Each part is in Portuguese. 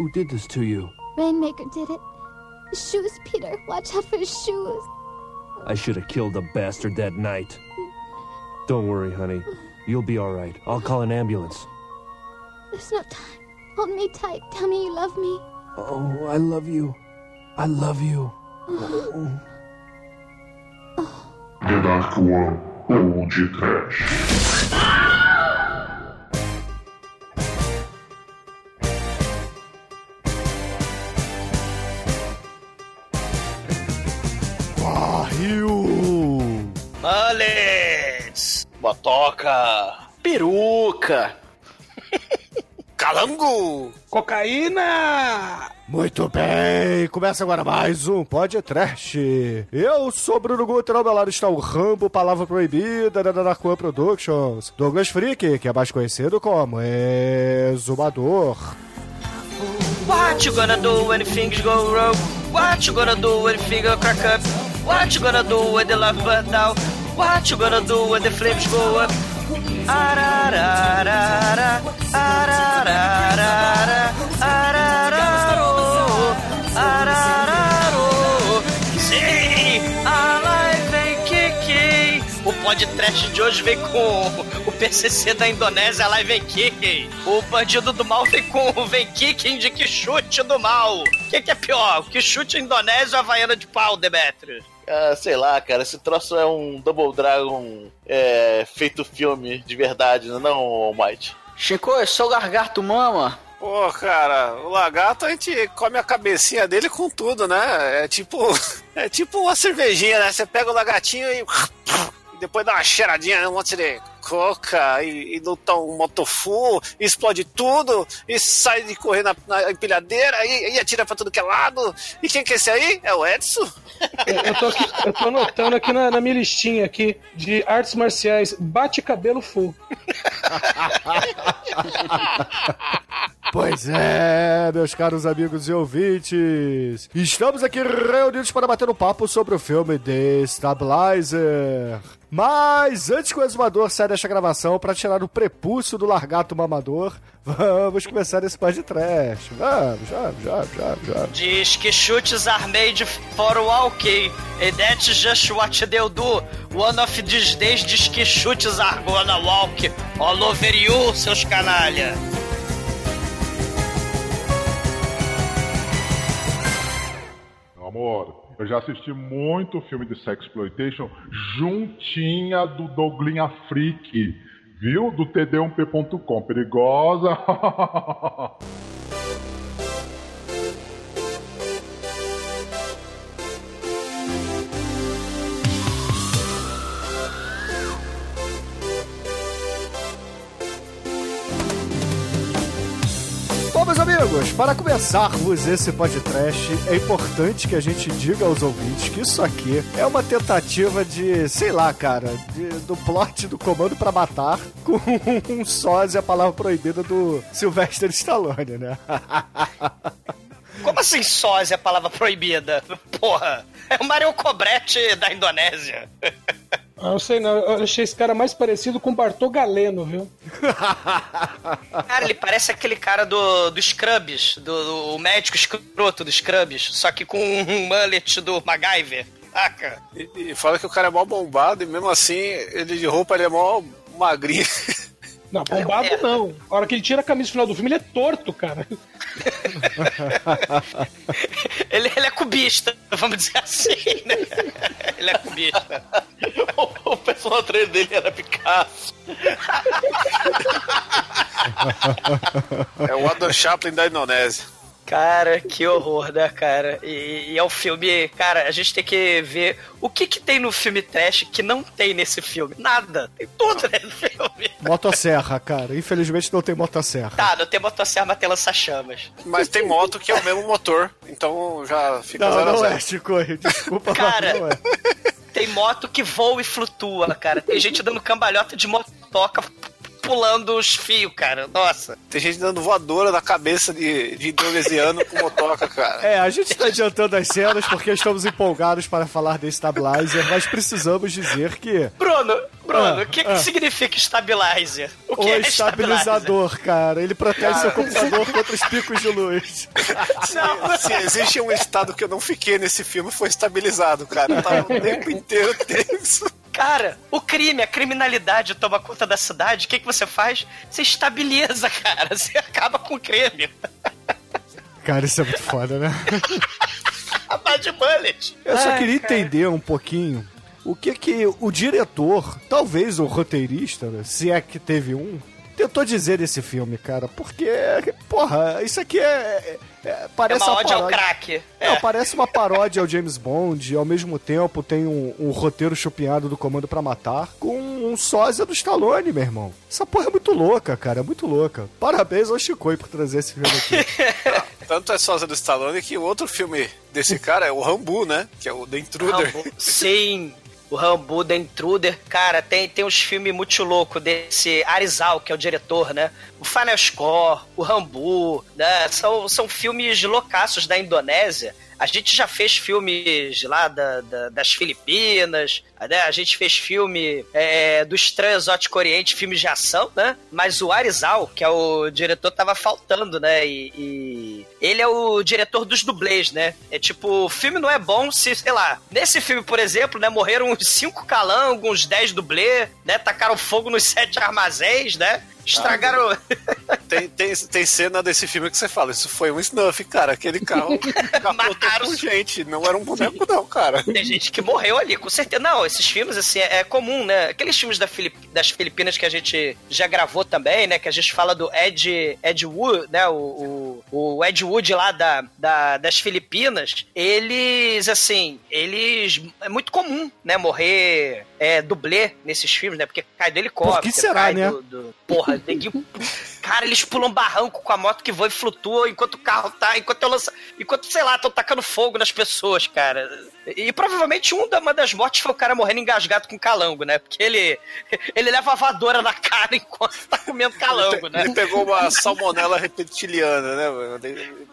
Who did this to you? Rainmaker did it. His shoes, Peter. Watch out for his shoes. I should have killed the bastard that night. Don't worry, honey. You'll be all right. I'll call an ambulance. There's no time. Hold me tight. Tell me you love me. Oh, I love you. I love you. Oh. The Dark One ou de Trash. Motoca! Peruca! Calango! Cocaína! Muito bem, começa agora mais um podcast. Eu sou Bruno Guter, ao meu lado está o Rambo, Palavra Proibida da Darkwan Productions. Douglas Freak, que é mais conhecido como Exumador. What you gonna do when things go wrong? What you gonna do when things go crack up? What you gonna do when the love burn down? What you gonna do when the flames go up? Arararara, arararara, arararo, arararo. Sim, a live vem kiki. O podcast de hoje vem com o PCC da Indonésia, a live vem kiki. O bandido do mal vem com vem kicking de que chute do mal. O que, que é pior, que chute indonésio ou havaiana de pau, Demetrius? Ah, sei lá, cara, esse troço é um Double Dragon é, feito filme de verdade, não é não, Almighty? Chico, eu sou o Gargato Mama. Pô, cara, o lagarto a gente come a cabecinha dele com tudo, né? É tipo. É tipo uma cervejinha, né? Você pega o lagartinho e. e depois dá uma cheiradinha, né? um monte de coca e, e luta um motofu, explode tudo, e sai de correr na, na empilhadeira e, e atira pra tudo que é lado. E quem que é esse aí? É o Edson? Eu tô, aqui, eu tô anotando aqui na, na minha listinha aqui de artes marciais, bate cabelo full. Pois é, meus caros amigos e ouvintes. Estamos aqui reunidos para bater um papo sobre o filme The Stabilizer. Mas antes que o exumador saia desta gravação para tirar o prepúcio do largato mamador, vamos começar esse par de trash. Vamos, vamos, vamos, vamos, vamos. Diz que chutes are made for walking, and that's just what they'll do. One of these days diz que chutes are gonna walk all over you, seus canalha. Meu amor, eu já assisti muito filme de sexploitation juntinha do Douglinha Freak, viu? Do td1p.com. Perigosa. amigos, para começarmos esse podcast, é importante que a gente diga aos ouvintes que isso aqui é uma tentativa de, sei lá, cara, de- do plot do Comando para Matar com um sósia, a palavra proibida do Sylvester Stallone, né? Como assim sósia a palavra proibida? Porra, é o Mario Cobrete da Indonésia. Ah, Eu sei não, eu achei esse cara mais parecido com o Bartô Galeno, viu? Cara, ele parece aquele cara do, do Scrubs, do, do- o médico escroto do Scrubs, só que com um mullet do MacGyver. Saca? E, e fala que o cara é mó bombado e mesmo assim, ele de roupa ele é mó magrinho. Não, bombado É. não. A hora que ele tira a camisa no final do filme, ele é torto, cara. Ele, ele é cubista, vamos dizer assim, né? Ele é cubista. o, o personal trainer dele era Picasso. É o Adam Chaplin da Indonésia. Cara, que horror, né, cara? E, e é um filme. Cara, a gente tem que ver o que que tem no filme trash que não tem nesse filme. Nada. Tem tudo né, no filme. Motosserra, cara. Infelizmente não tem motosserra. Tá, não tem motosserra, mas tem lança-chamas. Mas tem moto que é o mesmo motor, então já fica Não, zero não zero. é, Chico. Desculpa, Cara. mas não é. Tem moto que voa e flutua, cara. Tem gente dando cambalhota de motoca pulando os fios, cara. Nossa. Tem gente dando voadora na cabeça de, de indonesiano com motoca, cara. É, a gente está adiantando as cenas porque estamos empolgados para falar de Stabilizer, mas precisamos dizer que Bruno, Bruno, Ah, o que, que ah. significa stabilizer? O que O é stabilizer? estabilizador, cara. Ele protege seu computador contra os picos de luz. Não, Se existe um estado que eu não fiquei nesse filme, foi estabilizado, cara. Eu tava o tempo inteiro tenso. Cara, o crime, a criminalidade toma conta da cidade, o que, que você faz? Você estabiliza, cara. Você acaba com o crime. Cara, isso é muito foda, né? A Bad Bullet. Eu só Ai, queria cara. entender um pouquinho o que que o diretor, talvez o roteirista, né, se é que teve um, tentou dizer desse filme, cara. Porque, porra, isso aqui é... é- É parece uma uma ódio ao paródia. crack. Não, É. parece uma paródia ao James Bond e ao mesmo tempo tem um, um roteiro chupinhado do Comando pra Matar com um sósia do Stallone, meu irmão. Essa porra é muito louca, cara, é muito louca. Parabéns ao Chicoi por trazer esse filme aqui. Tanto é sósia do Stallone que o outro filme desse cara é o Rambo, né? Que é o The Intruder. Rambo. Sim, o Rambo, The Intruder. Cara, tem, tem uns filmes muito loucos desse Arizal, que é o diretor, né? O Final Score, o Rambo, né? São, são filmes loucaços da Indonésia. A gente já fez filmes lá da, da- das Filipinas, né? A gente fez filme é, do Estranho Exótico Oriente, filmes de ação, né? Mas o Arizal, que é o diretor, tava faltando, né? E, e ele é o diretor dos dublês, né? É tipo, o filme não é bom se, sei lá, nesse filme, por exemplo, né? Morreram uns cinco calangos, uns 10 dublês, né? Tacaram fogo nos sete armazéns, né? Estragaram. Tem, tem, tem cena desse filme que você fala, isso foi um snuff, cara. Aquele carro Mataram com gente. Não era um boneco, não, cara. Tem gente que morreu ali, com certeza. Não, esses filmes, assim, é, é comum, né? Aqueles filmes da Filip- das Filipinas que a gente já gravou também, né? Que a gente fala do Ed, Ed Wood, né? O, o, o Ed Wood lá da, da- das Filipinas, eles, assim, eles... É muito comum, né? Morrer é, dublê nesses filmes, né? Porque cai do helicóptero. Por que será, cai né? do- do- Porra, neguinho... Cara, eles pulam barranco com a moto que voa e flutua enquanto o carro tá... Enquanto eu lança... Enquanto, sei lá, estão tacando fogo nas pessoas, cara. E provavelmente um da- uma das mortes foi o cara morrendo engasgado com calango, né? Porque ele, ele leva a voadora na cara enquanto tá comendo calango, né? Ele pegou uma salmonela reptiliana, né? Ele-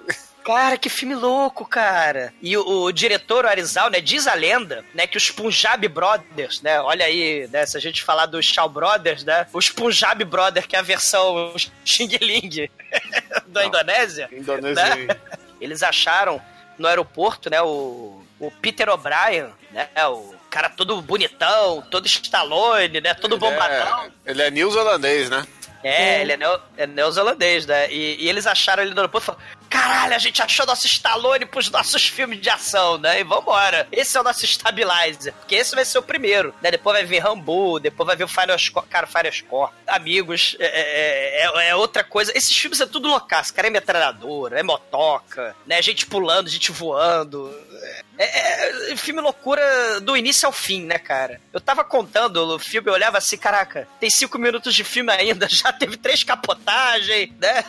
Cara, que filme louco, cara. E o, o diretor, o Arizal, né, diz a lenda, né, que os Punjab Brothers, né, olha aí, né, se a gente falar dos Shaw Brothers, né, os Punjab Brothers, que é a versão Xing Ling da Indonésia, Indonésia. né, eles acharam no aeroporto, né, o, o Peter O'Brien, né, o cara todo bonitão, todo Stallone, né, todo bombadão. É, ele é neozelandês, né? É, ele é, neo, é neozelandês, né? E, e eles acharam ele no aeroporto e falaram: caralho, a gente achou nosso Stallone pros nossos filmes de ação, né? E vambora. Esse é o nosso Stabilizer. Porque esse vai ser o primeiro, né? Depois vai vir Rambo, depois vai vir o Final Score. Cara, Final Score. Amigos, é, é- é- é outra coisa. Esses filmes é tudo loucaço, cara. É metralhadora, é motoca, né? Gente pulando, gente voando. É, é- é filme loucura do início ao fim, né, cara? Eu tava contando o filme, eu olhava assim, caraca, tem cinco minutos de filme ainda, já teve três capotagens, né?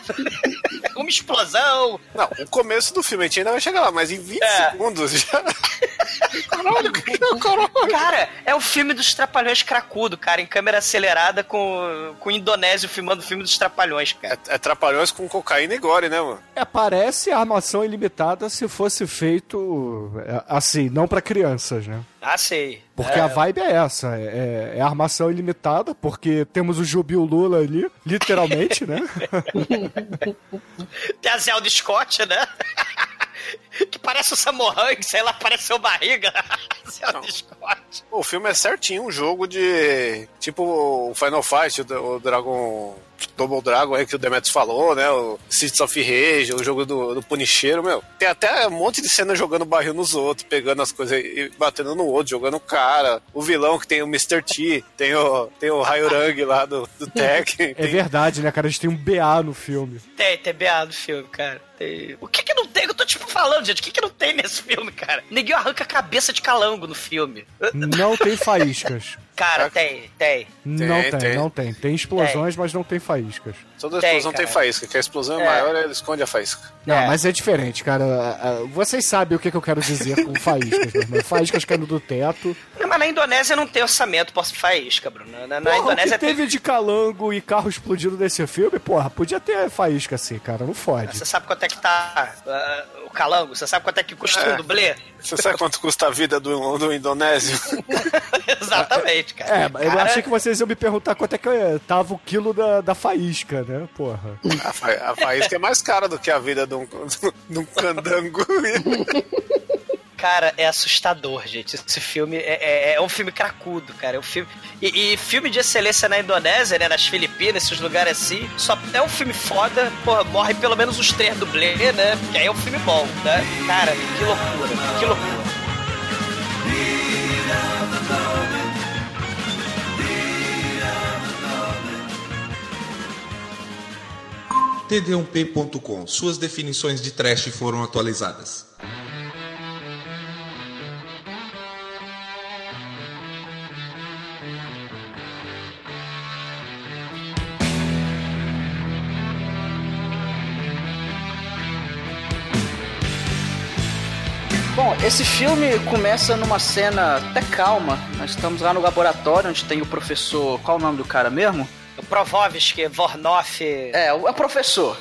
Uma explosão. Não, o começo do filme a gente ainda vai chegar lá, mas em 20 É. segundos já. Caralho, que caralho. Cara, é o filme dos Trapalhões cracudo, cara, em câmera acelerada com, com o indonésio filmando o filme dos Trapalhões, cara. É, é Trapalhões com cocaína e gore, né, mano? É, parece armação ilimitada se fosse feito é, assim, não pra crianças, né? Ah, sei. Porque a vibe é essa, é, é armação ilimitada, porque temos o Jubil Lula ali, literalmente, né? Tem a Zelda Scott, né? que parece o Samohang, sei lá, parece o barriga. Scott. O filme é certinho um jogo de. Tipo o Final Fight, o, o Dragon. Double Dragon aí que o Demetrius falou, né? O Cities of Rage, o jogo do, do Punicheiro, meu. Tem até um monte de cena jogando barril nos outros, pegando as coisas e batendo no outro, jogando o cara. O vilão que tem o Mr. T, tem o, tem o Hayurang lá do, do Tekken. É tem- verdade, né, cara? A gente tem um BA no filme. Tem, tem BA no filme, cara. Tem- O que que não tem? Eu tô tipo falando, gente. O que que não tem nesse filme, cara? Ninguém arranca a cabeça de calango no filme. Não tem faíscas. Cara, tem, tem. não tem, tem. não tem. Tem explosões, mas não tem faíscas. Toda Tem, explosão tem, cara. faísca, que a explosão é, É. maior, ele esconde a faísca. Não, É. mas é diferente, cara. Vocês sabem o que, que eu quero dizer com faíscas, meu irmão. Faíscas caindo do teto. Não, Mas na Indonésia não tem orçamento pra faísca, Bruno. Na, na Porra, Indonésia que teve de calango e carro explodido nesse filme, porra, podia ter faísca assim, cara. Não fode. Você sabe quanto é que tá ah, o calango? Você sabe quanto é que custa um É. dublê? Você sabe quanto custa a vida do, do indonésio? Exatamente, cara. É, mas eu Cara, achei que vocês iam me perguntar quanto é que tava o quilo da, da faísca, né? Porra. A, fa a faísca é mais cara do que a vida de um, de um candango. Cara, é assustador, gente. Esse filme é, é- é um filme cracudo, cara. É um filme... E, e filme de excelência na Indonésia, né? Nas Filipinas, esses lugares assim. Só é um filme foda. Porra, morre pelo menos os três dublê, né? Porque aí é um filme bom, né? Cara, que loucura, que loucura. td1p.com. Suas definições de trash foram atualizadas. Bom, esse filme começa numa cena até calma. Nós estamos lá no laboratório onde tem o professor. Qual o nome do cara mesmo? O Provovsky, Vornoff... É, o é o professor.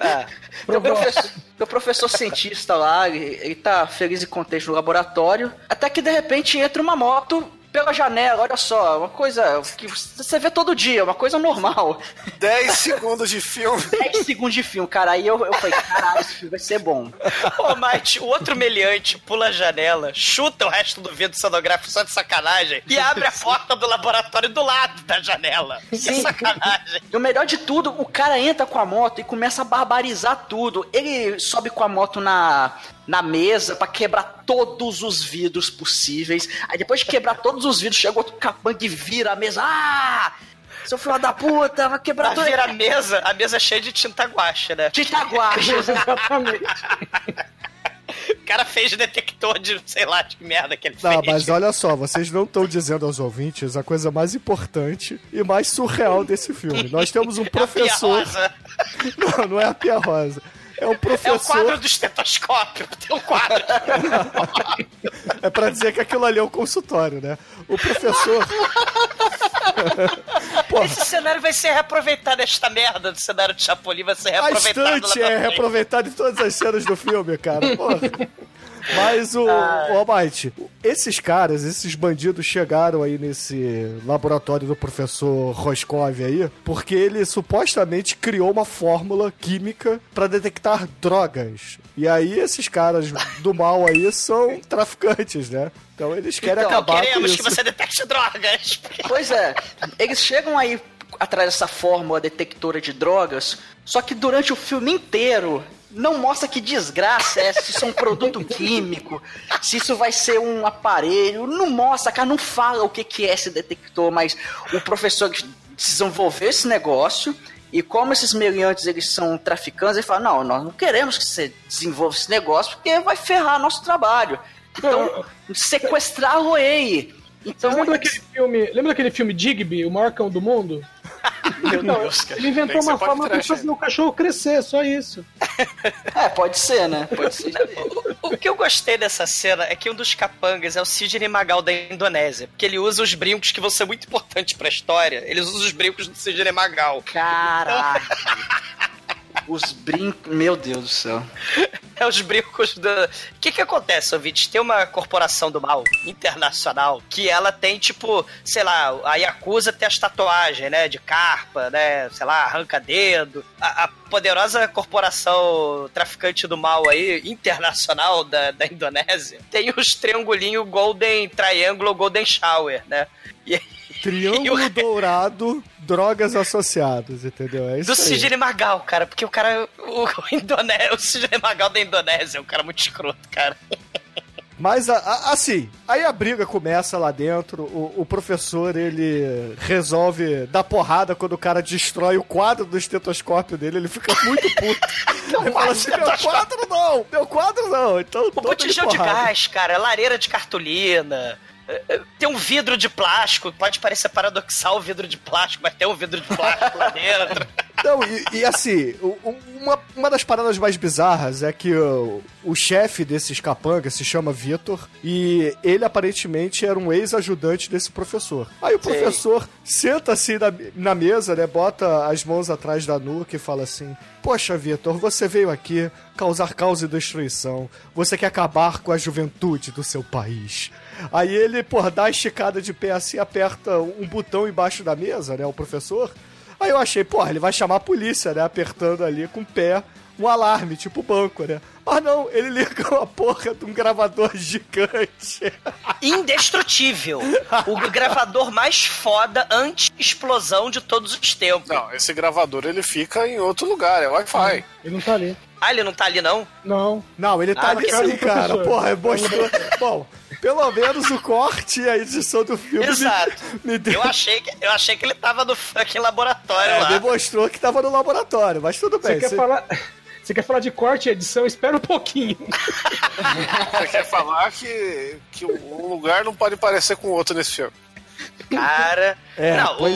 É. Tem o professor, professor cientista lá, ele, ele tá feliz e contente no laboratório. Até que de repente entra uma moto pela janela, olha só, uma coisa que você vê todo dia, uma coisa normal. 10 segundos de filme. 10 segundos de filme, cara. Aí eu, eu falei, caralho, esse filme vai ser bom. Ô, Mate, o outro meliante pula a janela, chuta o resto do vidro sonográfico só de sacanagem e abre a porta do laboratório do lado da janela. Que Sim. sacanagem. E o melhor de tudo, o cara entra com a moto e começa a barbarizar tudo. Ele sobe com a moto na, na mesa pra quebrar todos os vidros possíveis. Aí depois de quebrar todos os vidros, chega outro capanga e vira a mesa. Ah! Seu filho da puta, vai quebrar tudo. ver a mesa, a mesa é cheia de tinta guache, né? Tinta guache. Exatamente. O cara fez detector de, sei lá, de merda que ele Não, fez. mas olha só, vocês não estão dizendo aos ouvintes a coisa mais importante e mais surreal desse filme. Nós temos um É a Pia professor. Rosa. Não, não é a Pia Rosa. É É o professor. quadro do estetoscópio. Tem um quadro. É pra dizer que aquilo ali é um consultório, né? O professor. Esse cenário vai ser reaproveitado, esta merda do cenário de Chapolin vai ser a reaproveitado lá estante é frente. reaproveitada em todas as cenas do filme, cara. Porra. Mas o, Ah. o Almighty, esses caras, esses bandidos chegaram aí nesse laboratório do professor Roscov aí, porque ele supostamente criou uma fórmula química pra detectar drogas. E aí esses caras do mal aí são traficantes, né? Então eles querem Então, acabar com Queremos isso. que você detecte drogas. Pois é, eles chegam aí atrás dessa fórmula detectora de drogas, só que durante o filme inteiro não mostra que desgraça é, se isso é um produto químico, se isso vai ser um aparelho, não mostra, cara, não fala o que, que é esse detector, mas o professor desenvolveu esse negócio e como esses meliantes eles são traficantes, ele fala, não, nós não queremos que você desenvolva esse negócio porque vai ferrar nosso trabalho. Então, sequestrar-lo-ei. Então, Vocês lembram daquele filme, lembra daquele filme Digby, o maior cão do mundo? Meu Não, Deus, cara. ele inventou uma forma trash, fazer o cachorro crescer, só isso. É, pode ser, né? Pode ser. O, o que eu gostei dessa cena é que um dos capangas é o Sidney Magal da Indonésia. Porque ele usa os brincos que vão ser muito importantes pra história. Eles usam os brincos do Sidney Magal. Caraca. Os brincos. Meu Deus do céu. É os brincos do. O que que acontece, ouvintes? Tem uma corporação do mal internacional que ela tem, tipo, sei lá, a Yakuza tem as tatuagens, né? De carpa, né? Sei lá, arranca dedo. A, a poderosa corporação traficante do mal aí, internacional da, da Indonésia, tem os triangulinhos Golden Triangle Golden Shower, né? E, Triângulo dourado, drogas associadas, entendeu? É isso do. Sidney Magal, cara, porque o cara. O, o, Indone... o Sidney Magal da Indonésia é um cara muito escroto, cara. Mas, a- a- assim, aí a briga começa lá dentro, o, o professor, ele resolve dar porrada quando o cara destrói o quadro do estetoscópio dele, ele fica muito puto. ele fala assim, meu quadro não, meu quadro não. Então, O botijão de gás, cara, lareira de cartolina. Tem um vidro de plástico, pode parecer paradoxal o vidro de plástico, mas tem um vidro de plástico lá dentro. Não, e, e assim, uma, uma das paradas mais bizarras é que o, o chefe desses capangas se chama Vitor e ele aparentemente era um ex-ajudante desse professor. Aí o professor senta assim na, na mesa, né? Bota as mãos atrás da nuca e fala assim: Poxa, Vitor, você veio aqui causar caos e destruição. Você quer acabar com a juventude do seu país. Aí ele, por dá a esticada de pé assim, aperta um botão embaixo da mesa, né? O professor. Aí eu achei, porra, ele vai chamar a polícia, né? Apertando ali com o pé um alarme, tipo banco, né? Mas não, ele liga uma porra de um gravador gigante. Indestrutível. O gravador mais foda anti-explosão de todos os tempos. Não, esse gravador ele fica em outro lugar, é Wi-Fi. Ele não tá ali. Ah, ele não tá ali, não? Não. Não, ele tá Ah, ali sim, é cara. professor. Porra, mostrou. Bom, pelo menos o corte e a edição do filme me- Exato. me, deu. Eu achei, que, eu achei que ele tava no fucking laboratório É, lá. demonstrou que tava no laboratório, mas tudo Você bem. quer você- falar. Você quer falar de corte e edição? Espera um pouquinho. Você quer falar que, que um lugar não pode parecer com o outro nesse filme. Cara. É, não, o, é.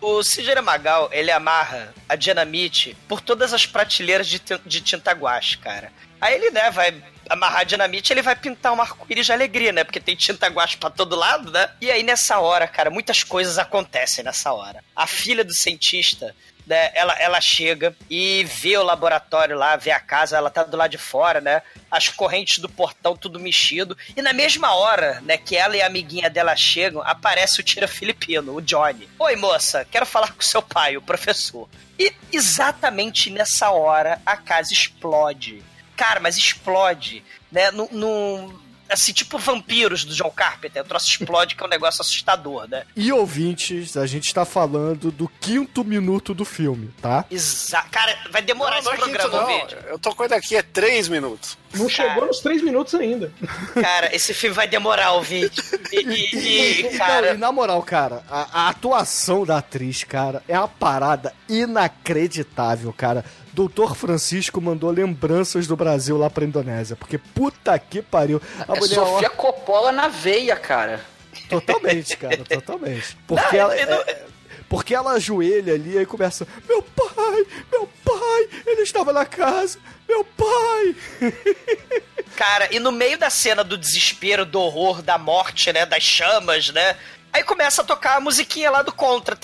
o, o Sidney Magal, ele amarra a dinamite por todas as prateleiras de, de tinta guache, cara. Aí ele, né, vai amarrar a dinamite, ele vai pintar um arco-íris de alegria, né? Porque tem tinta guache pra todo lado, né? E aí nessa hora, cara, muitas coisas acontecem nessa hora. A filha do cientista né, ela, ela chega e vê o laboratório lá, vê a casa, ela tá do lado de fora, né? As correntes do portão tudo mexido. E na mesma hora, né, que ela e a amiguinha dela chegam, aparece o tira filipino, o Johnny. Oi, moça, quero falar com seu pai, o professor. E exatamente nessa hora a casa explode. Cara, mas explode, né? Num. num- assim, tipo vampiros do John Carpenter. O troço explode, que é um negócio assustador, né? E ouvintes, a gente tá falando do quinto minuto do filme, tá? Exa Cara, vai demorar esse não é quinto, programa, não. o vídeo. Eu tô com ele aqui, é três minutos. Não chegou nos três minutos ainda. Cara, esse filme vai demorar o vídeo. E, e- e, Não, cara, e na moral, cara, a, a atuação da atriz, cara, é uma parada inacreditável, cara. Doutor Francisco mandou lembranças do Brasil lá pra Indonésia, porque puta que pariu. A É mulher Sofia Coppola na veia, cara. Totalmente, cara, totalmente. Porque Não, ela. não- é- porque ela ajoelha ali e começa: Meu pai, meu pai, ele estava na casa, meu pai. cara, e no meio da cena do desespero, do horror, da morte, né? Das chamas, né? Aí começa a tocar a musiquinha lá do Contra.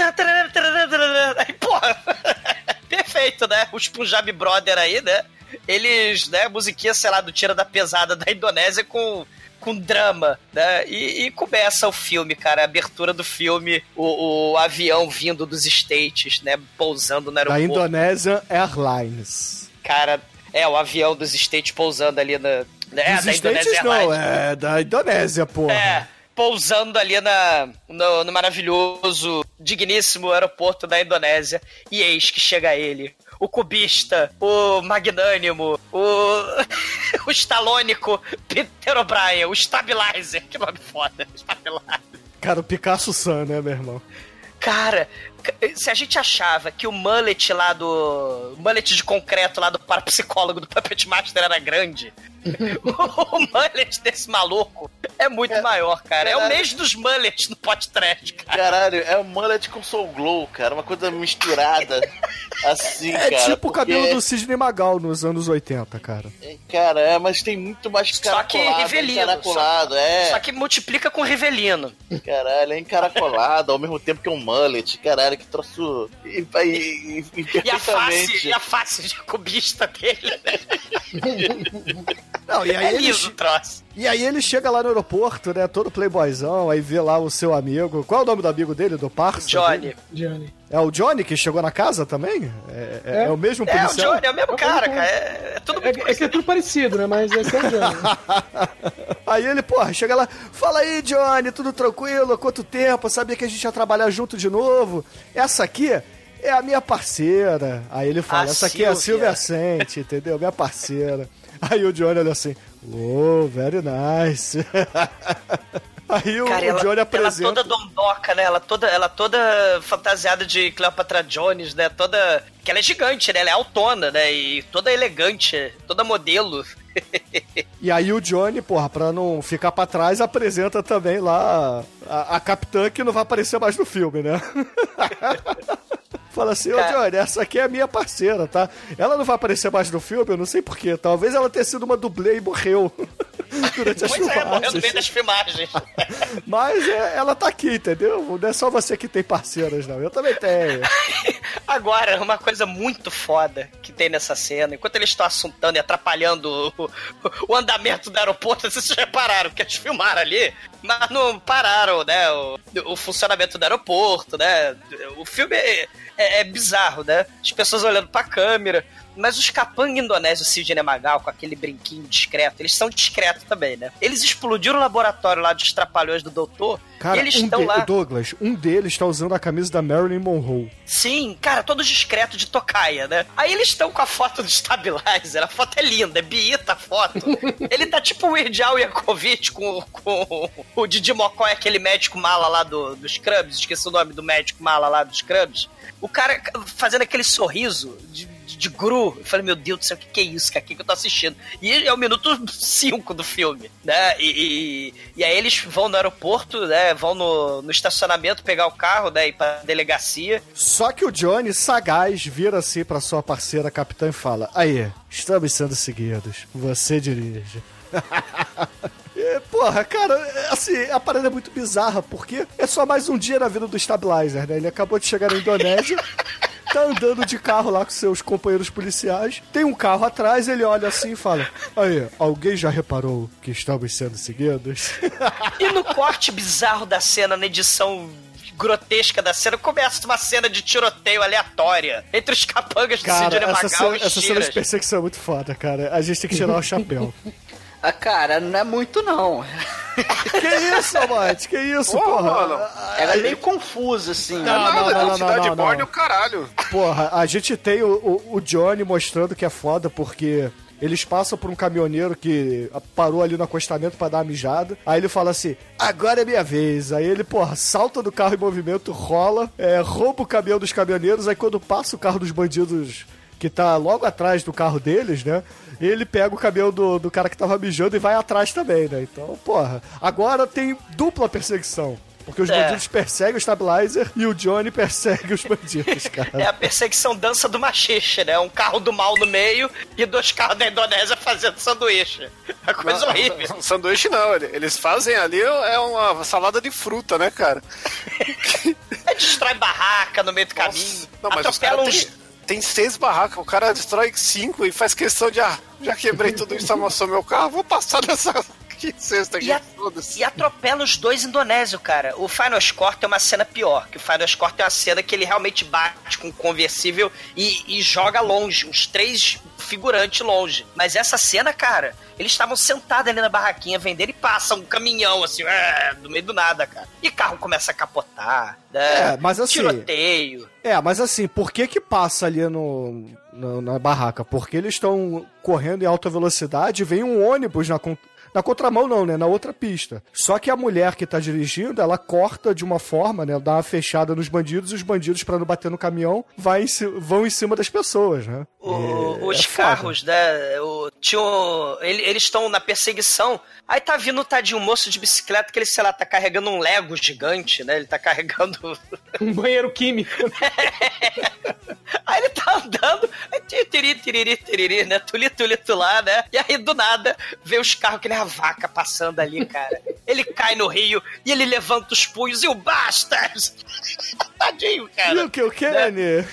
Aí, porra, perfeito, né? Os Punjab Brother aí, né? Eles, né, musiquinha, sei lá, do Tira da Pesada da Indonésia com, com drama, né? E, e começa o filme, cara, a abertura do filme, o, o avião vindo dos States, né? Pousando no Da aeroporto. Indonesian Airlines. Cara, é, o avião dos States pousando ali na. É, Dos da States Indonésia não, Airlines. é da Indonésia, porra. É, pousando ali na, no, no maravilhoso, digníssimo aeroporto da Indonésia. E eis que chega ele. O cubista, o magnânimo, o, o estalônico Peter O'Brien, o Stabilizer. Que nome foda, Stabilizer. Cara, o Picasso Sun, né, meu irmão? Cara, se a gente achava que o mullet lá do. O mullet de concreto lá do parapsicólogo do Puppet Master era grande, o mullet desse maluco é muito maior, cara. É o caralho. mês dos mullets no pot trash, cara. Caralho, é um mullet com soul glow, cara. Uma coisa misturada. assim, É cara. tipo o porque- cabelo do Sidney Magal nos anos 80, cara. Cara, é, mas tem muito mais Só que caracolado. rivelino. Encaracolado, é. Só que multiplica com rivelino. Caralho, é encaracolado ao mesmo tempo que um mullet. Caralho, que troço. E, e, e, e E a face, e a face de cubista dele, né? Não, e aí É ele liso o troço. E aí ele chega lá no aeroporto, né? Todo playboyzão, aí vê lá o seu amigo. Qual é o nome do amigo dele, do parça? Johnny. dele? Johnny. É o Johnny que chegou na casa também? É, é- é o mesmo É, o policial? Johnny é o mesmo cara, cara. É, é tudo É, é que é tudo parecido, né? Mas esse é o Johnny. Aí ele, porra, chega lá, fala aí, Johnny, tudo tranquilo? Quanto tempo? Sabia que a gente ia trabalhar junto de novo? Essa aqui é a minha parceira. Aí ele fala, A essa aqui é a Silvia. Silvia Sente, entendeu? Minha parceira. Aí o Johnny olha assim, oh, very nice. Aí o, Cara, o ela, Johnny ela apresenta... toda dondoca, né? Ela toda, ela toda fantasiada de Cleopatra Jones, né? Toda. Que ela é gigante, né? Ela é autona, né? E toda elegante, toda modelo. E aí o Johnny, porra, pra não ficar pra trás, apresenta também lá a, a capitã que não vai aparecer mais no filme, né? Fala assim, ô Cara. Johnny, essa aqui é a minha parceira, tá? Ela não vai aparecer mais no filme, eu não sei porquê. Talvez ela tenha sido uma dublê e morreu durante as Pois é, morreu no meio filmagens. das filmagens. Mas é, ela tá aqui, entendeu? Não é só você que tem parceiras, não. Eu também tenho. Agora, uma coisa muito foda que tem nessa cena, enquanto eles estão assuntando e atrapalhando o, o andamento do aeroporto, vocês repararam que eles filmaram ali, mas não pararam, né? O, o funcionamento do aeroporto, né? O filme é, é- bizarro, né? As pessoas olhando pra câmera. Mas os capanga indonésios Sidney Magal, com aquele brinquinho discreto, eles são discretos também, né? Eles explodiram o laboratório lá dos trapalhões do doutor Cara, e eles um estão de- lá. Douglas, um deles tá usando a camisa da Marilyn Monroe. Sim, cara, todos discretos de tocaia, né? Aí eles estão com a foto do Stabilizer, a foto é linda, é biita a foto. Ele tá tipo o Weird Al Yankovic com, com o Didi Mocói, aquele médico mala lá do, do Scrubs, esqueci o nome do médico mala lá do Scrubs. O cara fazendo aquele sorriso de, de, gru. Eu falei, meu Deus do céu, o que, que é isso, cara? O que, que eu tô assistindo? E é o minuto 5 do filme, né? E, e, e aí eles vão no aeroporto, né? Vão no, no estacionamento pegar o carro, né? Ir pra delegacia. Só que o Johnny, sagaz, vira assim pra sua parceira capitã e fala: Aí, estamos sendo seguidos. Você dirige. E, Porra, cara, assim, a parada é muito bizarra, porque é só mais um dia na vida do Stabilizer, né? Ele acabou de chegar na Indonésia, tá andando de carro lá com seus companheiros policiais, tem um carro atrás, ele olha assim e fala: Aí, alguém já reparou que estamos sendo seguidos? E no corte bizarro da cena, na edição grotesca da cena, começa uma cena de tiroteio aleatória entre os capangas do Sidney essa Magal cena, e essa cena de perseguição é muito foda, cara. A gente tem que tirar o chapéu. Ah, cara, não é muito não. que isso, Amate? Que isso, Porra, porra? mano. Ela é meio confusa, assim. Não, não, Nada, não, não, identidade não, não. e o caralho. Porra, a gente tem o, o, o Johnny mostrando que é foda porque eles passam por um caminhoneiro que parou ali no acostamento pra dar uma mijada. Aí ele fala assim: agora é minha vez. Aí ele, porra, salta do carro em movimento, rola, é, rouba o caminhão dos caminhoneiros. Aí quando passa o carro dos bandidos que tá logo atrás do carro deles, né? Ele pega o caminhão do, do cara que tava mijando e vai atrás também, né? Então, porra, agora tem dupla perseguição. Porque os É. bandidos perseguem o Stabilizer e o Johnny persegue os bandidos, cara. É a perseguição dança do machixe, né? Um carro do mal no meio e dois carros da Indonésia fazendo sanduíche. É coisa Não, horrível. Um sanduíche não, ele- eles fazem ali é uma salada de fruta, né, cara? É, destrói barraca no meio do caminho. Não, mas os caras uns. tem, tem seis barracas, o cara destrói cinco e faz questão de, ah, já quebrei tudo isso, amassou meu carro, vou passar nessa que aqui, E, a- e atropela os dois indonésios, cara. O Final Score tem uma cena pior. Que o Final Score tem uma cena que ele realmente bate com o conversível e, e joga longe, uns três figurantes longe. Mas essa cena, cara, eles estavam sentados ali na barraquinha vendendo e passa um caminhão, assim, é, do meio do nada, cara. E carro começa a capotar, né? É, mas assim- Tiroteio. É, mas assim, por que que passa ali no, no- na barraca? Porque eles estão correndo em alta velocidade e vem um ônibus na, na contramão não, né? Na outra pista. Só que a mulher que tá dirigindo, ela corta de uma forma, né? Dá uma fechada nos bandidos e os bandidos, pra não bater no caminhão, vai vão em cima das pessoas, né? O- É- os é carros, né? O, tinha o- ele- eles estão na perseguição. Aí tá vindo tadinho um moço de bicicleta que ele, sei lá, tá carregando um Lego gigante, né? Ele tá carregando. Um banheiro químico. Aí ele tá andando, aí tiri, tiri, tiriri, tiriri, né? Tuli, tuli, tulá, né? E aí do nada vê os carros que nem a vaca passando ali, cara. Ele cai no rio e ele levanta os punhos e o Bastas! Tadinho, cara. E o que, o Kenny?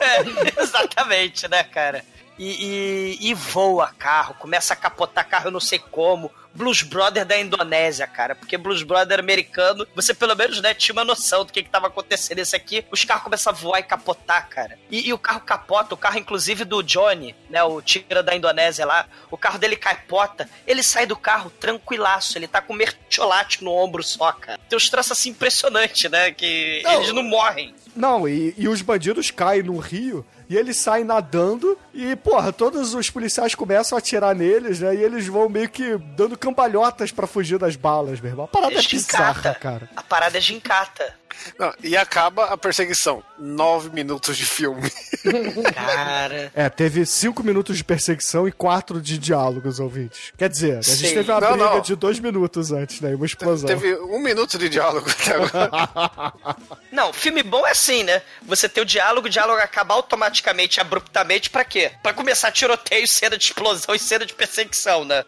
É, exatamente, né, cara? E, e, e voa carro, começa a capotar carro, eu não sei como. Blues Brother da Indonésia, cara. Porque Blues Brother americano, você pelo menos, né, tinha uma noção do que, que tava acontecendo. Esse aqui, os carros começam a voar e capotar, cara. E, e o carro capota, o carro, inclusive, do Johnny, né, o tira da Indonésia lá, o carro dele capota, ele sai do carro tranquilaço, ele tá com mertiolate no ombro só, cara. Tem uns traços assim impressionantes, né, que Não. eles não morrem. Não, e, e os bandidos caem no rio e eles saem nadando e, porra, todos os policiais começam a atirar neles, né? E eles vão meio que dando cambalhotas pra fugir das balas, meu irmão. A parada é Gincata. bizarra, cara. A parada é gincata. Não, e acaba a perseguição. Nove minutos de filme. Cara. É, teve cinco minutos de perseguição e quatro de diálogos, ouvintes. Quer dizer, a gente Sim. teve uma Não, briga não. de dois minutos antes, né? Uma explosão. Teve um minuto de diálogo até agora. Não, filme bom é assim, né? Você tem o diálogo, o diálogo acaba automaticamente, abruptamente, pra quê? Pra começar tiroteio, cena de explosão e cena de perseguição, né?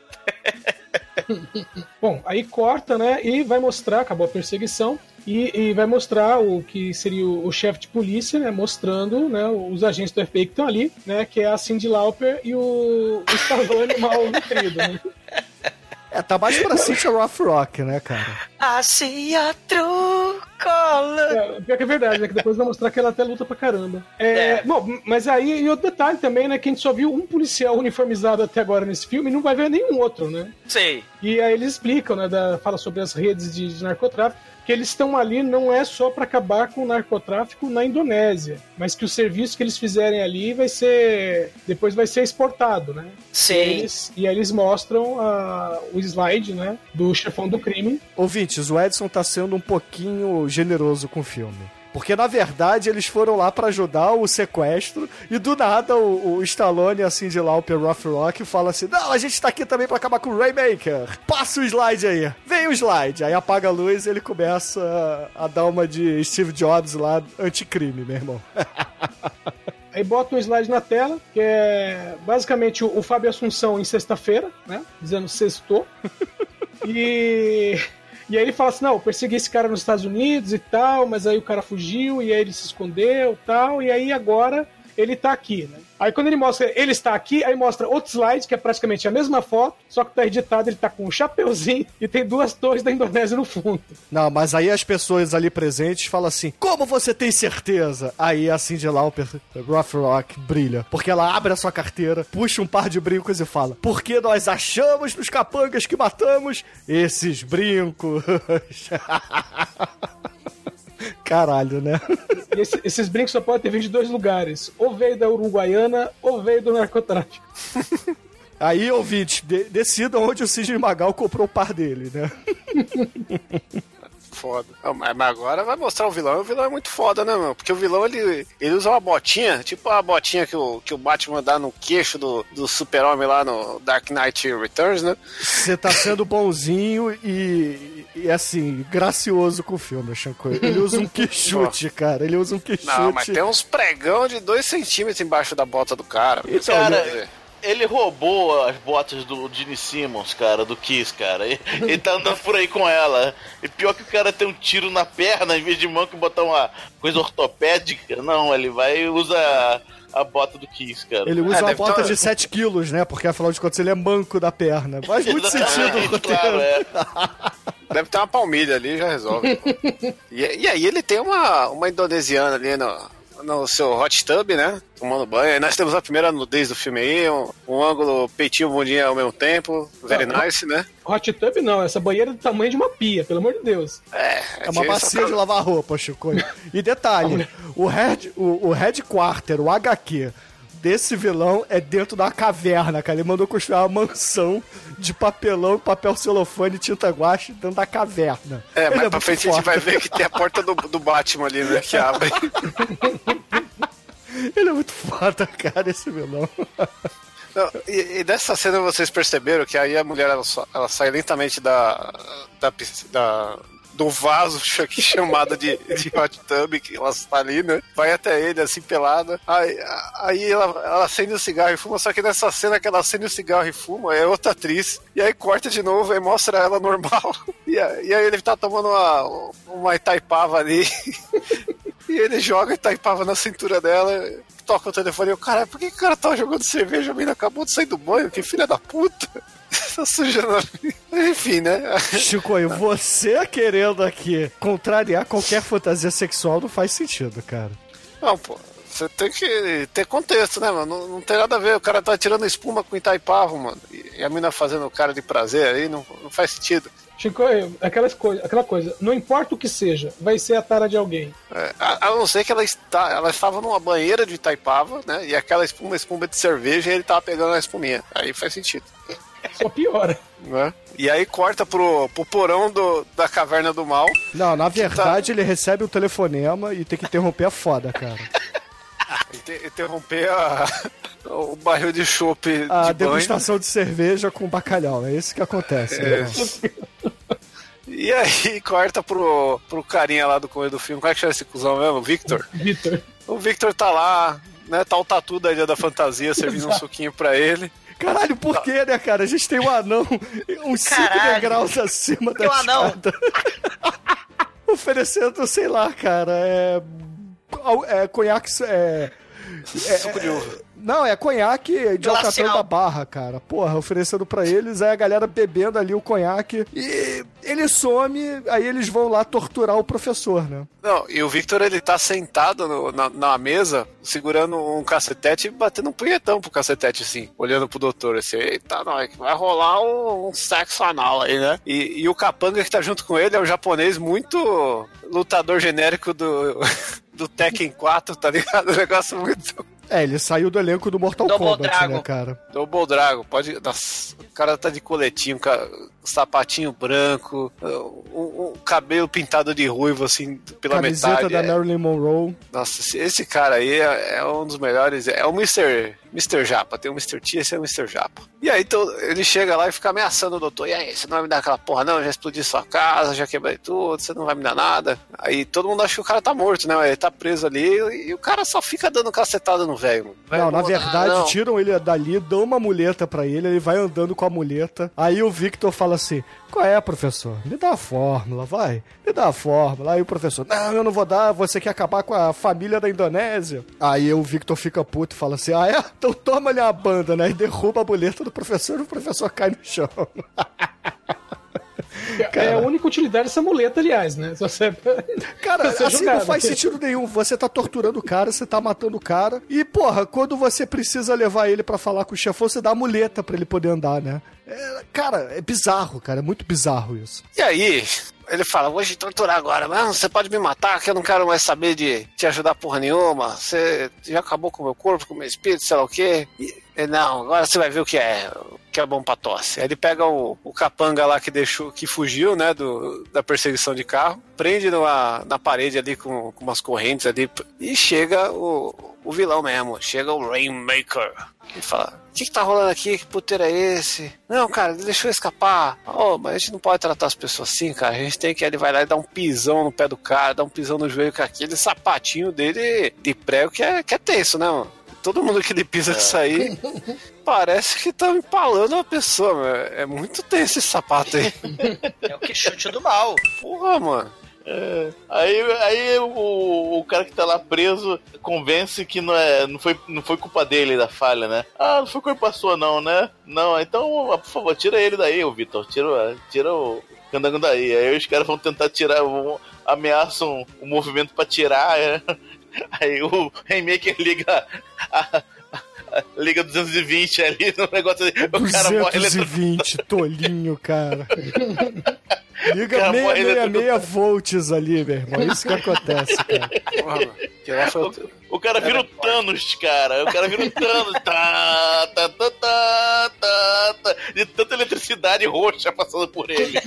Bom, aí corta, né? E vai mostrar, acabou a perseguição. E, e vai mostrar o que seria o, o chefe de polícia, né? Mostrando né, os agentes do FBI que estão ali, né? Que é a Cindy Lauper e o, o Stallone mal nutrido, né? É, tá mais pra Cynthia Rough Rock, né, cara? A true color. É, pior que é verdade, né? Que depois vai mostrar que ela até luta pra caramba. É, É. Bom, mas aí, e outro detalhe também, né? Que a gente só viu um policial uniformizado até agora nesse filme e não vai ver nenhum outro, né? Sei. E aí eles explicam, né? Da, fala sobre as redes de, de narcotráfico, que eles estão ali não é só para acabar com o narcotráfico na Indonésia, mas que o serviço que eles fizerem ali vai ser. depois vai ser exportado, né? E, Sim. eles, e aí eles mostram ah, o slide, né? Do chefão do crime. Ouvintes, o Edson tá sendo um pouquinho generoso com o filme. Porque, na verdade, eles foram lá pra ajudar o sequestro e, do nada, o, o Stallone, assim, de lá, o Rough Rock, fala assim, não, a gente tá aqui também pra acabar com o Raymaker. Passa o slide aí. Vem o slide. Aí apaga a luz e ele começa a dar uma de Steve Jobs lá, anticrime, meu irmão. Aí bota um slide na tela, que é basicamente o, o Fábio Assunção em sexta-feira, né? Dizendo sextou. e. E aí ele fala assim: não, eu persegui esse cara nos Estados Unidos e tal, mas aí o cara fugiu e aí ele se escondeu e tal, e aí agora ele tá aqui, né? Aí quando ele mostra ele está aqui, aí mostra outro slide, que é praticamente a mesma foto, só que tá editado, ele tá com um chapeuzinho e tem duas torres da Indonésia no fundo. Não, mas aí as pessoas ali presentes falam assim: Como você tem certeza? Aí a Cindy Lauper, Rough Rock, brilha. Porque ela abre a sua carteira, puxa um par de brincos e fala: Porque nós achamos nos capangas que matamos esses brincos. Caralho, né? E esse- esses brincos só podem ter vindo de dois lugares: ou veio da Uruguaiana ou veio do narcotráfico. Aí, ouvinte, de decidam onde o Sidney Magal comprou o par dele, né? Foda. Não, mas mas agora vai mostrar o vilão. O vilão é muito foda, né, meu? Porque o vilão ele, ele usa uma botinha, tipo a botinha que o, que o Batman dá no queixo do, do super-homem lá no Dark Knight Returns, né? Você tá sendo bonzinho e, e, assim, gracioso com o filme, Shanko. Ele usa um queixute, cara. Ele usa um queixute. Não, mas tem uns pregão de 2 centímetros embaixo da bota do cara. E, Isso cara, quer dizer, ele roubou as botas do Gene Simmons, cara, do Kiss, cara. E- Ele tá andando por aí com ela. E pior que o cara tem um tiro na perna, em vez de mão que botar uma coisa ortopédica. Não, ele vai e usa a, a bota do Kiss, cara. Ele usa É, uma bota tá- de 7 quilos, né? Porque afinal de contas ele é manco da perna. Faz muito sentido claro, é. Deve ter uma palmilha ali já resolve. e, e aí ele tem uma, uma indonesiana ali no, no seu hot tub, né? Tomando banho. Aí nós temos a primeira nudez do filme aí, um, um ângulo peitinho bundinha ao mesmo tempo. Very nice, né? Hot tub não, essa banheira é do tamanho de uma pia, pelo amor de Deus. É, É uma bacia só de lavar roupa, Chico. E detalhe, o, head, o, o headquarter, o HQ desse vilão é dentro da caverna, cara. Ele mandou construir uma mansão de papelão, papel celofane tinta guache dentro da caverna. É, Ele mais pra muito frente a gente vai ver que tem a porta do, do Batman ali, né? Que abre. Ele é muito foda, cara, esse vilão. Não, e, e dessa cena vocês perceberam que aí a mulher ela, ela sai lentamente da, da, da- do vaso aqui chamado de, de hot tub que ela está ali, né? Vai até ele assim pelada. Aí, aí ela, ela acende o cigarro e fuma, só que nessa cena que ela acende o cigarro e fuma é outra atriz. E aí corta de novo e mostra ela normal. E, aí ele tá tomando uma, uma Itaipava ali. E ele joga e taipava na cintura dela, toca o telefone e eu, caralho, por que o cara tava jogando cerveja? A menina acabou de sair do banho, que filha da puta. Tá sujando a. Enfim, né? Chico, aí, você querendo aqui contrariar qualquer fantasia sexual não faz sentido, cara. Não, pô. Você tem que ter contexto, né, mano? Não, não tem nada a ver. O cara tá tirando espuma com Itaipava, mano. E e a mina fazendo o cara de prazer aí, não, não faz sentido. Chico, é, aquelas coi aquela coisa, não importa o que seja, vai ser a tara de alguém. É, a, a não ser que ela, está, ela estava numa banheira de Itaipava, né? E aquela espuma, espuma de cerveja, e ele tava pegando a espuminha. Aí faz sentido. Só piora. Né? E aí corta pro, pro porão do, da caverna do mal. Não, na verdade ele recebe um telefonema e tem que interromper a foda, cara. Inter- Interromper a- o barril de chopp de A banho. degustação de cerveja com bacalhau, é isso que acontece. É. né? E aí corta pro, pro carinha lá do começo do filme. Como é que chama esse cuzão mesmo? Victor? Victor. O Victor tá lá, né? Tá o tatu da Ilha da Fantasia servindo um suquinho pra ele. Caralho, por quê, né, cara? A gente tem um anão uns 5 Caralho. degraus acima da Tem um anão. escada. Oferecendo, sei lá, cara, é... É conhaque... É... Suco de uva. Não, é conhaque de. Alcatraz da Barra, cara. Porra, oferecendo pra eles, aí a galera bebendo ali o conhaque. E ele some, aí eles vão lá torturar o professor, né? Não, e o Victor ele tá sentado no- na, na mesa, segurando um cacetete e batendo um punhetão pro cacetete, assim, olhando pro doutor, assim, eita, nós, vai rolar um, um sexo anal aí, né? E, e o capanga que tá junto com ele é um japonês muito lutador genérico do, do Tekken 4, tá ligado? Um negócio muito. É, ele saiu do elenco do Mortal Double Kombat, Dragon. né, cara? Double Dragon, pode. Nossa, o cara tá de coletinho, ca- sapatinho branco, um, um cabelo pintado de ruivo, assim, pela Camiseta metade. da é- Marilyn Monroe. Nossa, esse, esse cara aí é, é um dos melhores. É o Mr. Mr. Japa. Tem o Mr. T, esse é o Mr. Japa. E aí então, ele chega lá e fica ameaçando o doutor. E aí, você não vai me dar aquela porra, não? Eu já explodi sua casa, já quebrei tudo, você não vai me dar nada. Aí todo mundo acha que o cara tá morto, né? Ele tá preso ali e, o cara só fica dando cacetada no velho. Não, na Ah, verdade, não. tiram ele dali, dão uma muleta pra ele, ele vai andando com a muleta. Aí o Victor fala assim: Qual é, professor? Me dá a fórmula, vai. Me dá a fórmula. Aí o professor: Não, eu não vou dar, você quer acabar com a família da Indonésia. Aí o Victor fica puto e fala assim: Ah, é? Então toma-lhe a banda, né? E derruba a muleta do professor e o professor cai no chão. É a única utilidade dessa muleta, aliás, né? Só serve pra- Cara, assim jogada. não faz sentido nenhum. Você tá torturando o cara, você tá matando o cara. E, porra, quando você precisa levar ele pra falar com o chefão, você dá a muleta pra ele poder andar, né? É, cara, é bizarro, cara. É muito bizarro isso. E aí, ele fala, vou te torturar agora, mas você pode me matar, que eu não quero mais saber de te ajudar porra nenhuma. Você já acabou com o meu corpo, com o meu espírito, sei lá o quê. E, não, agora você vai ver o que é, que é bom pra tosse. Aí ele pega o, o capanga lá que deixou, que fugiu, né, do, da perseguição de carro, prende numa, na parede ali com, com umas correntes ali, e chega o, o vilão mesmo, chega o Rainmaker. Ele fala, o que, que tá rolando aqui? Que puteiro é esse? Não, cara, ele deixou escapar. Oh, mas a gente não pode tratar as pessoas assim, cara. A gente tem que. Ele vai lá e dar um pisão no pé do cara, dar um pisão no joelho com aquele sapatinho dele de prego que é, que é tenso, né, mano? Todo mundo que ele pisa com isso aí parece que tá empalando uma pessoa, meu. É muito tenso esse sapato aí. É o que chute do mal. Porra, mano. É. Aí, aí o, o cara que tá lá preso convence que não, é, não, foi, não foi culpa dele da falha, né? Ah, não foi culpa sua, não, né? Não, então, por favor, tira ele daí, ô Vitor. Tira, tira o candango daí. Aí os caras vão tentar tirar, vão, ameaçam o movimento pra tirar. é. Aí o Rainmaker liga a, a- a- liga 220 ali no negócio. O cara morre ele 220, tolinho, cara. Liga Cara, morre 666 volts ali, meu irmão. É isso que acontece, cara. Porra, mano. Que lá foi o- O cara vira o Thanos, cara. O cara vira o Thanos. Tá, tá, tá, tá, tá, tá. De tanta eletricidade roxa passando por ele.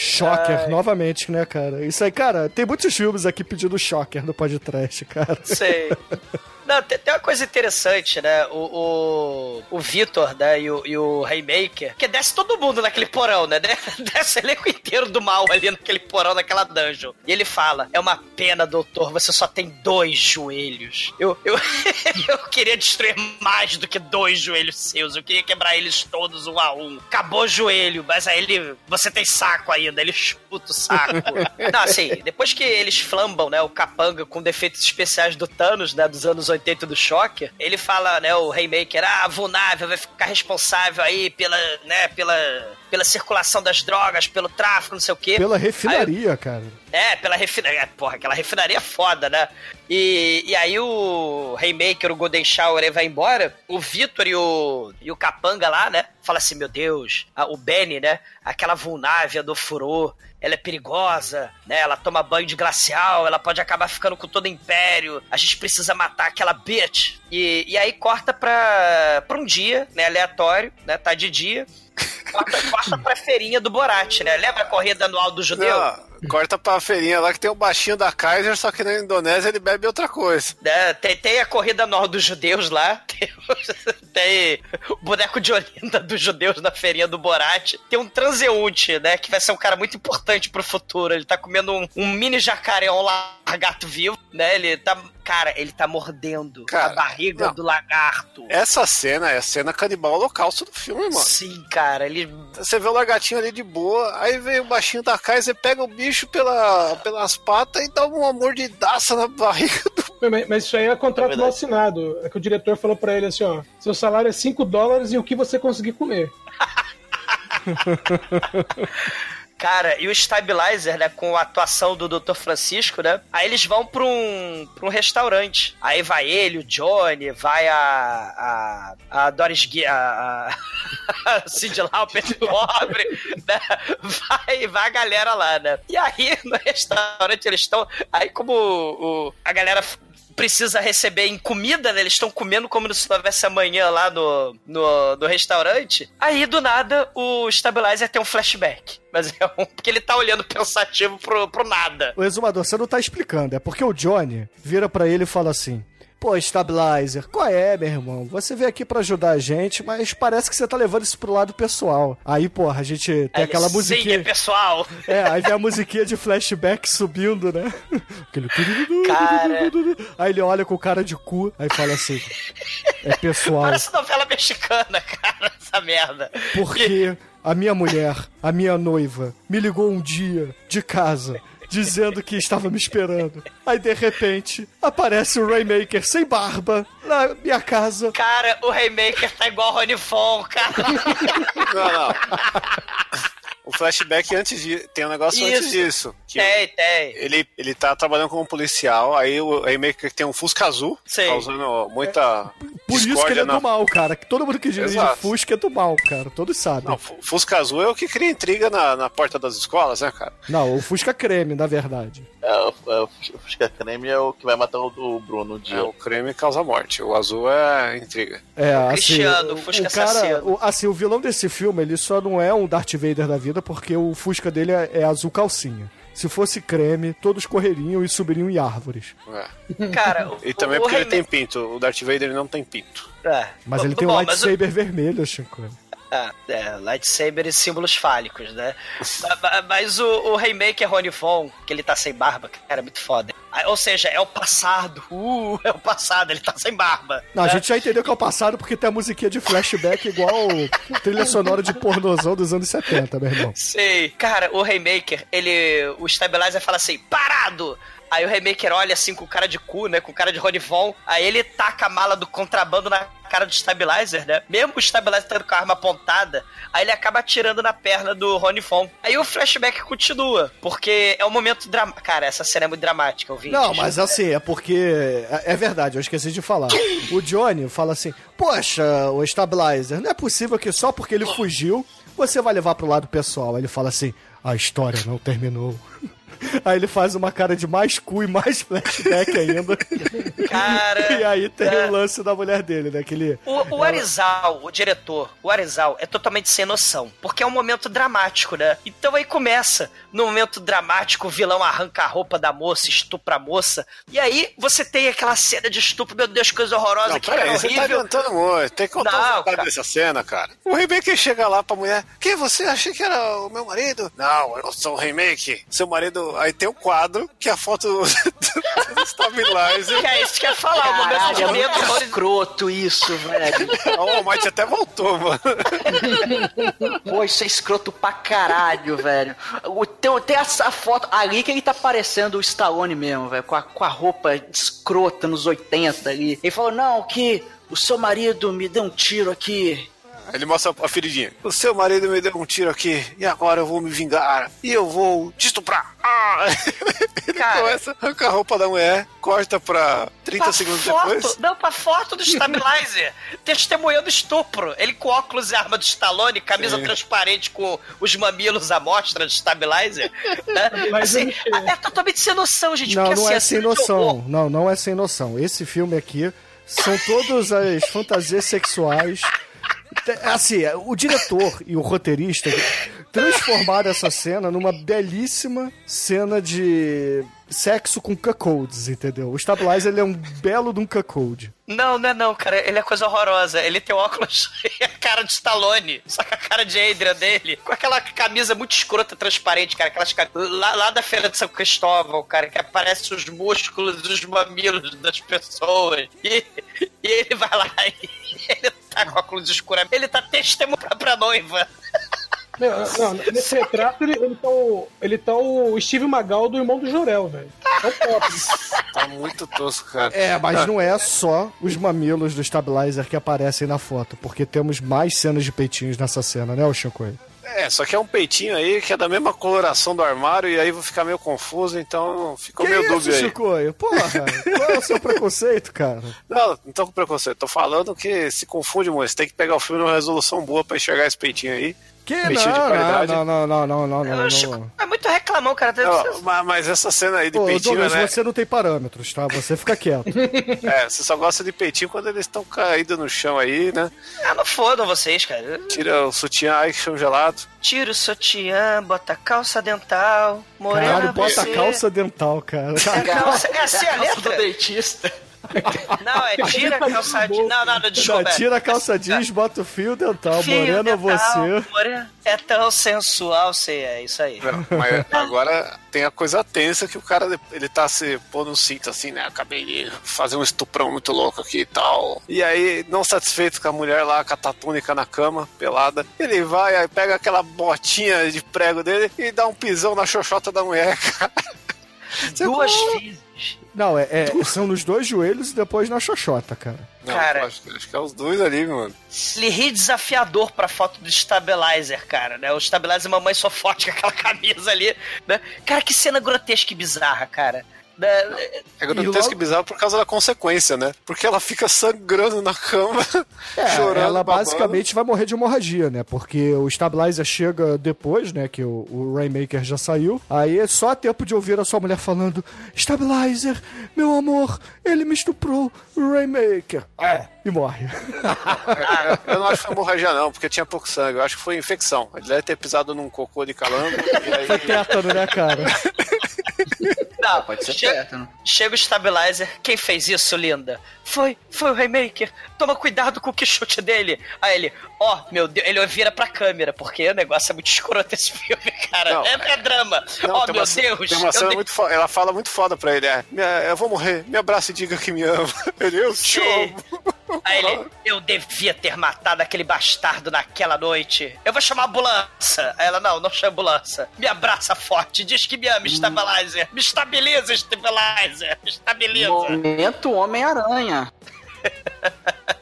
Shocker, novamente, né, cara? Isso aí, cara, tem muitos filmes aqui pedindo Shocker no podcast, cara. Sei. Não, tem, tem uma coisa interessante, né? O, o, o Vitor, né, e o, e o Rainmaker, que desce todo mundo naquele porão, né? Desce o elenco inteiro do mal ali naquele porão, naquela dungeon. E ele fala: É uma pena, doutor, você só tem dois joelhos. Eu, eu, eu queria destruir mais do que dois joelhos seus. Eu queria quebrar eles todos um a um. Acabou o joelho, mas aí ele. Você tem saco ainda, ele chuta o saco. Não, assim, depois que eles flambam, né, o capanga com defeitos especiais do Thanos, né, dos anos 80 do Shocker, ele fala, né, o Rainmaker, ah, a Vulnável vai ficar responsável aí pela, né, pela, pela circulação das drogas, pelo tráfico, não sei o quê. Pela Aí- refinaria, cara. é, pela refinaria. Porra, aquela refinaria é foda, né? E, e aí o Rainmaker, o Golden Shower, ele vai embora. O Vitor e o, e o Capanga lá, né? Fala assim: Meu Deus, a- o Benny, né? Aquela vulnávia do furor. Ela é perigosa, né? Ela toma banho de glacial, ela pode acabar ficando com todo o império. A gente precisa matar aquela bitch. E, e aí corta pra, pra um dia, né? Aleatório, né? Tá de dia. Corta, corta pra feirinha do Borat, né? Lembra a corrida anual do judeu? Não, corta pra feirinha lá que tem o baixinho da Kaiser, só que na Indonésia ele bebe outra coisa. né? Tem, tem a corrida anual dos judeus lá. Tem, tem o boneco de Olinda dos judeus na feirinha do Borat. Tem um transeunte, né? Que vai ser um cara muito importante pro futuro. Ele tá comendo um, um mini jacaré, um lagarto vivo, né? Ele tá. Cara, ele tá mordendo Cara, a barriga não. do lagarto. Essa cena é a cena canibal holocausto do filme, mano. Sim, cara, ele. Você vê o lagartinho ali de boa, aí vem o baixinho da Kaiser, pega o bicho pela, pelas patas e dá uma mordidaça na barriga do. Mas, mas isso aí é contrato É verdade. assinado. É que o diretor falou pra ele assim, ó, seu salário é 5 dólares e o que você conseguir comer. Cara, e o Stabilizer, né, com a atuação do Dr. Francisco, né? Aí eles vão pra um, pra um restaurante. Aí vai ele, o Johnny, vai a. a, a Doris Gui, a. a, Cindy Lauper pobre, né? Vai, vai a galera lá, né? E aí, no restaurante, eles estão. Aí, como o, o- a galera precisa receber em comida, né? Eles estão comendo como se não houvesse amanhã lá no, no, no restaurante. Aí, do nada, o Stabilizer tem um flashback. Mas é um, porque ele tá olhando pensativo pro, pro nada. O exumador, você não tá explicando. É porque o Johnny vira pra ele e fala assim: Pô, Stabilizer, qual é, meu irmão? Você veio aqui pra ajudar a gente, mas parece que você tá levando isso pro lado pessoal. Aí, porra, a gente tem Aí aquela musiquinha. Sim, é pessoal. É, aí vem a musiquinha de flashback subindo, né? Aquele. Cara. Aí ele olha com cara de cu, aí fala assim: É pessoal. Parece novela mexicana, cara, essa merda. Porque a minha mulher, a minha noiva, me ligou um dia de casa. Dizendo que estava me esperando. Aí, de repente, aparece o Raymaker sem barba na minha casa. Cara, o Raymaker tá igual o Rony Fon, cara. Não, não. O flashback antes de. Tem um negócio antes Isso. disso. Que Tem, tem. ele, ele tá trabalhando como policial, aí o Rainmaker tem um Fusca azul, Sim. causando muita. Por isso que ele é na- do mal, cara. Que todo mundo que dirige Exato. Fusca é do mal, cara. Todos sabem. Não, Fu- Fusca azul é o que cria intriga na, na porta das escolas, né, cara? Não, o Fusca creme, na verdade. É, o, é, o Fusca Creme é o que vai matar o, o Bruno um dia. É, o creme causa morte, o azul é intriga. É, assim, Cristiano, o, Fusca o cara, assassino. o, assim, o vilão desse filme, ele só não é um Darth Vader da vida porque o Fusca dele é, é azul calcinha. Se fosse creme, todos correriam e subiriam em árvores. É. Cara, E também o, porque o ele tem pinto, o Darth Vader não tem pinto. É. Mas ele Bom, tem um mas o- lightsaber vermelho, Chico. Ah, é, lightsaber e símbolos fálicos, né? Ma- ma- Mas o, o Raymaker Rony Von, que ele tá sem barba, cara, é muito foda. Ah, Ou seja, é o passado. Uh, é o passado, ele tá sem barba. Não, a né? gente já entendeu que é o passado porque tem a musiquinha de flashback igual trilha sonora de pornozão dos anos 70, meu irmão. Sei. Cara, o Raymaker, ele. O Stabilizer fala assim: parado! Aí o Raymaker olha assim com cara de cu, né? Com cara de Rony Von. Aí ele taca a mala do contrabando na cara do Stabilizer, né? Mesmo o Stabilizer tendo com a arma apontada, aí ele acaba atirando na perna do Rony Von. Aí o flashback continua, porque é um momento dramático. Cara, essa cena é muito dramática, ouvintes. Não, mas assim, é porque. É é verdade, eu esqueci de falar. O Johnny fala assim: Poxa, o Stabilizer, não é possível que só porque ele fugiu você vai levar pro lado pessoal. Aí ele fala assim: A história não terminou. Aí ele faz uma cara de mais cu e mais flashback ainda. Cara. E aí tem é. o lance da mulher dele, né? Que ele. O, o Arizal, o diretor, o Arizal é totalmente sem noção, porque é um momento dramático, né? Então aí começa, no momento dramático, o vilão arranca a roupa da moça, estupra a moça, e aí você tem aquela cena de estupro, meu Deus, que coisa horrorosa, Não, que peraí, você tá horrível. adiantando muito. Tem que contar Não, dessa cena, cara. O remake chega lá pra mulher. Quem é você? Achei que era o meu marido. Não, eu sou o remake. Seu marido. Aí tem o quadro, que é a foto do Stabilizer. Que é isso que eu ia falar, o momento de é medo muito horror- escroto isso, velho. O Almighty até voltou, mano. Pô, isso é escroto pra caralho, velho. O, tem, tem essa foto ali que ele tá parecendo o Stallone mesmo, velho, com a, com a roupa escrota nos 80 ali. Ele falou, não, que o seu marido me deu um tiro aqui. Aí Ele mostra a feridinha. O seu marido me deu um tiro aqui, e agora eu vou me vingar. E eu vou te estuprar. Ah! Ele Cara. começa a arrancar a roupa da mulher, corta pra 30 Pra segundos foto, depois. Não, pra foto do Stabilizer. testemunhando estupro. Ele com óculos e arma do Stallone, camisa Sim. transparente com os mamilos à mostra de Stabilizer. Né? Stabilizer Assim, é totalmente sem noção, gente. Não, não assim, é a sem noção. Não, não é sem noção. Esse filme aqui são todas as fantasias sexuais. Assim, o diretor e o roteirista transformaram essa cena numa belíssima cena de sexo com cuckolds, entendeu? O Stabilizer ele é um belo de um cuckold. Não, não é não, cara. Ele é coisa horrorosa. Ele tem óculos e a cara de Stallone. Só que a cara de Adrian dele. Com aquela camisa muito escrota, transparente, cara. Aquelas cam- lá, lá da feira de São Cristóvão, cara. Que aparece os músculos e os mamilos das pessoas. E, e ele vai lá e ele tá com óculos escuros. Ele tá testemunho pra, pra noiva. Não, não, nesse retrato ele, ele, tá o, ele tá o Steve Magal do irmão do Jorel, velho. É o top. Tá muito tosco, cara. É, mas não é só os mamilos do Stabilizer que aparecem na foto, porque temos mais cenas de peitinhos nessa cena, né, o Chico? É, só que é um peitinho aí que é da mesma coloração do armário e aí vou ficar meio confuso, então ficou Que meio isso, dúbio aí. Chico? Porra, qual é o seu preconceito, cara? Não, não tô com preconceito. Tô falando que se confunde muito. Você tem que pegar o filme numa resolução boa pra enxergar esse peitinho aí. Que Peitinho de não, qualidade. não, não, não, não, não, não, não, Chico não. é muito reclamão, cara. Não, ma- mas essa cena aí de Ô, peitinho, Douglas, né? você não tem parâmetros, tá? Você fica quieto. É, você só gosta de peitinho quando eles estão caídos no chão aí, né? Ah, não fodam vocês, cara. Tira o sutiã, ai, chão gelado. Tira o sutiã, bota calça dental, morena Caralho, bota você. calça dental, cara. É, calça, é assim a calça do letra? dentista. Não, é tira a calça jeans. Não, desculpa. Tá, tira a calça jeans, bota o fio dental. Fio Morena dental, você. morena. É tão sensual, sei, é isso aí. Mas agora tem a coisa tensa que o cara ele tá se pondo um cinto assim, né? Acabei de fazer um estuprão muito louco aqui e tal. E aí, não satisfeito com a mulher lá, com a tatúnica na cama, pelada, ele vai, aí pega aquela botinha de prego dele e dá um pisão na xoxota da mulher, cara. Você Duas vezes. Não, é, é- são nos dois joelhos e depois na xoxota, cara. Não, Cara. acho, que- acho que é os dois ali, mano. Ele ri desafiador pra foto do Stabilizer, cara, né? O Stabilizer mamãe só forte com aquela camisa ali, né? Cara, que cena grotesca e bizarra, cara. Né? É grotesco logo- e bizarro por causa da consequência, né? Porque ela fica sangrando na cama, É, chorando. ela babando. basicamente vai morrer de hemorragia, né? Porque o Stabilizer chega depois, né? Que o, o Rainmaker já saiu. Aí é só tempo de ouvir a sua mulher falando: Stabilizer, meu amor, ele me estuprou, Rainmaker. É. E morre. Eu não acho que foi hemorragia, não, porque tinha pouco sangue. Eu acho que foi infecção. Ele deve ter pisado num cocô de calango. aí... Tétano, né, cara? Não, Pode ser chega, tétano. chega o Stabilizer. Quem fez isso, linda? Foi, foi o Raymaker. Toma cuidado com o que chute dele. Aí ele, ó, meu Deus, ele vira pra câmera, porque o negócio é muito escroto esse filme, cara. Não, é, é drama. Não, Ó, tem meu Deus. Tem uma cena muito foda. Ela fala muito foda pra ele. É, "Minha- eu vou morrer, me abraça e diga que me ama. Ele, eu te amo. Aí ele, eu devia ter matado aquele bastardo naquela noite. Eu vou chamar a ambulância. Aí ela, não, não chama a ambulância. Me abraça forte, diz que me ama, Stabilizer. Me estabiliza, Stabilizer. Me estabiliza. Momento Homem-Aranha.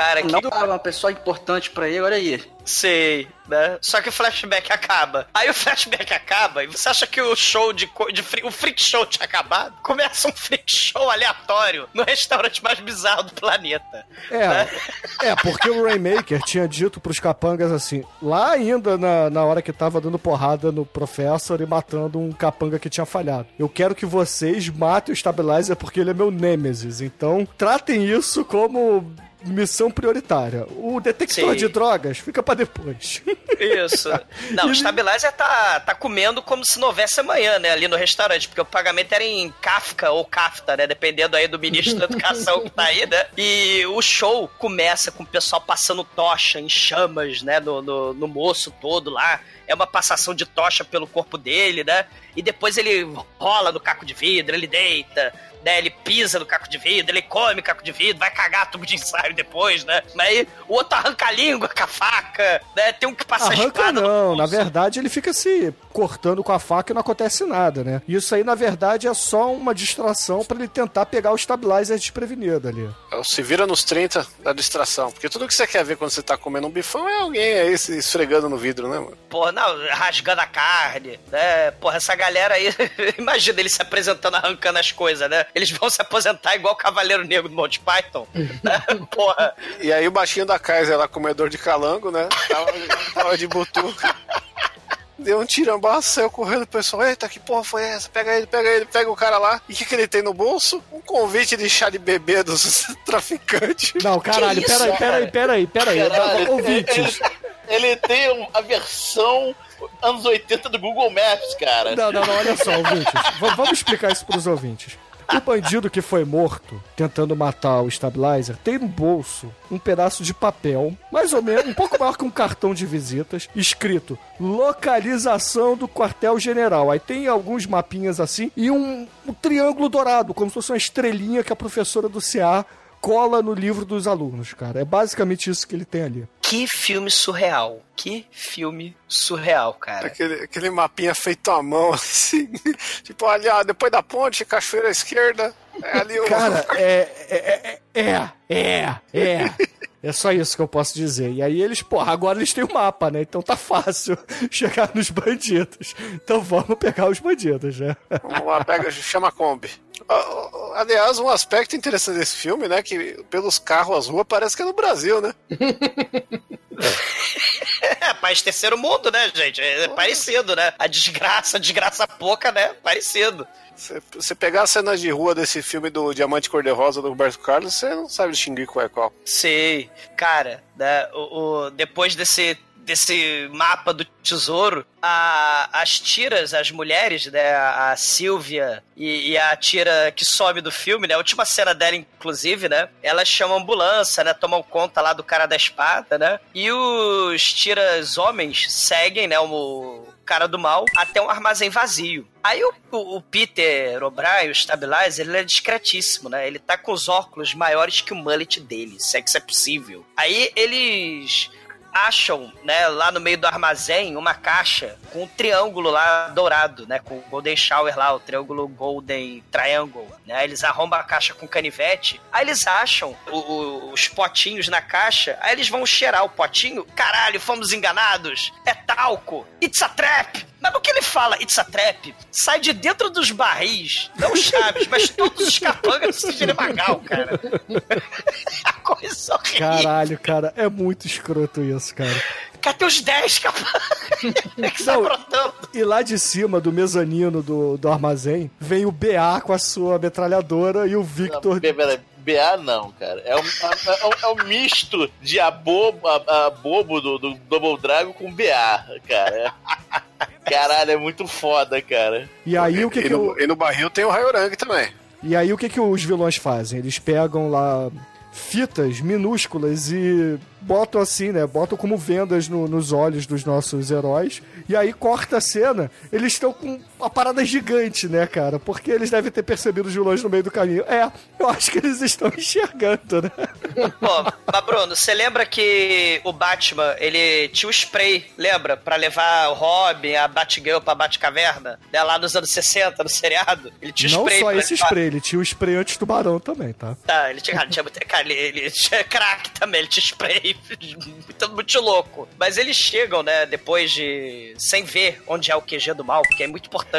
Cara, que Não tava uma pessoa importante pra ele, olha aí. Sei, né? Só que o flashback acaba. Aí o flashback acaba e você acha que o show de, de fri- o freak show tinha acabado? Começa um freak show aleatório no restaurante mais bizarro do planeta. né? É, é, porque o Rainmaker tinha dito pros capangas assim, lá ainda na, na hora que tava dando porrada no Professor e matando um capanga que tinha falhado. Eu quero que vocês matem o Stabilizer porque ele é meu Nemesis. Então, tratem isso como missão prioritária. O detector Sim. de drogas fica pra depois. Isso. Não, o Stabilizer tá, tá comendo como se não houvesse amanhã, né? Ali no restaurante, porque o pagamento era em Kafka ou Kafta, né? Dependendo aí do ministro da educação que tá aí, né? E o show começa com o pessoal passando tocha em chamas, né? No, no, no moço todo lá. É uma passação de tocha pelo corpo dele, né? E depois ele rola no caco de vidro, ele deita. Né? Ele pisa no caco de vidro, ele come caco de vidro, vai cagar tubo de ensaio depois, né? Mas aí o outro arranca a língua com a faca, né? Tem um que passa a Arranca espada no não, na verdade ele fica se cortando com a faca e não acontece nada, né? Isso aí, na verdade, é só uma distração pra ele tentar pegar o stabilizer desprevenido ali. É Se vira nos 30 da distração. Porque tudo que você quer ver quando você tá comendo um bifão é alguém aí se esfregando no vidro, né, mano? Porra, não, rasgando a carne, né? Porra, essa galera aí, imagina eles se apresentando, arrancando as coisas, né? Eles vão se aposentar igual o Cavaleiro Negro do Monty Python, né? Porra, E aí o baixinho da Kaiser lá, comedor de calango, né? Tava, tava de butuca. Deu um tirambaço, saiu correndo, o pessoal, eita, que porra foi essa? Pega ele, pega ele, pega o cara lá. E o que, que ele tem no bolso? Um convite de chá de bebê dos traficantes. Não, caralho, peraí, peraí, peraí, peraí. Caralho, Ouvintes. Ele, ele tem a versão anos 80 do Google Maps, cara. Não, não, não, olha só, ouvintes. V- vamos explicar isso pros ouvintes. O bandido que foi morto tentando matar o Stabilizer tem no bolso um pedaço de papel, mais ou menos, um pouco maior que um cartão de visitas, escrito localização do quartel-general. Aí tem alguns mapinhas assim e um, um triângulo dourado, como se fosse uma estrelinha que a professora do CA cola no livro dos alunos, cara. É basicamente isso que ele tem ali. Que filme surreal. Que filme surreal, cara. Aquele, aquele mapinha feito à mão, assim. tipo, ali, ó, depois da ponte, cachoeira à esquerda. É ali o. Cara, é. É. É. É. É. É só isso que eu posso dizer. E aí eles, porra, agora eles têm o mapa, né? Então tá fácil chegar nos bandidos. Então vamos pegar os bandidos, né? Vamos lá, pega, chama a Kombi. Ah, ah, Aliás, um aspecto interessante desse filme, né? Que pelos carros, as ruas, parece que é no Brasil, né? É, país terceiro mundo, né, gente? É parecido, né? A desgraça, a desgraça pouca, né? Parecido. Você, pegar as cenas de rua desse filme do Diamante Cor-de-Rosa do Roberto Carlos, você não sabe distinguir qual é qual. Sei. Cara, né, o, o- depois desse, desse mapa do tesouro, a- as tiras, as mulheres, né? A, Silvia e, e a tira que some do filme, né? A última cena dela, inclusive, né? Elas chamam ambulância, né? Tomam conta lá do cara da espada, né? E os tiras homens seguem, né? O cara do mal até um armazém vazio. Aí o, o- Peter O'Brien, o Stabilizer, ele é discretíssimo, né? Ele tá com os óculos maiores que o mullet dele, se é que isso é possível. Aí eles acham, né, lá no meio do armazém, uma caixa com um triângulo lá dourado, né, com o Golden Shower lá, o triângulo Golden Triangle, né, eles arrombam a caixa com canivete, aí eles acham o- o- os potinhos na caixa, aí eles vão cheirar o potinho, caralho, fomos enganados, é talco, it's a trap, mas no que ele fala, it's a trap, sai de dentro dos barris, não Chaves, mas todos os capangas do Sidney Magal, cara. a coisa horrível. Caralho, cara, é muito escroto isso, cara. Cadê os 10 capangas que tá Não. E lá de cima, do mezanino do, do armazém, vem o BA com a sua metralhadora e o Victor. B- pera, BA não, cara. É um, é um- é um misto de abobo, a, a bobo do, do Double Dragon com BA, cara. Caralho, é muito foda, cara. E aí o que e, que no, o... e no barril tem o Rayorang também. E aí o que, que os vilões fazem? Eles pegam lá fitas minúsculas e botam assim, né? Botam como vendas no- nos olhos dos nossos heróis. E aí corta a cena, eles estão com uma parada gigante, né, cara? Porque eles devem ter percebido os vilões no meio do caminho. É, eu acho que eles estão enxergando, né? Pô, mas Bruno, você lembra que o Batman, ele tinha o spray, lembra? Pra levar o Robin, a Batgirl pra Batcaverna? Né? Lá nos anos 60, no seriado. Ele tinha Não spray só pra esse levar- spray, ele tinha o spray antes do Barão também, tá? Tá, ele tinha, cara, tinha, muito- cara, ele, ele tinha crack também, ele tinha spray, muito, muito louco. Mas eles chegam, né, depois de. sem ver onde é o QG do mal, porque é muito importante,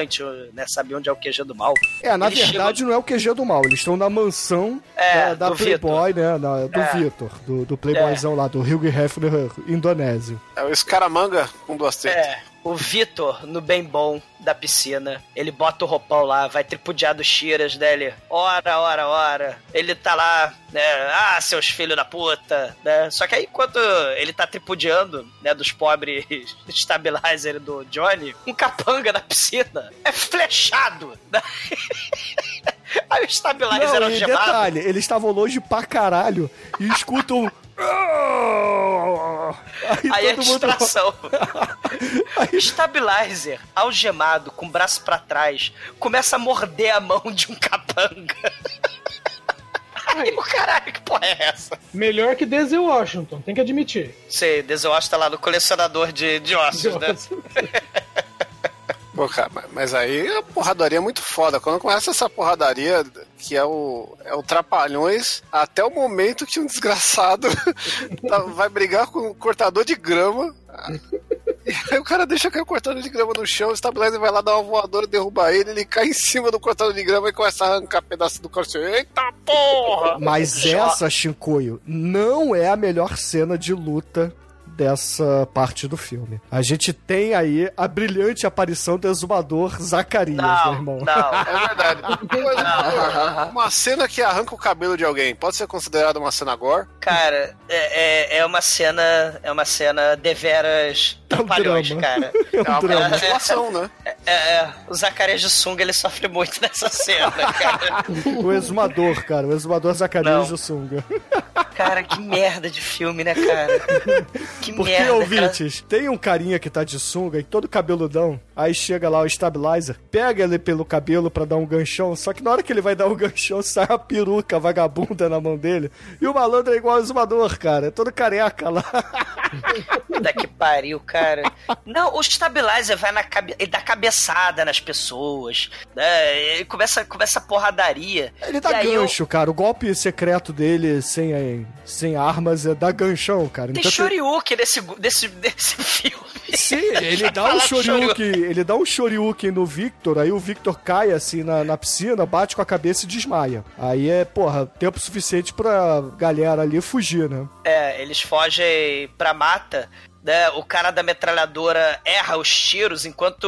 né, saber onde é o QG do mal. É, na Eles verdade não é o QG do mal, eles estão na mansão É, da, da do Playboy, né? na- do É. Vitor, do, do Playboyzão lá, do Hugh Hefner indonésio. É o Escaramanga com duas tetas. É, o Vitor, no bem bom da piscina, ele bota o roupão lá, vai tripudiar dos tiras dele. Ora, ora, ora. Ele tá lá, né? Ah, seus filhos da puta, né? Só que aí, enquanto ele tá tripudiando, né, dos pobres stabilizer do Johnny, um capanga na piscina é flechado, né? Aí o stabilizer Não, era e algemado. detalhe, eles estavam longe pra caralho e escutam. Aí é todo mundo- distração. Stabilizer, algemado, com o braço pra trás, começa a morder a mão de um capanga. Aí o caralho, que porra é essa? Melhor que Denzel Washington, tem que admitir. Você, Deus tá lá no colecionador de, de ossos, né? Pô, cara, mas- aí a porradaria é muito foda. Quando começa essa porradaria, que é o, é o Trapalhões, até o momento que um desgraçado tá- vai brigar com um cortador de grama. E aí o cara deixa cair o cortador de grama no chão, o Stabilizer vai lá dar uma voadora, derrubar ele, ele cai em cima do cortador de grama e começa a arrancar pedaço do corte. Eita porra! Mas essa, Shinkoio, não é a melhor cena de luta dessa parte do filme. A gente tem aí a brilhante aparição do exumador Zacarias, meu irmão. É verdade. Uma- Uma cena que arranca o cabelo de alguém, pode ser considerada uma cena gore? Cara, é, é, é uma cena. É uma cena deveras trapalhões, drama. cara. É uma drama. mutilação, né? É, é, o Zacarias de Sunga ele sofre muito nessa cena, cara. O exumador, cara. O exumador Zacarias do Sunga. Cara, que merda de filme, né, cara? Que Porque, merda. ouvintes, tem um carinha que tá de sunga e todo cabeludão, aí chega lá o stabilizer, pega ele pelo cabelo pra dar um ganchão, só que na hora que ele vai dar o ganchão, sai a peruca vagabunda na mão dele, e o malandro é igual ao exumador, cara, é todo careca lá. Puta que pariu, cara. Não, o Stabilizer vai na cabe... ele dá cabeçada nas pessoas, né? Ele começa, começa a porradaria. Ele dá aí eu- gancho, cara, o golpe secreto dele sem, sem armas é dar ganchão, cara. Tem Então, Shoryuken nesse, desse, desse filme. Sim, ele dá um shoryuken, ele dá um shoryuken no Victor, aí o Victor cai assim na, na piscina, bate com a cabeça e desmaia. Aí é, porra, tempo suficiente pra galera ali fugir, né? É, eles fogem pra mata. Né? O cara da metralhadora erra os tiros enquanto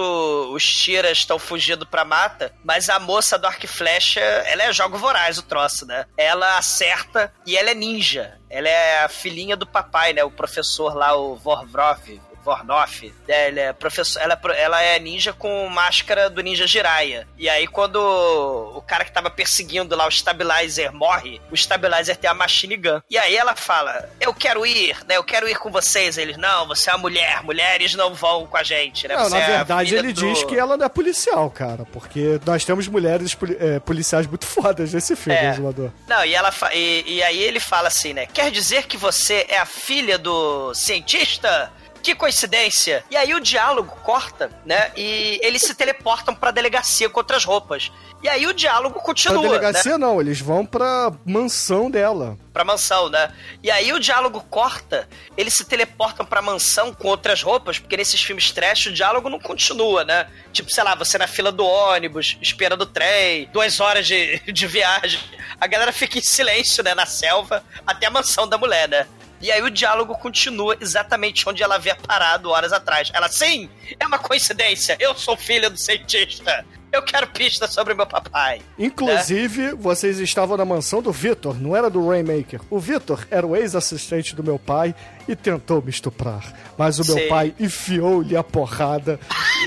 os tiras estão fugindo pra mata. Mas a moça do arco e flecha, ela é jogo voraz o troço, né? Ela acerta e ela é ninja. Ela é a filhinha do papai, né? O professor lá, o Vorvrov. Vornoff, né, ela é professor, ela, é ela é ninja com máscara do ninja Jiraiya. E aí quando o cara que tava perseguindo lá o Stabilizer morre, o Stabilizer tem a machine gun. E aí ela fala: "Eu quero ir, né? Eu quero ir com vocês". Eles: "Não, você é uma mulher, mulheres não vão com a gente, né? Não, na é verdade ele do- diz que ela não é policial, cara, porque nós temos mulheres é, policiais muito fodas nesse filme, É. Exumador. Não, e, ela fa- e, e aí ele fala assim, né? Quer dizer que você é a filha do cientista? Que coincidência! E aí o diálogo corta, né? E eles se teleportam pra delegacia com outras roupas. E aí o diálogo Pra continua, delegacia né? não, eles vão pra mansão dela. Pra mansão, né? E aí o diálogo corta, eles se teleportam pra mansão com outras roupas, porque nesses filmes trash o diálogo não continua, né? Tipo, sei lá, você na fila do ônibus, esperando o trem, duas horas de, de viagem. A galera fica em silêncio, né, na selva, até a mansão da mulher, né? E aí o diálogo continua exatamente onde ela havia parado horas atrás. Ela, sim, é uma coincidência, eu sou filha do cientista. Eu quero pistas sobre meu papai. Inclusive, vocês estavam na mansão do Vitor, não era do Rainmaker. O Vitor era o ex-assistente do meu pai e tentou me estuprar. Mas o meu Sei. pai enfiou-lhe a porrada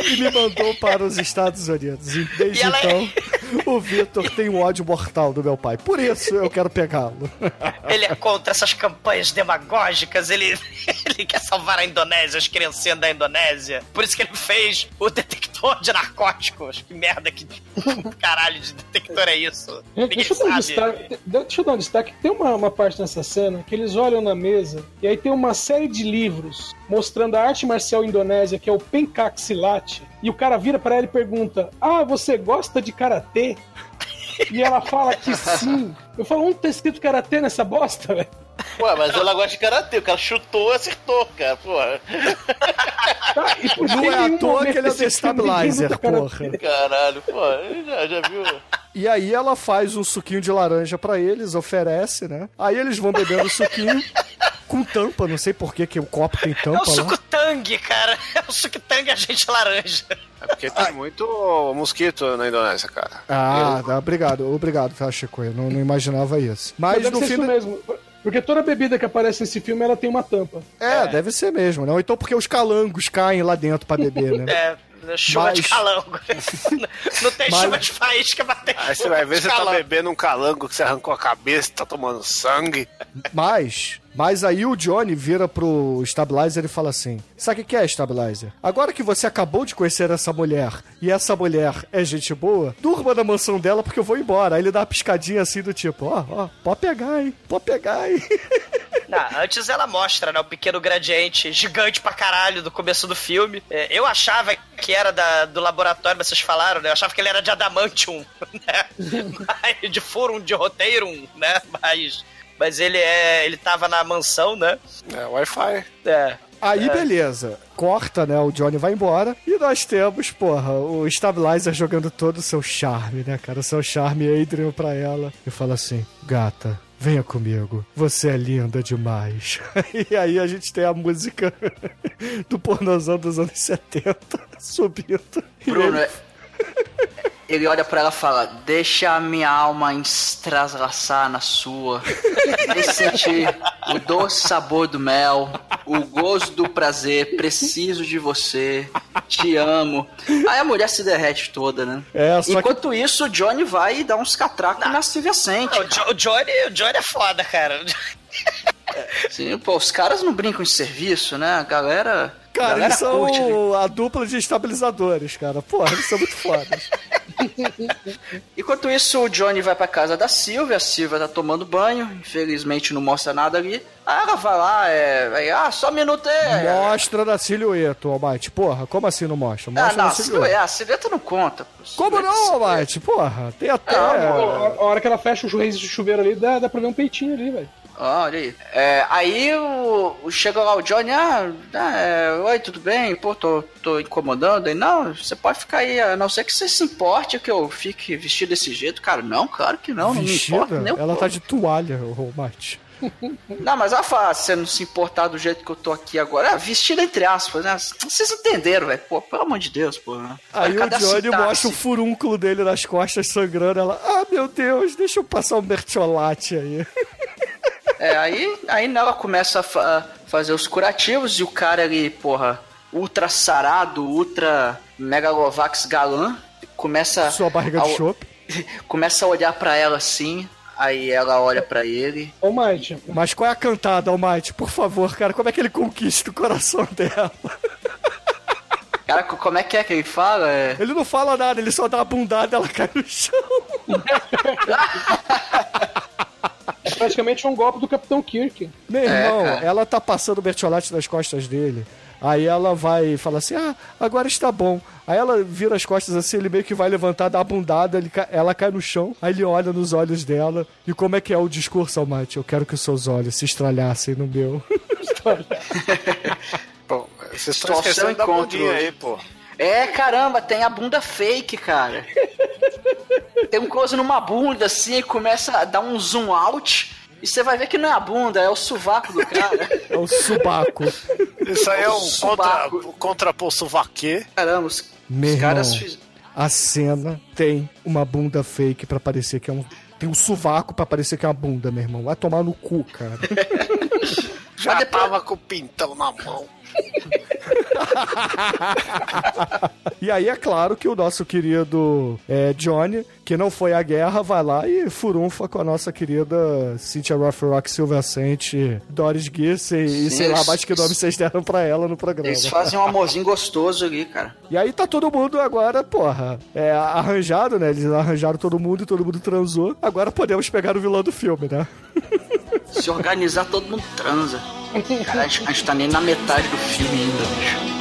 e me mandou para os Estados Unidos. E desde E ela é- então, o Vitor tem um ódio mortal do meu pai. Por isso eu quero pegá-lo. Ele é contra essas campanhas demagógicas, ele, ele quer salvar a Indonésia, as criancinhas da Indonésia. Por isso que ele fez o detector de narcóticos. Que merda, que caralho de detector é isso? Deixa, eu um destaque, deixa eu dar um destaque. Tem uma, uma parte nessa cena que eles olham na mesa e aí tem uma série de livros mostrando a arte marcial indonésia, que é o Pencak Silat. E o cara vira pra ela e pergunta: Ah, você gosta de karatê? E ela fala que sim. Eu falo: Onde tá escrito karatê nessa bosta, velho? Ué, mas ela gosta de karatê. O cara chutou e acertou, cara. Porra. Não é à toa que ele é o destabilizer, porra. Caralho, pô. Já, já viu? E aí ela faz um suquinho de laranja pra eles, oferece, né? Aí eles vão bebendo o suquinho com tampa, não sei por que que o copo tem É tampa o lá. suco tangue, cara. É o suco tangue agente laranja. É porque tem muito mosquito na Indonésia, cara. Ah, tá, obrigado, obrigado, tá, Chico? Eu não, não imaginava isso. Mas deve no ser fim. isso mesmo. Porque toda bebida que aparece nesse filme ela tem uma tampa. É, deve ser mesmo, né? Ou então porque os calangos caem lá dentro pra beber, né? É, Chuva de Mas- calango. Não tem Mas- chuva de faísca, mas tem Aí você vai ver, de você tá calango. bebendo um calango que você arrancou a cabeça, tá tomando sangue. Mas, mas aí o Johnny vira pro Stabilizer e fala assim: Sabe o que é, Stabilizer? Agora que você acabou de conhecer essa mulher e essa mulher é gente boa, durma na mansão dela porque eu vou embora. Aí ele dá uma piscadinha assim do tipo: Ó, ó, pode pegar, hein? Pode pegar, hein? Não, antes ela mostra, né, o pequeno gradiente gigante pra caralho do começo do filme. É, eu achava que era da- do laboratório, mas vocês falaram, né? Eu achava que ele era de adamantium, né? Mas- de furum, de roteiro, né? Mas, mas ele é, ele tava na mansão, né? É, Wi-Fi. É. Aí, É. beleza. Corta, né? O Johnny vai embora. E nós temos, porra, o Stabilizer jogando todo o seu charme, né, cara? O seu charme Adrian pra ela. E fala assim: Gata, venha comigo. Você é linda demais. e aí a gente tem a música do pornozão dos anos 70 subindo. E Bruno, ele- é- ele olha pra ela e fala: Deixa a minha alma estraçar na sua. Deixa sentir o doce sabor do mel, o gosto do prazer. Preciso de você. Te amo. Aí a mulher se derrete toda, né? É, só que Enquanto isso, o Johnny vai dar uns catracos na Silvia Sente. Não, o, Jo- o Johnny, o Johnny é foda, cara. Sim, pô, os caras não brincam de serviço, né? A galera. a Cara, galera eles são curte ali. a dupla de estabilizadores, cara. Porra, eles são muito fodas. Enquanto isso, o Johnny vai pra casa da Silvia, a Silvia tá tomando banho, infelizmente não mostra nada ali. Aí ela vai lá, é. ah, só um minuto aí. Mostra na silhueta, Almighty. Porra, como assim não mostra? Ah, Mostra não, na a silhueta, silhueta. a silhueta não conta. pô. Como Silhueta- não, Almighty? Porra, tem até... A a hora que ela fecha o juiz de chuveiro ali, dá, dá pra ver um peitinho ali, velho. Ah, olha aí. É, aí o, o- chega lá o Johnny, ah, ah, é, oi, tudo bem? Pô, tô, tô incomodando. Aí, não, você pode ficar aí, a não ser que você se importe que eu fique vestido desse jeito. Cara, não, claro que não, não me importa Vestida? nem Ela pouco. tá de toalha, o Almighty. Não, mas fala, se você não se importar do jeito que eu tô aqui agora, é, vestido entre aspas, né? Vocês entenderam, velho. Pô, pelo amor de Deus, pô. Aí o a Johnny sintaxe? mostra o furúnculo dele nas costas sangrando. Ela, ah, meu Deus, deixa eu passar um mertiolate aí. É, aí, aí ela começa a fa- a fazer os curativos e o cara ali, porra, ultra sarado, ultra megalovax galã, começa Sua barriga de a- chope. começa a olhar pra ela assim, aí ela olha pra ele. Ô, Might, Mas qual é a cantada, Almighty? Por favor, cara, como é que ele conquista o coração dela? Cara, co- como é que é que ele fala? É... Ele não fala nada, ele só dá uma bundada e ela cai no chão. é praticamente um golpe do Capitão Kirk. Meu É, irmão, cara. ela tá passando o mertiolate nas costas dele. Aí ela vai falar assim: Ah, agora está bom. Aí ela vira as costas assim, ele meio que vai levantar, dá a bundada, ele ca- ela cai no chão, aí ele olha nos olhos dela. E como é que é o discurso, Almighty? Eu quero que os seus olhos se estralhassem no meu. Pô, vocês estão esquecendo da bundinha aí, pô. É, caramba, tem a bunda fake, cara. tem um close numa bunda assim e começa a dar um zoom out. E você vai ver que não é a bunda, é o sovaco do cara. É o subaco. Isso aí é um contra, Subaco. contrapulso vaquê. Caramba, os, Meu os caras irmão. fiz... A cena tem uma bunda fake pra parecer que é um. Tem um sovaco pra parecer que é uma bunda, meu irmão. Vai tomar no cu, cara. Já depois- tava com o pintão na mão. E aí é claro que o nosso querido é, Johnny, que não foi à guerra, vai lá e furunfa com a nossa querida Cynthia Rothrock Silvacente, Doris Gissem e sei lá mais que nome vocês deram pra ela no programa. Eles fazem um amorzinho gostoso ali, cara. E aí tá todo mundo agora, porra, é, arranjado, né? Eles arranjaram todo mundo e todo mundo transou. Agora podemos pegar o vilão do filme, né? Se organizar, todo mundo transa. Cara, a gente, tá nem na metade do filme ainda, bicho.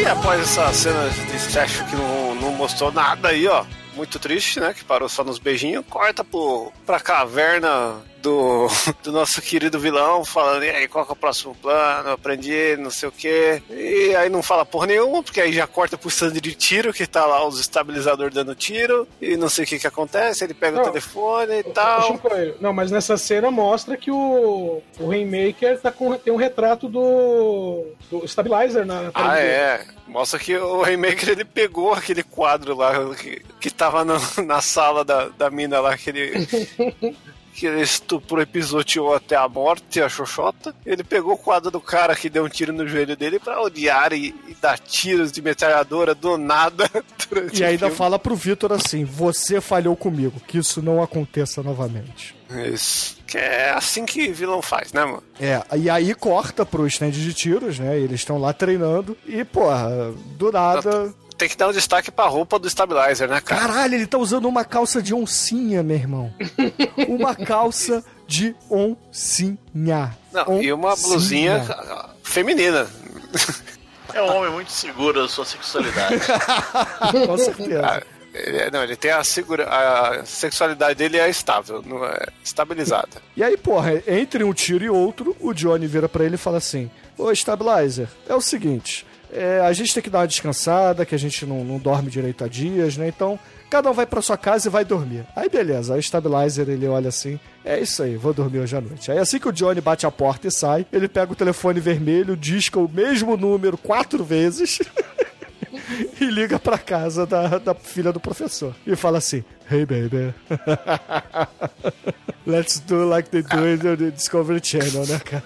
E após essa cena de sexo que não, não mostrou nada aí, ó. Muito triste, né? Que parou só nos beijinhos. Corta pro, pra caverna do, do nosso querido vilão, falando, e aí, qual que é o próximo plano? Aprendi, não sei o quê. E aí não fala porra nenhuma, porque aí já corta pro stand de tiro, que tá lá os estabilizadores dando tiro, e não sei o que que acontece, ele pega Não. o telefone e tal. Não, mas nessa cena mostra que o, o Rainmaker tá com, tem um retrato do, do Stabilizer na, na Ah, é. Mostra que o Rainmaker ele pegou aquele quadro lá que, que tava no- na sala da, da mina lá, que ele que ele estuprou e pisoteou até a morte, a xoxota. Ele pegou o quadro do cara que deu um tiro no joelho dele pra odiar e, e dar tiros de metralhadora do nada. E ainda fala pro Vitor assim: você falhou comigo, que isso não aconteça novamente. Isso. Que é assim que vilão faz, né, mano? É, e aí corta pro stand de tiros, né? Eles estão lá treinando e, porra, do nada. Tem que dar um destaque pra roupa do Stabilizer, né, cara? Caralho, ele tá usando uma calça de oncinha, meu irmão. Uma calça de oncinha. Não, e uma Oncinha. blusinha ah, feminina. É um homem muito seguro da sua sexualidade. Com certeza. Ah, ele- não, ele tem a segura, a sexualidade dele é estável, não é estabilizada. E aí, porra, entre um tiro e outro, o Johnny vira pra ele e fala assim: Ô, Stabilizer, é o seguinte, é, a gente tem que dar uma descansada, que a gente não, não dorme direito há dias, né? Então, cada um vai pra sua casa e vai dormir. Aí, beleza, aí o Stabilizer ele olha assim: É isso aí, vou dormir hoje à noite. Aí, assim que o Johnny bate a porta e sai, ele pega o telefone vermelho, disca o mesmo número quatro vezes. e liga pra casa da, da filha do professor. E fala assim: Hey baby. Let's do like they do in the Discovery Channel, né, cara?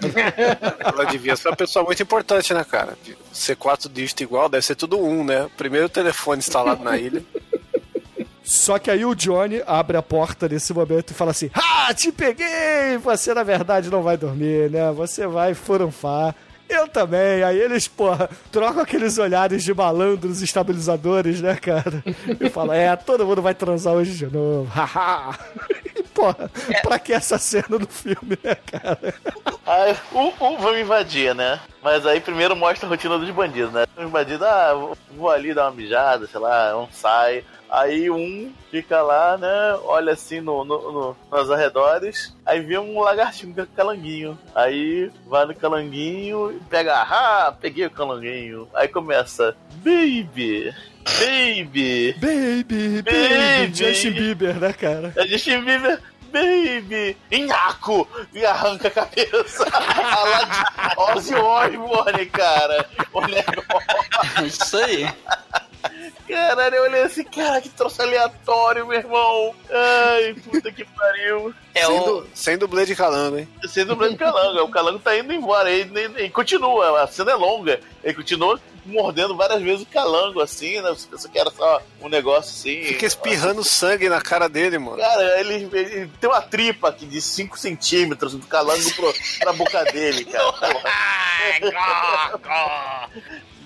Ela devia ser uma pessoa muito importante, né, cara? Ser quatro dígitos igual, deve ser tudo um, né? Primeiro telefone instalado na ilha. Só que aí o Johnny abre a porta nesse momento e fala assim: Ah, te peguei! Você na verdade não vai dormir, né? Você vai furunfar. Eu também. Aí eles, porra, trocam aqueles olhares de malandros estabilizadores, né, cara? E fala: É, todo mundo vai transar hoje de novo. Haha. E, porra, pra que essa cena no filme, né, cara? Aí, um, um vamos invadir, né? Mas aí primeiro mostra a rotina dos bandidos, né? Os bandidos, ah, vou ali dar uma mijada, sei lá, um sai. Aí um fica lá, né? Olha assim no, no, no- nos arredores. Aí vê um lagartinho com calanguinho. Aí vai no calanguinho e pega, ah, peguei o calanguinho. Aí começa, baby, baby. Baby, baby, Baby. Justin Bieber, né, cara? É Justin Bieber, baby, Inhaco, e arranca a cabeça. A lá de Ozzy Osbourne, cara. O negócio. Isso aí. Caralho, eu olhei assim, cara, que troço aleatório, meu irmão. Ai, puta que pariu. É sem, o. du- sem dublê de calango, hein? Sendo o Branco Calango, o Calango tá indo embora, ele, ele- ele continua, a cena é longa, ele continua mordendo várias vezes o Calango, assim, né? Você pensa que era só um negócio assim. Fica espirrando sangue na cara dele, mano. Cara, ele, ele tem uma tripa aqui de 5 centímetros do calango pro, pra boca dele, cara.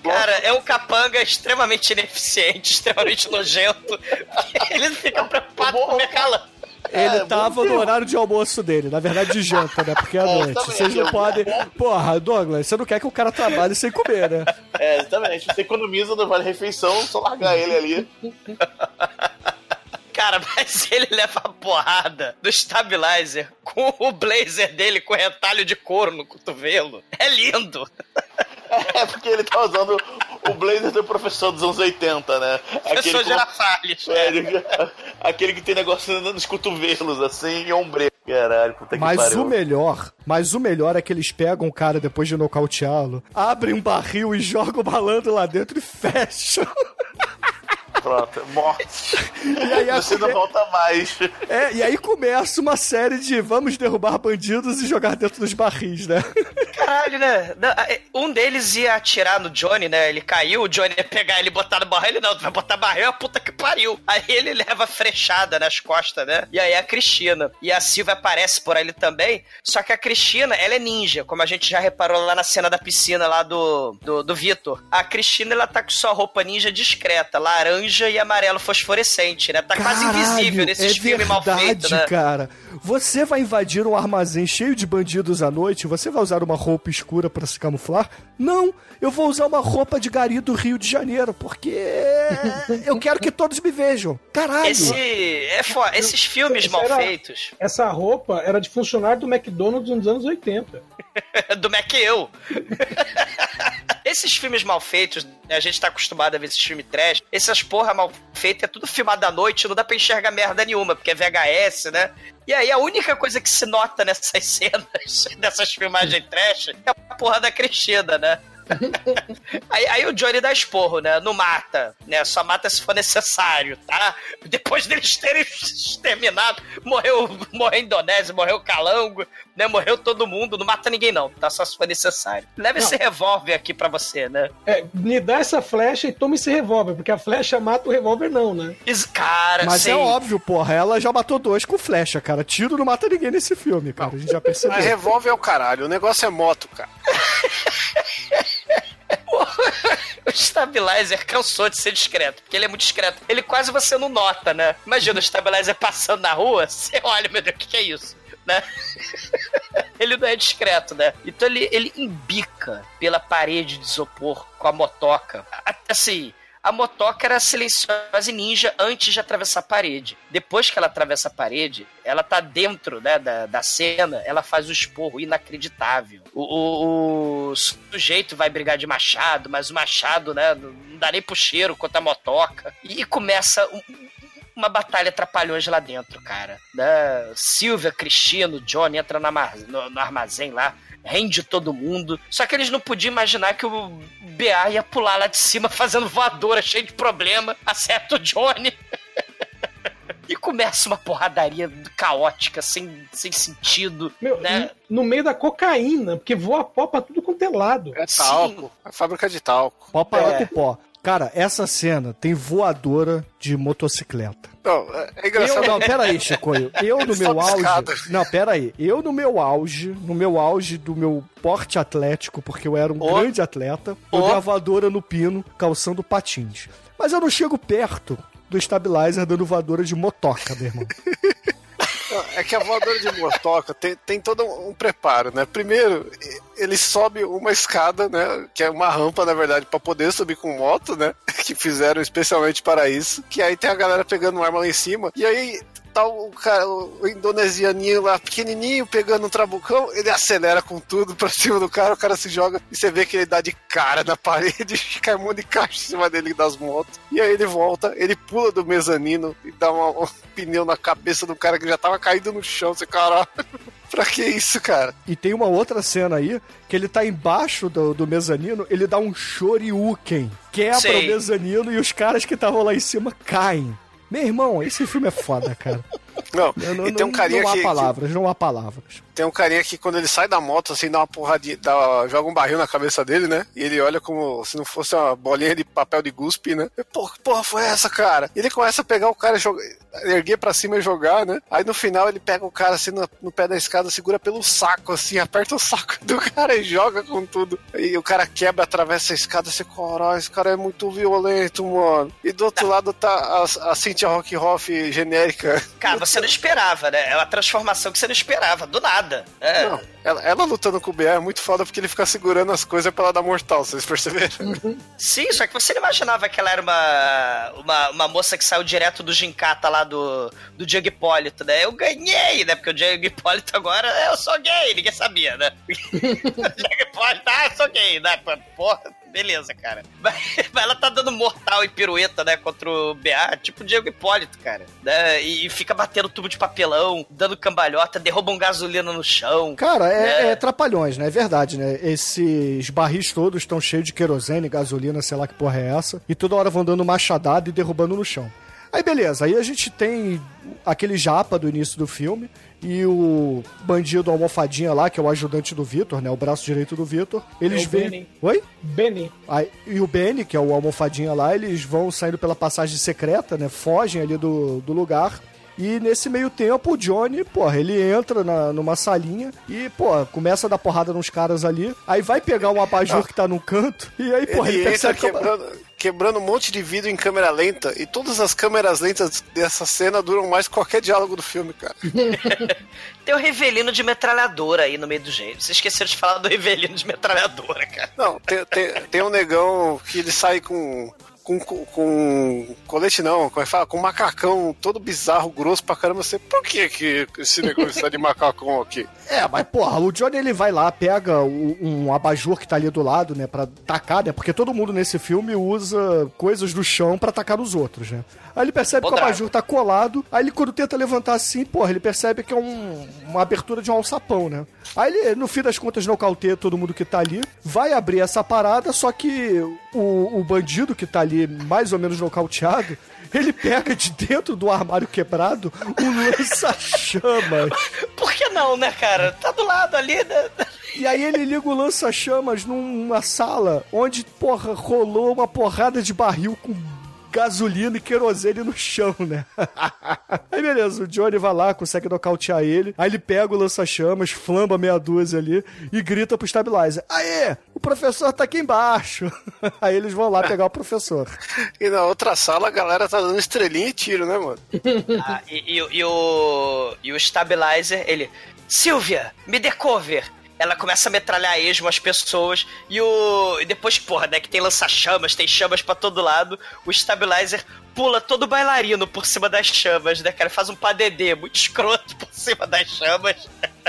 Cara, é um capanga extremamente ineficiente, extremamente nojento. Ele não fica preocupado com comer calango. Ele É, tava no horário de almoço dele, na verdade de janta, né? Porque é É, noite. Vocês não podem. Porra, Douglas, você não quer que o cara trabalhe sem comer, né? É, exatamente. Você economiza no Vale Refeição, só largar ele ali. Cara, mas ele leva a porrada do stabilizer com o blazer dele com retalho de couro no cotovelo. É lindo. É porque ele tá usando o blazer do professor dos anos 80, né? Professor com- Girafales. É, ele- aquele que tem negócio nos cotovelos, assim, e ombreiro. Caralho, puta que Mas pariu. o melhor, mas o melhor é que eles pegam o cara depois de nocauteá-lo, abrem um barril e jogam o malandro lá dentro e fecham. Pronto, morte. E aí, a Você não volta mais. É, e aí começa uma série de vamos derrubar bandidos e jogar dentro dos barris, né? Caralho, né? É, Um deles ia atirar no Johnny, né? Ele caiu, o Johnny ia pegar ele e botar no barril. Ele não, tu vai botar barril, é a puta que pariu. Aí ele leva frechada nas costas, né? E aí a Cristina. E a Silva aparece por ali também. Só que a Cristina, ela é ninja, como a gente já reparou lá na cena da piscina lá do, do, do Vitor. A Cristina, ela tá com sua roupa ninja discreta, laranja e amarelo fosforescente, né? Tá quase Caralho, invisível nesses é filmes mal feitos, né? cara. Você vai invadir um armazém cheio de bandidos à noite, você vai usar uma roupa escura pra se camuflar? Não, eu vou usar uma roupa de gari do Rio de Janeiro, porque eu quero que todos me vejam. Caralho. Esse é foda. Esses filmes mal era- feitos Essa roupa era de funcionário do McDonald's nos anos 80. do Mac eu. Esses filmes mal feitos, né, a gente tá acostumado a ver esses filmes trash. Essas porra mal feitas é tudo filmado à noite, não dá pra enxergar merda nenhuma, porque é VHS, né? E aí a única coisa que se nota nessas cenas, dessas filmagens trash, é a porra da crescida, né? Aí, aí o Johnny dá esporro, né? Não mata, né? Só mata se for necessário, tá? Depois deles terem exterminado, morreu, morreu a Indonésia, morreu o Calango, né? Morreu todo mundo, não mata ninguém não, tá? Só se for necessário. Leva esse revólver aqui pra você, né? É, me dá essa flecha e toma esse revólver, porque a flecha mata o revólver, não, né? Isso, cara, Mas sim. é óbvio, porra, ela já matou dois com flecha, cara. Tiro não mata ninguém nesse filme, cara. A gente já percebeu. Mas revólver é o caralho, o negócio é moto, cara. o Stabilizer cansou de ser discreto, porque ele é muito discreto. Ele quase você não nota, né? Imagina o Stabilizer passando na rua, você olha, meu Deus, o que, que é isso? Né? ele não é discreto, né? Então ele, ele embica pela parede de isopor com a motoca. Assim, a motoca era silenciosa e ninja antes de atravessar a parede. Depois que ela atravessa a parede, ela tá dentro né, da, da cena, ela faz o esporro inacreditável. O, o- o sujeito vai brigar de machado, mas o machado, né, não dá nem pro cheiro quanto a motoca. E, começa um- uma batalha trapalhões lá dentro, cara. Né? Silvia, Cristino, Johnny entra no, arma- no- no armazém lá, rende todo mundo. Só que eles não podiam imaginar que o BA ia pular lá de cima fazendo voadora, cheio de problema, acerta o Johnny. E começa uma porradaria caótica, sem, sem sentido. Meu, né? no meio da cocaína, porque voa pó pra tudo quanto é lado. É talco, a fábrica de talco. Pó parar É. com pó. Cara, essa cena tem voadora de motocicleta. Não, é- é engraçado. Eu, não, peraí, Chicoio. Eu no meu auge. Não, peraí. Eu no meu auge, no meu auge do meu porte atlético, porque eu era um Ó. grande atleta, eu Ó. dei a voadora no pino, calçando patins. Mas eu não chego perto do stabilizer dando voadora de motoca, meu irmão. É que a voadora de motoca tem, tem todo um preparo, né? Primeiro, ele sobe uma escada, né? Que é uma rampa, na verdade, pra poder subir com moto, né? Que fizeram especialmente para isso. Que aí tem a galera pegando arma lá em cima. E aí tá o cara, o indonesianinho lá, pequenininho, pegando um trabucão. Ele acelera com tudo pra cima do cara. O cara se joga e você vê que ele dá de cara na parede. Cai um monte de caixa em cima dele das motos. E aí ele volta, ele pula do mezanino e dá uma- um pneu na cabeça do cara que já tava caído no chão. Você, caralho, pra que isso, cara? E tem uma outra cena aí que ele tá embaixo do, do mezanino, ele dá um shoryuken, quebra Sei. o mezanino e os caras que estavam lá em cima caem. Meu irmão, esse filme é foda, cara. Não, não, e tem um não- carinha não há que, que- palavras, não há palavras. tem um carinha que quando ele sai da moto, assim, dá uma porradinha, dá, joga um barril na cabeça dele, né? E ele olha como se não fosse uma bolinha de papel de guspe, né? E, Porra, que porra foi essa, cara? E ele começa a pegar o cara, joga, erguer pra cima e jogar, né? Aí no final ele pega o cara assim no, no pé da escada, segura pelo saco, assim, aperta o saco do cara e joga com tudo. E o cara quebra, atravessa a escada, assim, caralho, esse cara é muito violento, mano. E do outro lado tá a, a Cynthia Rockhoff genérica. Cara, você não esperava, né? É uma transformação que você não esperava, do nada. É. Não, ela, ela lutando com o BA é muito foda porque ele fica segurando as coisas pra ela dar mortal, vocês perceberam? Sim, só que você não imaginava que ela era uma, uma, uma moça que saiu direto do Gincata lá do, do Diego Hipólito, né? Eu ganhei, né? Porque o Diego Hipólito agora, eu sou gay, ninguém sabia, né? o Diego Hipólito, ah, eu sou gay, né? Porra, beleza, cara. Mas, mas ela tá dando mortal e pirueta, né? Contra o BA, tipo o Diego Hipólito, cara. Né? E fica batendo tubo de papelão, dando cambalhota, derrubam gasolina no chão. Cara, é, É. é trapalhões, né? É verdade, né? Esses barris todos estão cheios de querosene, gasolina, sei lá que porra é essa. E toda hora vão dando machadada e derrubando no chão. Aí beleza, aí a gente tem aquele japa do início do filme e o bandido almofadinha lá, que é o ajudante do Vitor, né? O braço direito do Vitor. Eles É o vêm. Benny. Oi? Benny. Aí, e o Benny, que é o almofadinha lá, eles vão saindo pela passagem secreta, né? Fogem ali do, do lugar. E nesse meio tempo, o Johnny, porra, ele entra na, numa salinha e, pô, começa a dar porrada nos caras ali. Aí vai pegar um abajur que tá num canto. E aí, porra, ele, ele entra percebe que. quebrando, quebrando um monte de vidro em câmera lenta e todas as câmeras lentas dessa cena duram mais que qualquer diálogo do filme, cara. Tem o Revelino de metralhadora aí no meio do jeito. Vocês esqueceram de falar do Revelino de metralhadora, cara. Não, tem, tem, tem um negão que ele sai com. Com, com, com colete não, como é que fala? Com macacão todo bizarro, grosso pra caramba. Você, por que, que esse negócio está de macacão aqui? É, mas porra, o Johnny ele vai lá, pega o- um abajur que tá ali do lado, né, pra tacar, né? Porque todo mundo nesse filme usa coisas do chão pra tacar nos outros, né? Aí ele percebe que o abajur tá colado, aí ele quando tenta levantar assim, porra, ele percebe que é um- uma abertura de um alçapão, né? Aí ele, no fim das contas, nocauteia todo mundo que tá ali, vai abrir essa parada, só que o, o bandido que tá ali, mais ou menos nocauteado, ele pega de dentro do armário quebrado um lança-chamas. Por que não, né, cara? Tá do lado ali, né? E aí ele liga o lança-chamas numa sala onde, porra, rolou uma porrada de barril com gasolina e querosene no chão, né? aí beleza, o Johnny vai lá, consegue nocautear ele, aí ele pega o lança-chamas, flamba meia dúzia ali e grita pro Stabilizer: Aê, o professor tá aqui embaixo. aí eles vão lá pegar o professor. E na outra sala a galera tá dando estrelinha e tiro, né, mano? Ah, e, e, e o. E o Stabilizer, ele. Silvia, me dê cover ela começa a metralhar a esmo as pessoas e o. E depois, porra, né, que tem lança-chamas, tem chamas para todo lado, o stabilizer pula todo bailarino por cima das chamas, né, cara? Faz um padedê muito escroto por cima das chamas.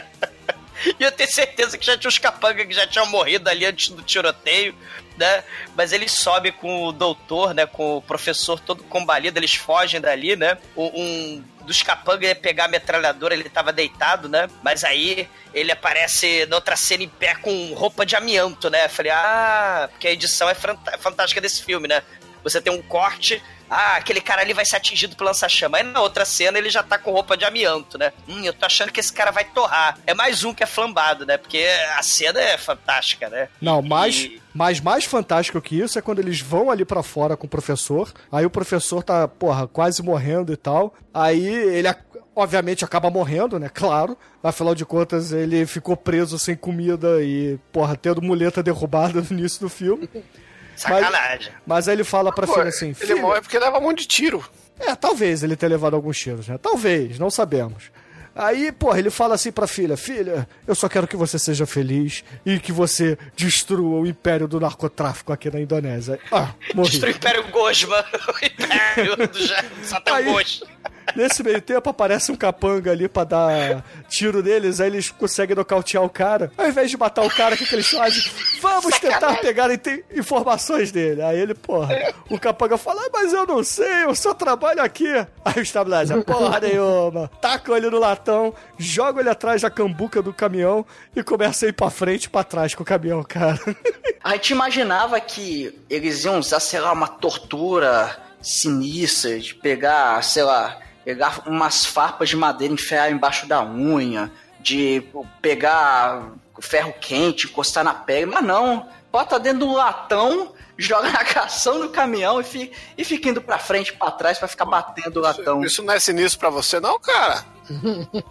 E eu tenho certeza que já tinha os capangas que já tinham morrido ali antes do tiroteio, né? Mas eles sobem com o doutor, né? Com o professor todo combalido, eles fogem dali, né? Um dos capangas ia pegar a metralhadora, ele tava deitado, né? Mas aí ele aparece na outra cena em pé com roupa de amianto, né? Falei, ah, porque a edição é fantástica desse filme, né? Você tem um corte ah, aquele cara ali vai ser atingido pelo lança-chama. Aí na outra cena ele já tá com roupa de amianto, né? Hum, eu tô achando que esse cara vai torrar. É mais um que é flambado, né? Porque a cena é fantástica, né? Não, mais, e... mais, mais fantástico que isso é quando eles vão ali para fora com o professor. Aí o professor tá, porra, quase morrendo e tal. Aí ele obviamente acaba morrendo, né? Claro. Afinal de contas, ele ficou preso sem comida e, porra, tendo muleta derrubada no início do filme. Sacanagem. Mas, mas aí ele fala pra Pô, filha assim: Ele morre porque leva um monte de tiro. É, talvez ele tenha levado alguns tiros, né? Talvez, não sabemos. Aí, porra, ele fala assim pra filha: Filha, eu só quero que você seja feliz e que você destrua o império do narcotráfico aqui na Indonésia. Ah, morri. Destrua o império Gosma, o império do Satan Ghost. Nesse meio tempo aparece um capanga ali pra dar tiro neles, aí eles conseguem nocautear o cara. Ao invés de matar o cara, o que, que eles fazem? Vamos tentar pegar informações dele. Aí ele, porra, o capanga fala, ah, mas eu não sei, eu só trabalho aqui. Aí o Stabilizer, porra nenhuma. Taca ele no latão, joga ele atrás da cambuca do caminhão e começa a ir pra frente e pra trás com o caminhão, cara. A gente imaginava que eles iam usar, sei lá, uma tortura sinistra de pegar, sei lá, pegar umas farpas de madeira, enfiar embaixo da unha, de pegar ferro quente, encostar na pele, mas não. Bota dentro do latão, joga na cação do caminhão e fica, e fica indo pra frente pra trás para ficar batendo o latão. Isso, isso não é sinistro pra você, não, cara?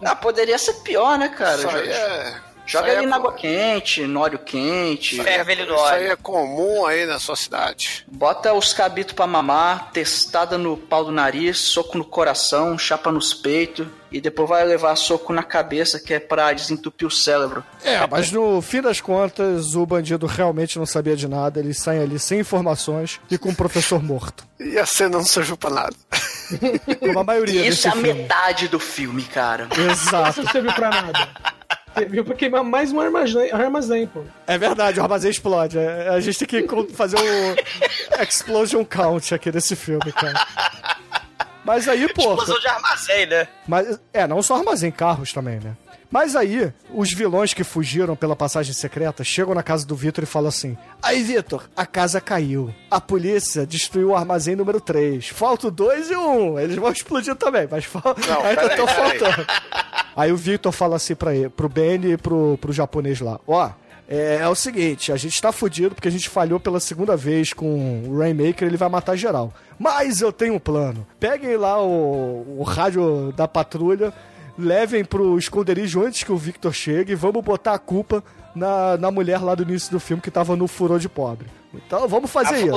ah, poderia ser pior, né, cara? Isso aí é. Joga ele é na água quente, no óleo quente. Ferve ele no óleo. Isso aí é comum aí na sua cidade. Bota os cabitos pra mamar, testada no pau do nariz, soco no coração, chapa nos peitos. E depois vai levar soco na cabeça, que é pra desentupir o cérebro. É, mas no fim das contas, o bandido realmente não sabia de nada. Eles saem ali sem informações e com o professor morto. E a cena não serviu pra nada. Como a maioria Isso é a filme. metade do filme, cara. Exato. Isso não serviu pra nada. Serviu pra queimar mais um armazém, armazém, pô. É verdade, o armazém explode. É, a gente tem que fazer um explosion count aqui nesse filme, cara. Mas aí, pô. Explosão de armazém, né? Mas, é, não só armazém, carros também, né? Mas aí, os vilões que fugiram pela passagem secreta chegam na casa do Vitor e falam assim: Aí, Vitor, a casa caiu. A polícia destruiu o armazém número 3. Falta o 2 e o 1. Um. Eles vão explodir também, mas fal... Não, ainda estão faltando. Aí o Victor fala assim pra ele, pro Benny e pro, pro japonês lá: Ó, é, é, o seguinte, a gente tá fudido porque a gente falhou pela segunda vez com o Rainmaker, ele vai matar geral. Mas eu tenho um plano. Peguem lá o, o rádio da patrulha levem pro esconderijo antes que o Victor chegue e vamos botar a culpa na, na mulher lá do início do filme que tava no furor de pobre. Então vamos fazer a isso.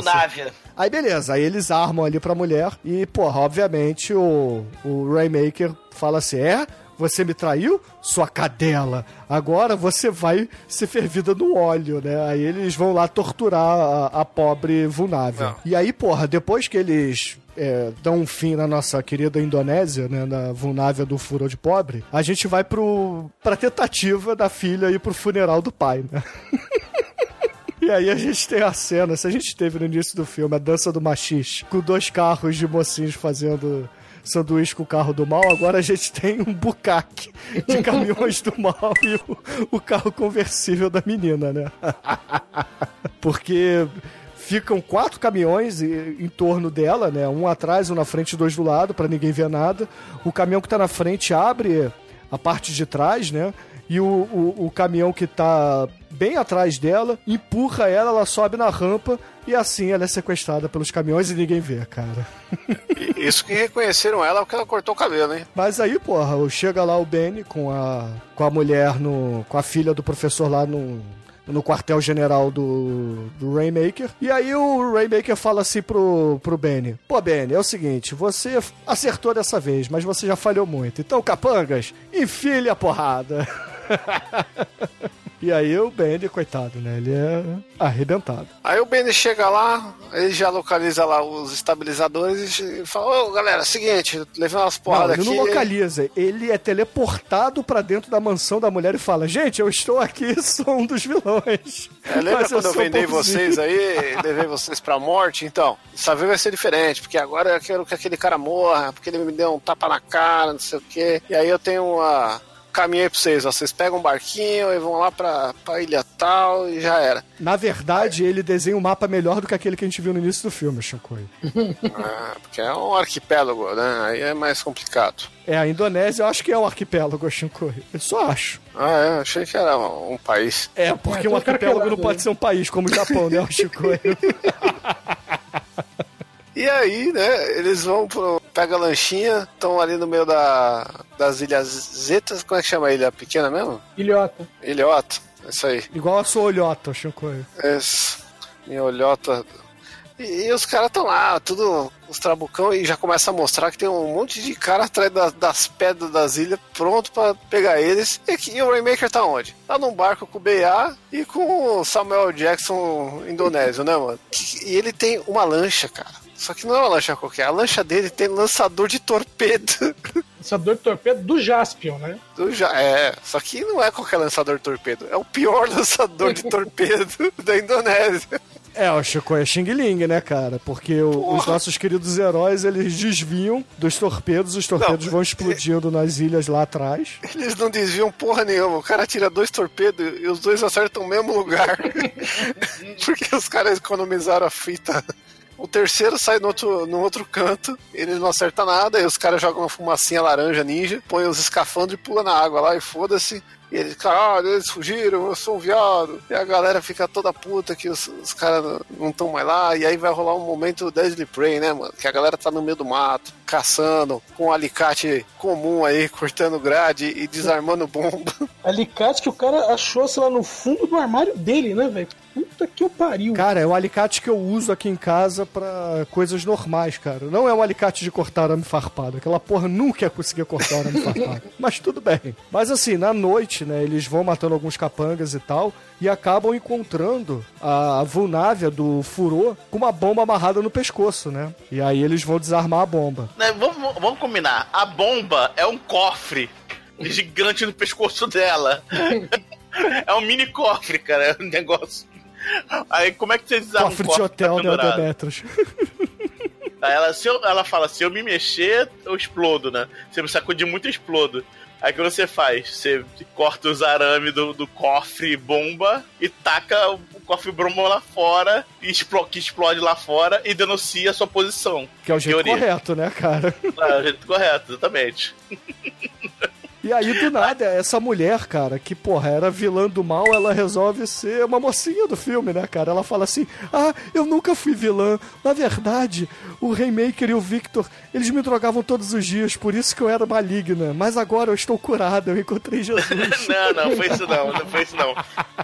Aí beleza, aí eles armam ali pra mulher e, porra, obviamente o, o Raymaker fala assim: é? Você me traiu? Sua cadela. Agora você vai ser fervida no óleo, né? Aí eles vão lá torturar a, a pobre vulnável. Não. E aí, porra, depois que eles é, dão um fim na nossa querida Indonésia, né, na vulnável do furor de pobre, a gente vai pro, pra tentativa da filha ir pro funeral do pai, né? E aí a gente tem a cena, se a gente teve no início do filme, a dança do machis, com dois carros de mocinhos fazendo sanduíche com o carro do mal, agora a gente tem um bucaque de caminhões do mal e o, o carro conversível da menina, né? Porque ficam quatro caminhões em torno dela, né? Um atrás, um na frente e dois do lado, pra ninguém ver nada. O caminhão que tá na frente abre a parte de trás, né? E o, o, o caminhão que tá bem atrás dela empurra ela, ela sobe na rampa e assim ela é sequestrada pelos caminhões e ninguém vê, cara. Isso que reconheceram ela porque ela cortou o cabelo, hein? Mas aí, porra, chega lá o Benny com a, com a mulher, no, com a filha do professor lá no, no quartel-general do, do Rainmaker. E aí o Rainmaker fala assim pro, pro Benny: Pô, Benny, é o seguinte, você acertou dessa vez, mas você já falhou muito. Então, capangas, enfile a porrada. e aí o Benny, coitado, né? Ele é arrebentado. Aí o Benny chega lá, ele já localiza lá os estabilizadores e fala: Ô galera, seguinte, levei umas porradas ele aqui. não localiza. Ele é teleportado pra dentro da mansão da mulher e fala: Gente, eu estou aqui, sou um dos vilões. É, lembra quando eu sou vendei bonzinho." vocês aí, levei vocês pra morte? Então, dessa vez vai ser diferente, porque agora eu quero que aquele cara morra, porque ele me deu um tapa na cara, não sei o quê. E aí eu tenho uma. Caminho aí pra vocês, ó. Vocês pegam um barquinho e vão lá pra, pra ilha tal e já era. Na verdade, ele desenha um mapa melhor do que aquele que a gente viu no início do filme, Shinkoi. Ah, porque é um arquipélago, né? Aí é mais complicado. É, a Indonésia eu acho que é um arquipélago, Shinkoi. Eu só acho. Ah, é, achei que era um país. É, porque É, um arquipélago não pode aí. ser um país como o Japão, né, Shinkoi? E aí, né, eles vão pro. Pega a lanchinha, estão ali no meio da, das ilhas Zetas. Como é que chama a ilha pequena mesmo? Ilhota. Ilhota. Isso aí. Igual a sua olhota, Shinkoi. Esse, minha olhota. E, e os caras estão lá, tudo os trabucão, e já começa a mostrar que tem um monte de cara atrás da- das pedras das ilhas, pronto pra pegar eles. E, aqui- e o Rainmaker tá onde? Tá num barco com o BA e com o Samuel Jackson indonésio, né, mano? E ele tem uma lancha, cara. Só que não é uma lancha qualquer, a lancha dele tem lançador de torpedo. Lançador de torpedo do Jaspion, né? Do ja- É, só que não é qualquer lançador de torpedo, é o pior lançador de torpedo da Indonésia. É, o Shinkoi é Xing Ling, né, cara? Porque o- os nossos queridos heróis, eles desviam dos torpedos, os torpedos Não, vão explodindo nas ilhas lá atrás. Eles não desviam porra nenhuma. O cara tira dois torpedos e os dois acertam o mesmo lugar. Porque os caras economizaram a fita. O terceiro sai no outro, no outro canto, ele não acerta nada, e os caras jogam uma fumacinha laranja ninja, põem os escafandros e pula na água lá e foda-se. E eles, caralho, eles fugiram, eu sou um viado. E a galera fica toda puta que os, os caras não estão mais lá. E aí vai rolar um momento Deadly Prey, né, mano? Que a galera tá no meio do mato, caçando, com um alicate comum aí, cortando grade e desarmando bomba. Alicate que o cara achou, sei lá, no fundo do armário dele, né, velho? Puta que o pariu. Cara, é o alicate que eu uso aqui em casa pra coisas normais, cara. Não é um alicate de cortar arame farpado. Aquela porra nunca ia conseguir cortar arame farpado. Mas tudo bem. Mas assim, na noite, né, eles vão matando alguns capangas e tal, e acabam encontrando a Vulnávia do Furô com uma bomba amarrada no pescoço, né? E aí eles vão desarmar a bomba. Né, vamos, vamos combinar. A bomba é um cofre gigante no pescoço dela. é um mini cofre, cara. É um negócio. Aí como é que você desarma Cofre de hotel, tá pendurado? Demetros? Aí ela, se eu- ela fala, se eu me mexer, eu explodo, né? Se eu me sacudir muito, eu explodo. Aí o que você faz? Você corta os arames do, do cofre bomba e taca o cofre bomba lá fora, e explo- que explode lá fora e denuncia a sua posição. Que é o jeito Teoria. correto, né, cara? Ah, é o jeito correto, exatamente. E aí, do nada, essa mulher, cara, que, porra, era vilã do mal, ela resolve ser uma mocinha do filme, né, cara? Ela fala assim: Ah, eu nunca fui vilã. Na verdade, o Rainmaker e o Victor, eles me drogavam todos os dias, por isso que eu era maligna. Mas agora eu estou curada, eu encontrei Jesus. Não, não, foi isso não, não foi isso não.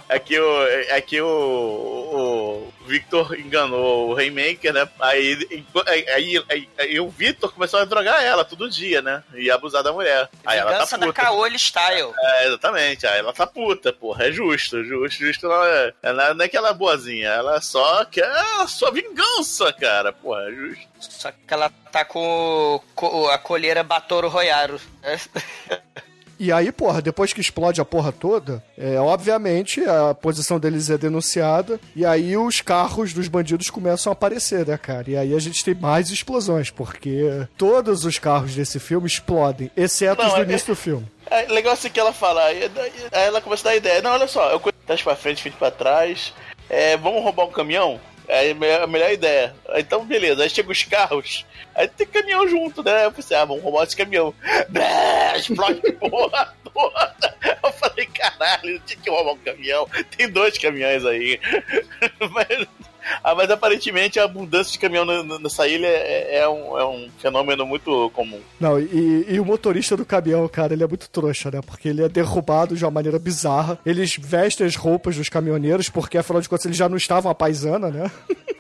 É que o, é que o, o Victor enganou o Rainmaker, né? Aí, aí, aí, aí- aí o Victor começou a drogar ela todo dia, né? E abusar da mulher. Aí ela tá da puta. Caolho Style. É, exatamente. Aí ela tá puta, porra. É justo, justo, justo. Não é, ela não é que ela é boazinha, ela só quer a sua vingança, cara. Porra, é justo. Só que ela tá com, com a colheira Batoro Royaro. E aí, porra, depois que explode a porra toda, é, obviamente a posição deles é denunciada. E aí os carros dos bandidos começam a aparecer, né, cara? E aí a gente tem mais explosões, porque todos os carros desse filme explodem, exceto Não, os do é- início do filme. É legal assim que ela fala, aí ela começa a dar ideia. Não, olha só, eu conheço trás pra frente, frente pra trás. É, vamos roubar um caminhão? É a melhor, ideia. Então, beleza, aí chegam os carros, aí tem caminhão junto, né? Eu pensei, ah, vamos roubar esse caminhão. Blé, explode porra toda. Eu falei, caralho, tinha que roubar um caminhão. Tem dois caminhões aí. Mas, ah, mas aparentemente a abundância de caminhão nessa ilha é, é um, é um fenômeno muito comum. Não, e, e o motorista do caminhão, cara, ele é muito trouxa, né? Porque ele é derrubado de uma maneira bizarra. Eles vestem as roupas dos caminhoneiros, porque afinal de contas eles já não estavam a paisana, né?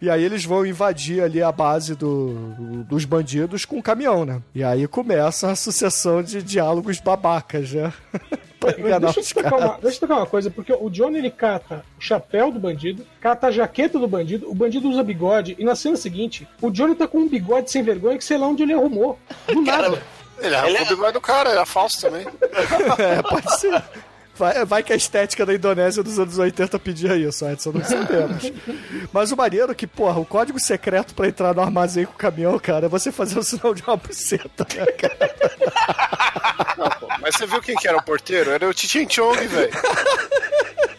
E aí eles vão invadir ali a base do- dos bandidos com o caminhão, né? E aí começa a sucessão de diálogos babacas, né? pra Mas enganar deixa, eu os uma, deixa eu tocar uma coisa, porque o Johnny ele cata o chapéu do bandido, cata a jaqueta do bandido, o bandido usa bigode, e na cena seguinte, o Johnny tá com um bigode sem vergonha que sei lá onde ele arrumou. Do nada. Ele arrancou o bigode do cara, era falso também. É, pode ser. Vai, vai que a estética da Indonésia dos anos 80 pedia isso, Edson, não sabemos. Mas o maneiro é que, porra, o código secreto pra entrar no armazém com o caminhão, cara, é você fazer o sinal de uma buceta, né, cara? Não, pô, mas você viu quem que era o porteiro? Era o Tichin Chong, velho.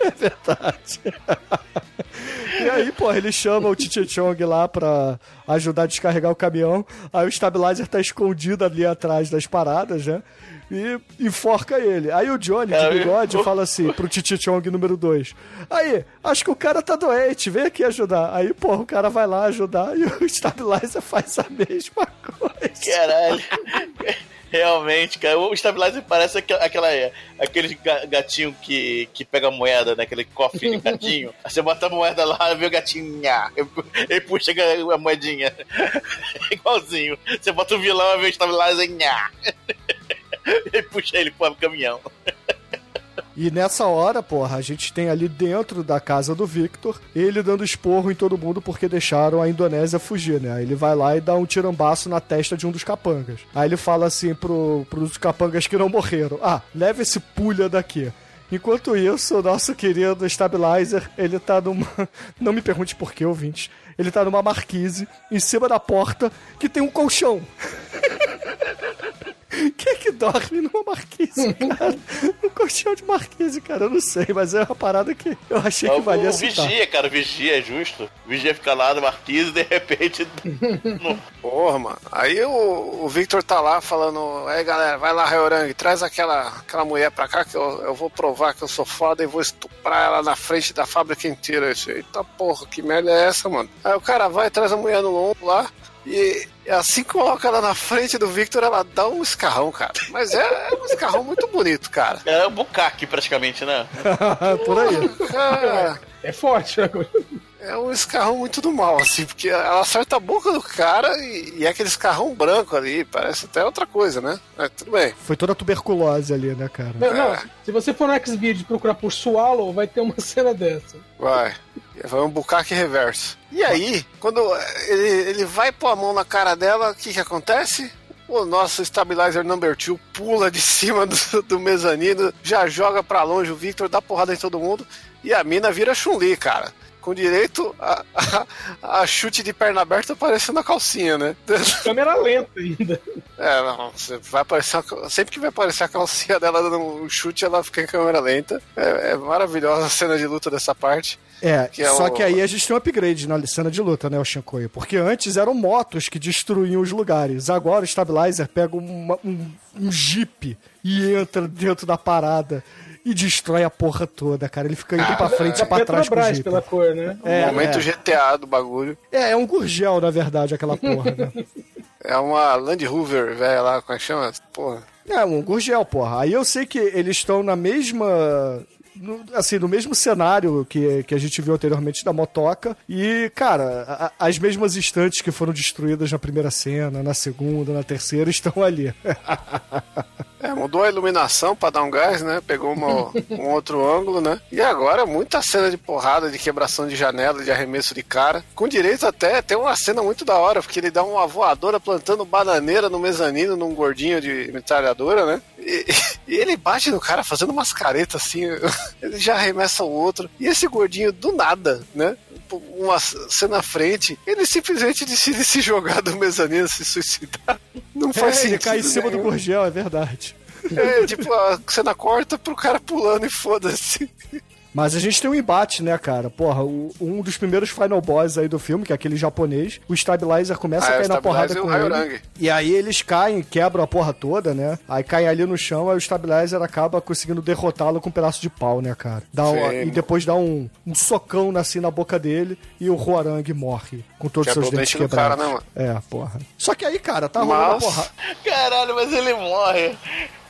É verdade. E aí, porra, ele chama o Titi Chong lá pra ajudar a descarregar o caminhão. Aí o stabilizer tá escondido ali atrás das paradas, né? E enforca ele. Aí o Johnny, de bigode, fala assim pro Titi Chong número 2. Aí, acho que o cara tá doente, vem aqui ajudar. Aí, porra, o cara vai lá ajudar e o stabilizer faz a mesma coisa. Caralho. Realmente, cara. O Stabilizer parece aqu- aquela, aquele ga- gatinho que, que pega moeda, né? Aquele cofre de gatinho. Aí você bota a moeda lá, vê o gatinho. Ele puxa a moedinha. Igualzinho. Você bota o vilão, vê o Stabilizer. nha. Ele puxa ele pro caminhão. E nessa hora, porra, a gente tem ali dentro da casa do Victor, ele dando esporro em todo mundo porque deixaram a Indonésia fugir, né? Aí ele vai lá e dá um tirambaço na testa de um dos capangas. Aí ele fala assim pro, pros capangas que não morreram: Ah, leva esse pulha daqui. Enquanto isso, o nosso querido Stabilizer, ele tá numa. Não me pergunte por que, ouvintes. Ele tá numa marquise, em cima da porta, que tem um colchão. Quem é que dorme numa marquise, cara? Um colchão de marquise, cara, eu não sei, mas é uma parada que eu achei que o, valia o citar. vigia, cara, o vigia é justo. O vigia fica lá no marquise e de repente. no- Porra, mano. Aí o, o Victor tá lá falando: Aí galera, vai lá, Reorang, traz aquela, aquela mulher pra cá que eu, eu vou provar que eu sou foda e vou estuprar ela na frente da fábrica inteira. Eu disse, Eita porra, que merda é essa, mano? Aí o cara vai, traz a mulher no lombo lá. E assim que coloca ela na frente do Victor, ela dá um escarrão, cara. Mas é, é um escarrão muito bonito, cara. É um bucaque praticamente, né? Por aí. Cara, É forte, né? É um escarrão muito do mal, assim, porque ela acerta a boca do cara e, e é aquele escarrão branco ali, parece até outra coisa, né? Mas tudo bem. Foi toda a tuberculose ali, né, cara? Não, não, É. se você for no Xvideos procurar por Swallow, vai ter uma cena dessa. Vai. Vai um bucaque reverso. E aí, quando ele, ele vai pôr a mão na cara dela, o que que acontece? O nosso Stabilizer Number 2 pula de cima do, do mezanino, já joga pra longe o Victor, dá porrada em todo mundo, e a mina vira Chun-Li, cara. Com direito a, a, a chute de perna aberta aparecendo na calcinha, né? Câmera lenta ainda. É, não, você vai aparecer uma- sempre que vai aparecer a calcinha dela dando um chute, ela fica em câmera lenta. É, é maravilhosa a cena de luta dessa parte. É, Que é só o- que aí a gente tem um upgrade na cena de luta, né, o Shinkoio? Porque antes eram motos que destruíam os lugares. Agora o Stabilizer pega uma- um, um jeep e entra dentro da parada e destrói a porra toda, cara. Ele fica indo pra frente e Da pra trás com o pela cor, né? É, Momento é. GTA do bagulho. É, é um gurgel, na verdade, aquela porra, né? É uma Land Rover, velho, lá, como é que chama? Porra. É, um gurgel, porra. Aí eu sei que eles estão na mesma. no- assim, no mesmo cenário que, que a gente viu anteriormente da motoca. E, cara, a- as mesmas estantes que foram destruídas na primeira cena, na segunda, na terceira, estão ali. Mudou a iluminação pra dar um gás, né? Pegou uma- um outro ângulo, né? E agora muita cena de porrada, de quebração de janela, de arremesso de cara. Com direito até, tem uma cena muito da hora, porque ele dá uma voadora plantando bananeira no mezanino, num gordinho de metralhadora, né? E, e ele bate no cara fazendo umas caretas assim, ele já arremessa o outro. E esse gordinho, do nada, né? Uma cena à frente, ele simplesmente decide se jogar do mezanino, se suicidar. Não faz É, sentido. ele cai em cima do nenhum. Gurgel, é verdade. É, tipo, a cena corta pro cara pulando e foda-se. Mas a gente tem um embate, né, cara? Porra, o- um dos primeiros final boss aí do filme, que é aquele japonês, o Stabilizer começa Ah, a é, cair na porrada e com o ele. E aí eles caem, quebram a porra toda, né? Aí caem ali no chão, aí o Stabilizer acaba conseguindo derrotá-lo com um pedaço de pau, né, cara? Dá um- e depois dá um, um socão assim na boca dele e o Huarang morre com todos os Quebra seus dentes dente do cara, quebrados. né, É, porra. Só que aí, cara, tá rolando a Mas- porra. Caralho, mas ele morre.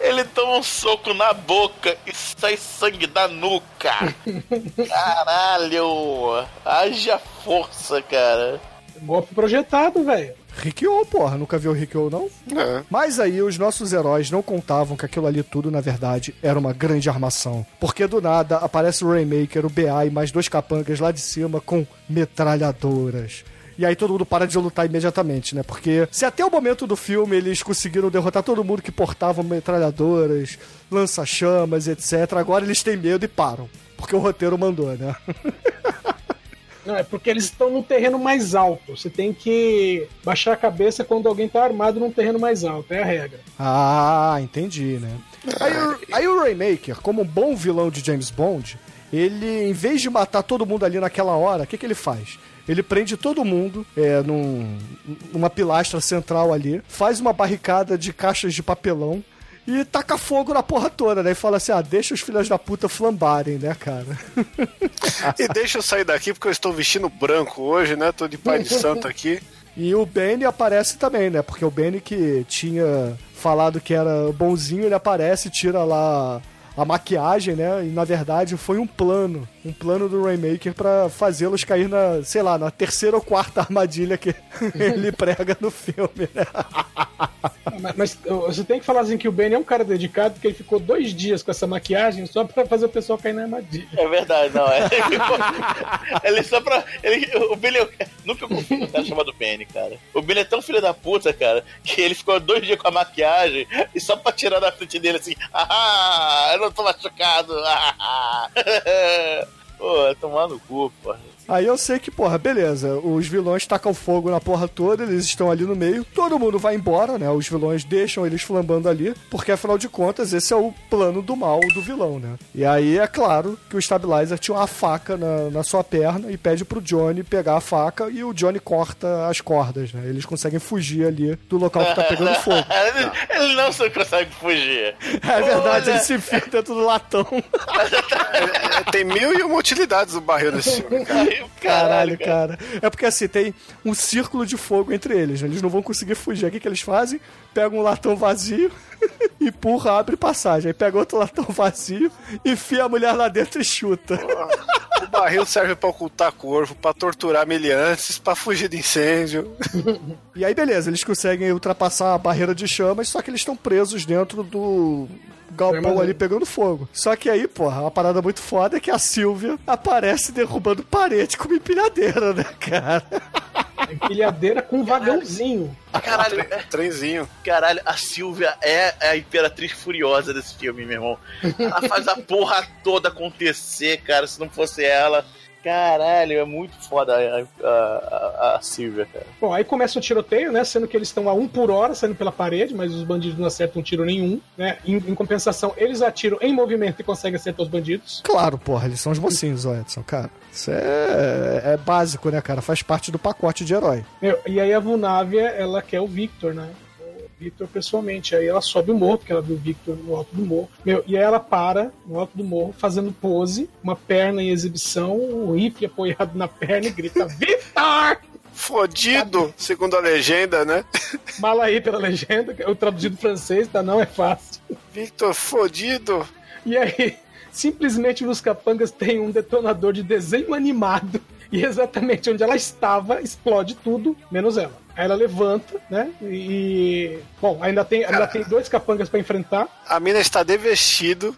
Ele toma um soco na boca e sai sangue da nuca. Caralho. Haja força, cara. Golpe projetado, velho. Rikyo, porra, nunca viu o Rikyo, não? É. Mas aí os nossos heróis não contavam que aquilo ali tudo, na verdade, era uma grande armação. Porque do nada aparece o Rainmaker, o BA e mais dois capangas lá de cima com metralhadoras. E aí todo mundo para de lutar imediatamente, né? Porque se até o momento do filme eles conseguiram derrotar todo mundo que portava metralhadoras, lança-chamas, etc., agora eles têm medo e param. Porque o roteiro mandou, né? Não, é porque eles estão no terreno mais alto. Você tem que baixar a cabeça quando alguém tá armado num terreno mais alto. É a regra. Ah, entendi, né? Aí, o- aí o Rainmaker, como um bom vilão de James Bond, ele, em vez de matar todo mundo ali naquela hora, o que, que ele faz? Ele prende todo mundo é, num, numa pilastra central ali, faz uma barricada de caixas de papelão e taca fogo na porra toda, né? E fala assim: ah, deixa os filhos da puta flambarem, né, cara? E deixa eu sair daqui porque eu estou vestindo branco hoje, né? Tô de pai de santo aqui. E o Benny aparece também, né? Porque o Benny que tinha falado que era bonzinho, ele aparece tira lá a maquiagem, né? E na verdade foi um plano, um plano do Rainmaker pra fazê-los cair na, sei lá, na terceira ou quarta armadilha que ele prega no filme, né? Mas, mas, você tem que falar assim que o Ben é um cara dedicado, porque ele ficou dois dias com essa maquiagem só pra fazer o pessoal cair na armadilha. É verdade, não. É, ele, ficou- ele só pra. Ele, o Billy. eu Nunca confio no cara chamado Benny, cara. O Billy é tão filho da puta, cara, que ele ficou dois dias com a maquiagem e só pra tirar da frente dele assim. Ah, eu não tô machucado. Ah, Pô, é tomar no cu, porra. Aí eu sei que, porra, beleza, os vilões tacam fogo na porra toda, eles estão ali no meio, todo mundo vai embora, né? Os vilões deixam eles flambando ali, porque afinal de contas esse é o plano do mal do vilão, né? E aí é claro que o Stabilizer tinha uma faca na, na sua perna e pede pro Johnny pegar a faca e o Johnny corta as cordas, né? Eles conseguem fugir ali do local que tá pegando fogo. ele, ele não só consegue fugir. É verdade, Olha. ele se enfia dentro do latão. É, tem mil e uma utilidades o barril desse filme, cara. Caralho, cara. É porque assim, tem um círculo de fogo entre eles, né? Eles não vão conseguir fugir. O que, que eles fazem? Pegam um latão vazio, empurra, abre passagem. Aí pega outro latão vazio, enfia a mulher lá dentro e chuta. O barril serve pra ocultar corpo, pra torturar meliantes, pra fugir de incêndio. E aí, beleza, eles conseguem ultrapassar a barreira de chamas, só que eles estão presos dentro do galpão ali pegando fogo. Só que aí, porra, uma parada muito foda é que a Silvia aparece derrubando parede com uma empilhadeira, né, cara? Empilhadeira com um vagãozinho. Caralho, é- Trenzinho. caralho, a Silvia é a imperatriz furiosa desse filme, meu irmão. Ela faz a porra toda acontecer, cara. Se não fosse ela. Caralho, é muito foda a, a, a, a Silvia, cara. Bom, aí começa o tiroteio, né? Sendo que eles estão a um por hora saindo pela parede, mas os bandidos não acertam um tiro nenhum, né? Em, em compensação, eles atiram em movimento e conseguem acertar os bandidos. Claro, porra, eles são os mocinhos, ó, Edson, cara. Isso é, é básico, né, cara? Faz parte do pacote de herói. Meu, e aí a Vulnávia, ela quer o Victor, né? O Victor pessoalmente. Aí ela sobe o morro, porque ela viu o Victor no alto do morro. Meu, e aí ela para no alto do morro, fazendo pose, uma perna em exibição, um rifle apoiado na perna e grita: Victor! Fodido, segundo a legenda, né? Mala aí pela legenda, que é o traduzido francês, tá? Não é fácil. Victor, fodido. E aí, simplesmente os capangas têm um detonador de desenho animado. E exatamente onde ela estava, explode tudo, menos ela. Aí ela levanta, né? E. Bom, ainda tem, ainda tem dois capangas pra enfrentar. A mina está de vestido,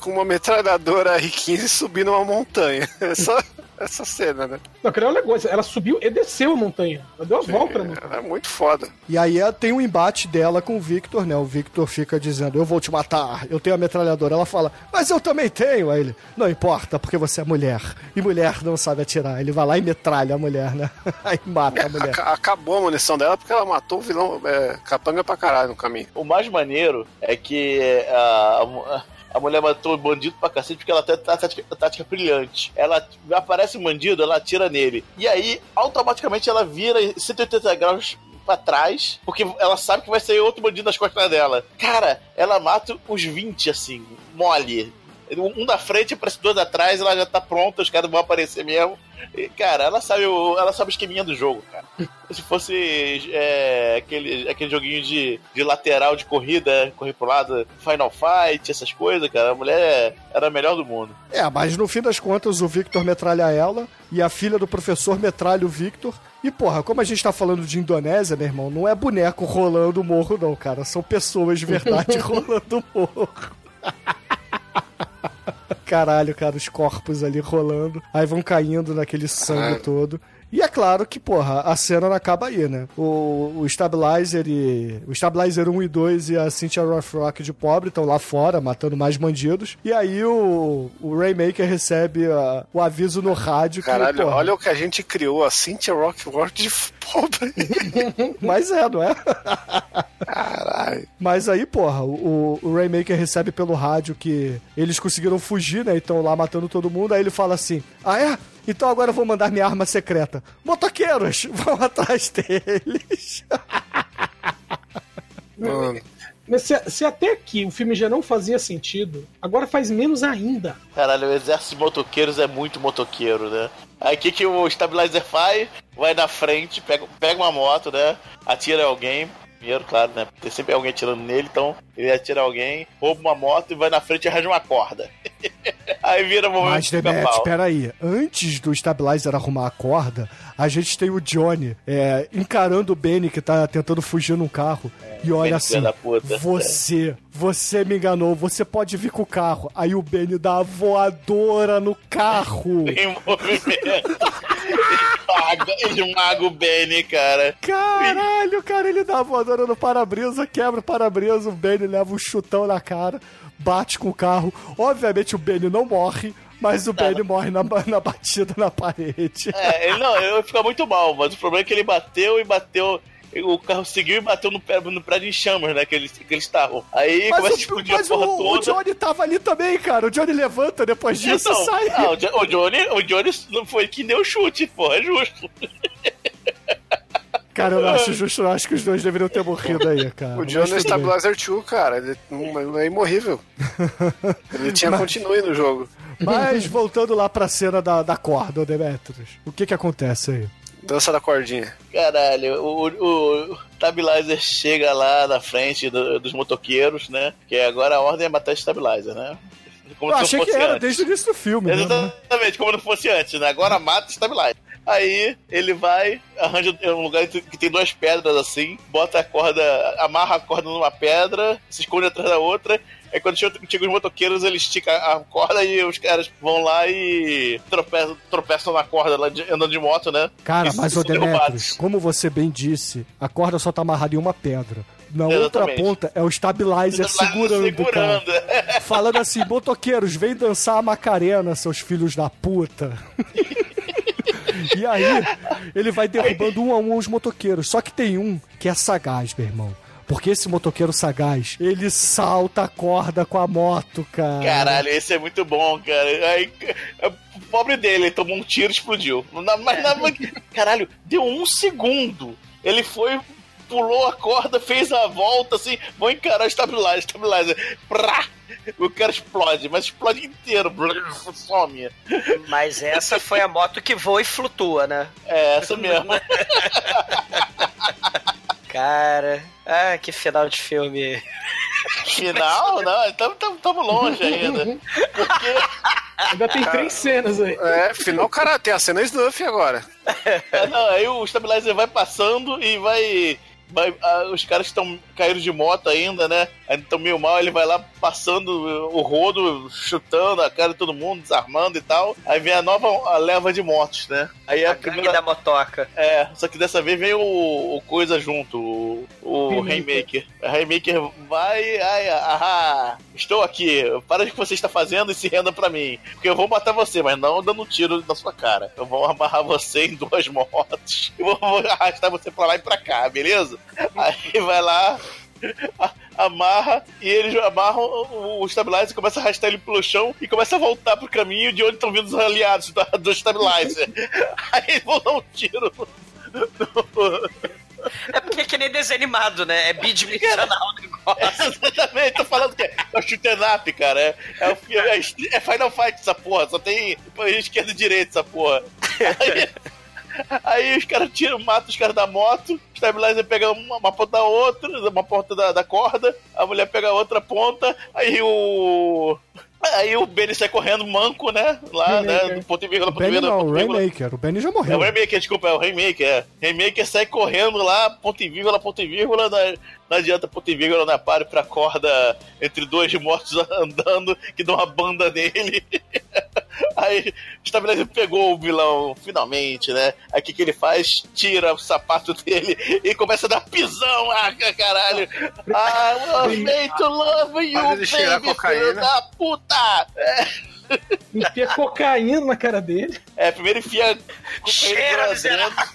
com uma metralhadora R15 subindo uma montanha. É só. essa cena, né? Não, que era um negócio. Ela subiu e desceu a montanha. Ela deu a volta na montanha. Ela é muito foda. E aí é, tem um embate dela com o Victor, né? O Victor fica dizendo, eu vou te matar, eu tenho a metralhadora. Ela fala, mas eu também tenho. Aí ele, não importa, porque você é mulher. E mulher não sabe atirar. Ele vai lá e metralha a mulher, né? Aí mata a mulher. Aca- Acabou a munição dela porque ela matou o vilão é, capanga pra caralho no caminho. O mais maneiro é que a, a, a mulher matou o bandido pra cacete porque ela tem a tática, tática brilhante. Ela aparece um bandido, ela atira nele. E aí, automaticamente, ela vira 180 graus pra trás, porque ela sabe que vai sair outro bandido nas costas dela. Cara, ela mata os 20, assim, mole. Um da frente, aparece dois atrás, ela já tá pronta, os caras vão aparecer mesmo. E, cara, ela sabe, o, ela sabe o esqueminha do jogo, cara. Se fosse é, aquele, aquele joguinho de, de lateral de corrida, correr pro lado, Final Fight, essas coisas, cara, a mulher era a melhor do mundo. É, mas no fim das contas o Victor metralha ela e a filha do professor metralha o Victor. E porra, como a gente tá falando de Indonésia, meu irmão, não é boneco rolando o morro, não, cara. São pessoas de verdade rolando o morro. Caralho, cara, os corpos ali rolando. Aí vão caindo naquele sangue todo. E é claro que, porra, a cena não acaba aí, né? O, o Stabilizer e. O Stabilizer 1 e 2 e a Cynthia Rothrock de pobre estão lá fora, matando mais bandidos. E aí o, o Raymaker recebe ah, o aviso no rádio Caralho, que. porra, olha o que a gente criou, a Cynthia Rockford de pobre. Mas é, não é? Mas aí, porra, o, o Raymaker recebe pelo rádio que eles conseguiram fugir, né? E estão lá matando todo mundo. Aí ele fala assim: Ah, é? Então agora eu vou mandar minha arma secreta. Motoqueiros, vão atrás deles. Mano. Mas se, se até aqui o filme já não fazia sentido, agora faz menos ainda. Caralho, o exército de motoqueiros é muito motoqueiro, né? Aí o que, que o Stabilizer faz? Vai na frente, pega, pega uma moto, né? Atira alguém. Primeiro, claro, né? Tem sempre alguém atirando nele, então ele atira alguém, rouba uma moto e vai na frente e arranja uma corda. Aí vira momento Mas, de Demet, peraí. Antes do Stabilizer arrumar a corda, a gente tem o Johnny é, encarando o Benny que tá tentando fugir num carro. e olha assim. Você, você me enganou, você pode vir com o carro. Aí o Benny dá a voadora no carro. Em movimento. Esmaga, esmaga o Benny, cara. Caralho, cara, ele dá a voadora no para-brisa, quebra o para-brisa, o Benny leva um chutão na cara, bate com o carro. Obviamente o Benny não morre, mas o Benny morre na, na batida na parede. É, ele não, ele fica muito mal, mas o problema é que ele bateu e bateu. O carro seguiu e bateu no, pé, no prédio em chamas, né? Que eles, que eles estavam. Aí Mas, começa a o, explodir mas a porra o, o toda. Johnny tava ali também, cara. O Johnny levanta depois disso Então, e sai. não, o Jo- o Johnny, o Johnny não foi que deu chute, pô, é justo. Cara, eu não acho justo, eu acho que os dois deveriam ter morrido aí, cara. O tudo bem. Stabilizer 2, cara, ele não é imorrível. Ele tinha Mas- continue no jogo. Mas voltando lá pra cena da, da corda, ô Demetrius, o que que acontece aí? Dança da cordinha. Caralho, o, o, o Stabilizer chega lá na frente do- dos motoqueiros, né? Que agora a ordem é matar o Stabilizer, né? Como eu achei que era antes. desde o início do filme, né? Exatamente, como não fosse antes, né? Agora mata o Stabilizer. Aí ele vai, arranja um lugar que tem duas pedras assim, bota a corda, amarra a corda numa pedra, se esconde atrás da outra. Aí quando chega, chega os motoqueiros, ele estica a corda e os caras vão lá e tropeçam, tropeçam na corda lá de- andando de moto, né? Cara, E mas o Demetrius, como você bem disse, a corda só tá amarrada em uma pedra. Na outra Exatamente. ponta é o stabilizer segurando, segurando. cara. Falando assim, motoqueiros, vem dançar a Macarena, seus filhos da puta. e aí, ele vai derrubando um a um os motoqueiros. Só que tem um que é sagaz, meu irmão. Porque esse motoqueiro sagaz, ele salta a corda com a moto, cara. Caralho, esse é muito bom, cara. Aí, o pobre dele, ele tomou um tiro e explodiu. Mas, na- caralho, deu um segundo. Ele foi, pulou a corda, fez a volta assim, vou encarar o stabilizer, stabilizer. Prá! O cara explode, mas explode inteiro. Some. Mas essa foi a moto que voa e flutua, né? É, essa mesmo. Cara, ah, que final de filme. Final? Não, estamos longe ainda. Porque. Ainda tem três cenas aí. É, final, cara, tem a cena Snuff agora. É, não, aí o stabilizer vai passando e vai vai, ah, os caras estão caíram de moto ainda, né? Ainda estão meio mal, ele vai lá passando o rodo, chutando a cara de todo mundo, desarmando e tal. Aí vem a nova a leva de motos, né? Aí a, A primeira. da motoca. É, só que dessa vez vem o, o coisa junto, o, o Rainmaker. O Rainmaker vai, ai, ah, estou aqui, para o que você está fazendo e se renda pra mim. Porque eu vou matar você, mas não dando um tiro na sua cara. Eu vou amarrar você em duas motos e vou, vou arrastar você pra lá e pra cá, beleza? Aí vai lá, amarra e eles amarram o, stabilizer começa a arrastar ele pelo chão e começa a voltar pro caminho de onde estão vindo os aliados do stabilizer. Aí vão dar um tiro no- É porque é que nem desenho animado, né? É bidimensional o negócio. Exatamente, tô falando que é, é o shoot'em up, cara. É, é, o é, é Final Fight essa porra, só tem esquerda e direita essa porra. Aí, aí os caras tiram, matam os caras da moto, o stabilizer pega uma, uma ponta da outra, uma ponta da, da corda, a mulher pega a outra ponta, aí o. Aí o Benny sai correndo manco, né? Lá, né? Rainmaker. Do ponto e vírgula, ponto e vírgula, não, o. Rainmaker. O Benny já É morreu. o Rainmaker, desculpa, é o Rainmaker, é. Rainmaker sai correndo lá, ponto e vírgula, ponto e vírgula, não, não adianta ponto e vírgula, não pare pra corda entre dois mortos andando, que dá uma banda nele. Aí o Stabilizer pegou o vilão, finalmente, né? Aí o que, que ele faz? Tira o sapato dele e começa a dar pisão, ah, caralho. Ah, to love you, baby, filho da puta! É, Enfia cocaína na cara dele. é primeiro enfia Cheira, miserável.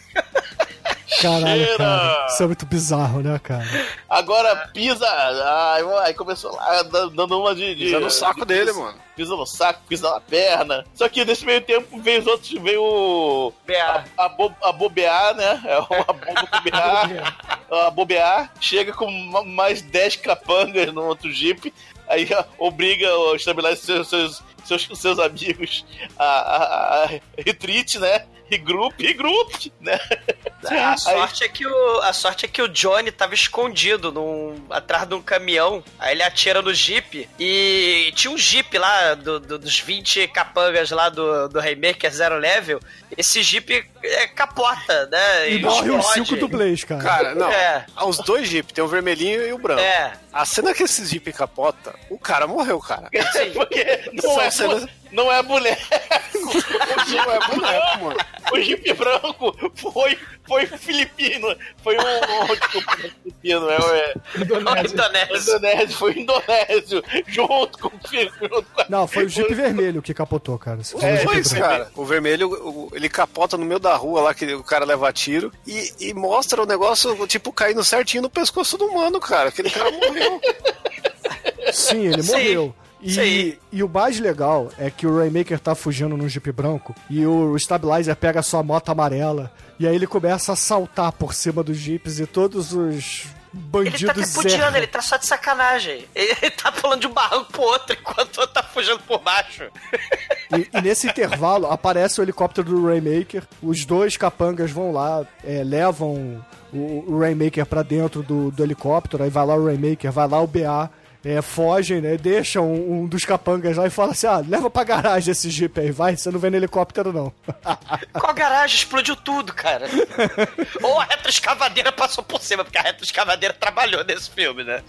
Caralho, Cheira. cara. Isso é muito bizarro, né, cara? Agora pisa. Ai, aí começou lá dando uma de. de Pisa no saco de- dele, mano. Pisa no saco, pisa na perna. Só que nesse meio tempo veio os outros, veio o. BA. A, a, bo, a bobear, né? É o a bobear. a bobear. Chega com ma- mais 10 capangas no outro jeep. Aí ó, obriga o seus, seus, seus, seus amigos a, a, a retreat, né? Regroup, regroup, né? A sorte, é que o, a sorte é que o Johnny tava escondido num, atrás de um caminhão. Aí ele atira no Jeep. E tinha um Jeep lá do, do- dos 20 capangas lá do, do Rainmaker Zero Level. Esse Jeep é, capota, né? E morre os cinco dublês, cara. Cara, não. É. Há os dois Jeep, tem o vermelhinho e o branco. É. A cena que esse Jeep capota, o cara morreu, cara. Porque não São é, cenas- não é boneco. O Jeep é boneco, mano. O Jeep branco foi, foi filipino. Foi um. um desculpa, não é filipino, é, é Indonésia. Indonésio. indonésio, foi indonésio. Junto com o filho, junto com a- Não, foi o Jeep vermelho que capotou, cara. O É, foi isso, cara. O vermelho, o- ele capota no meio da rua lá, que o cara leva tiro, e, e mostra o negócio, tipo, caindo certinho no pescoço do humano, cara. Aquele cara morreu. Sim, ele Sim. morreu. E, e o mais legal é que o Rainmaker tá fugindo num Jeep branco e o Stabilizer pega a sua moto amarela e aí ele começa a saltar por cima dos Jeeps e todos os Ele bandidos tá tripudiando, ele tá só de sacanagem. Ele tá pulando de um barranco pro outro enquanto o outro tá fugindo por baixo. E, e nesse intervalo aparece o helicóptero do Rainmaker, os dois capangas vão lá, é, levam o, o Rainmaker pra dentro do, do helicóptero, aí vai lá o Rainmaker, vai lá o BA, é, fogem, né? Deixam um, um dos capangas lá e fala assim: ah, leva pra garagem esse Jeep aí, vai, você não vem no helicóptero não. Qual garagem? Explodiu tudo, cara. Ou a retroescavadeira passou por cima, porque a retroescavadeira trabalhou nesse filme, né?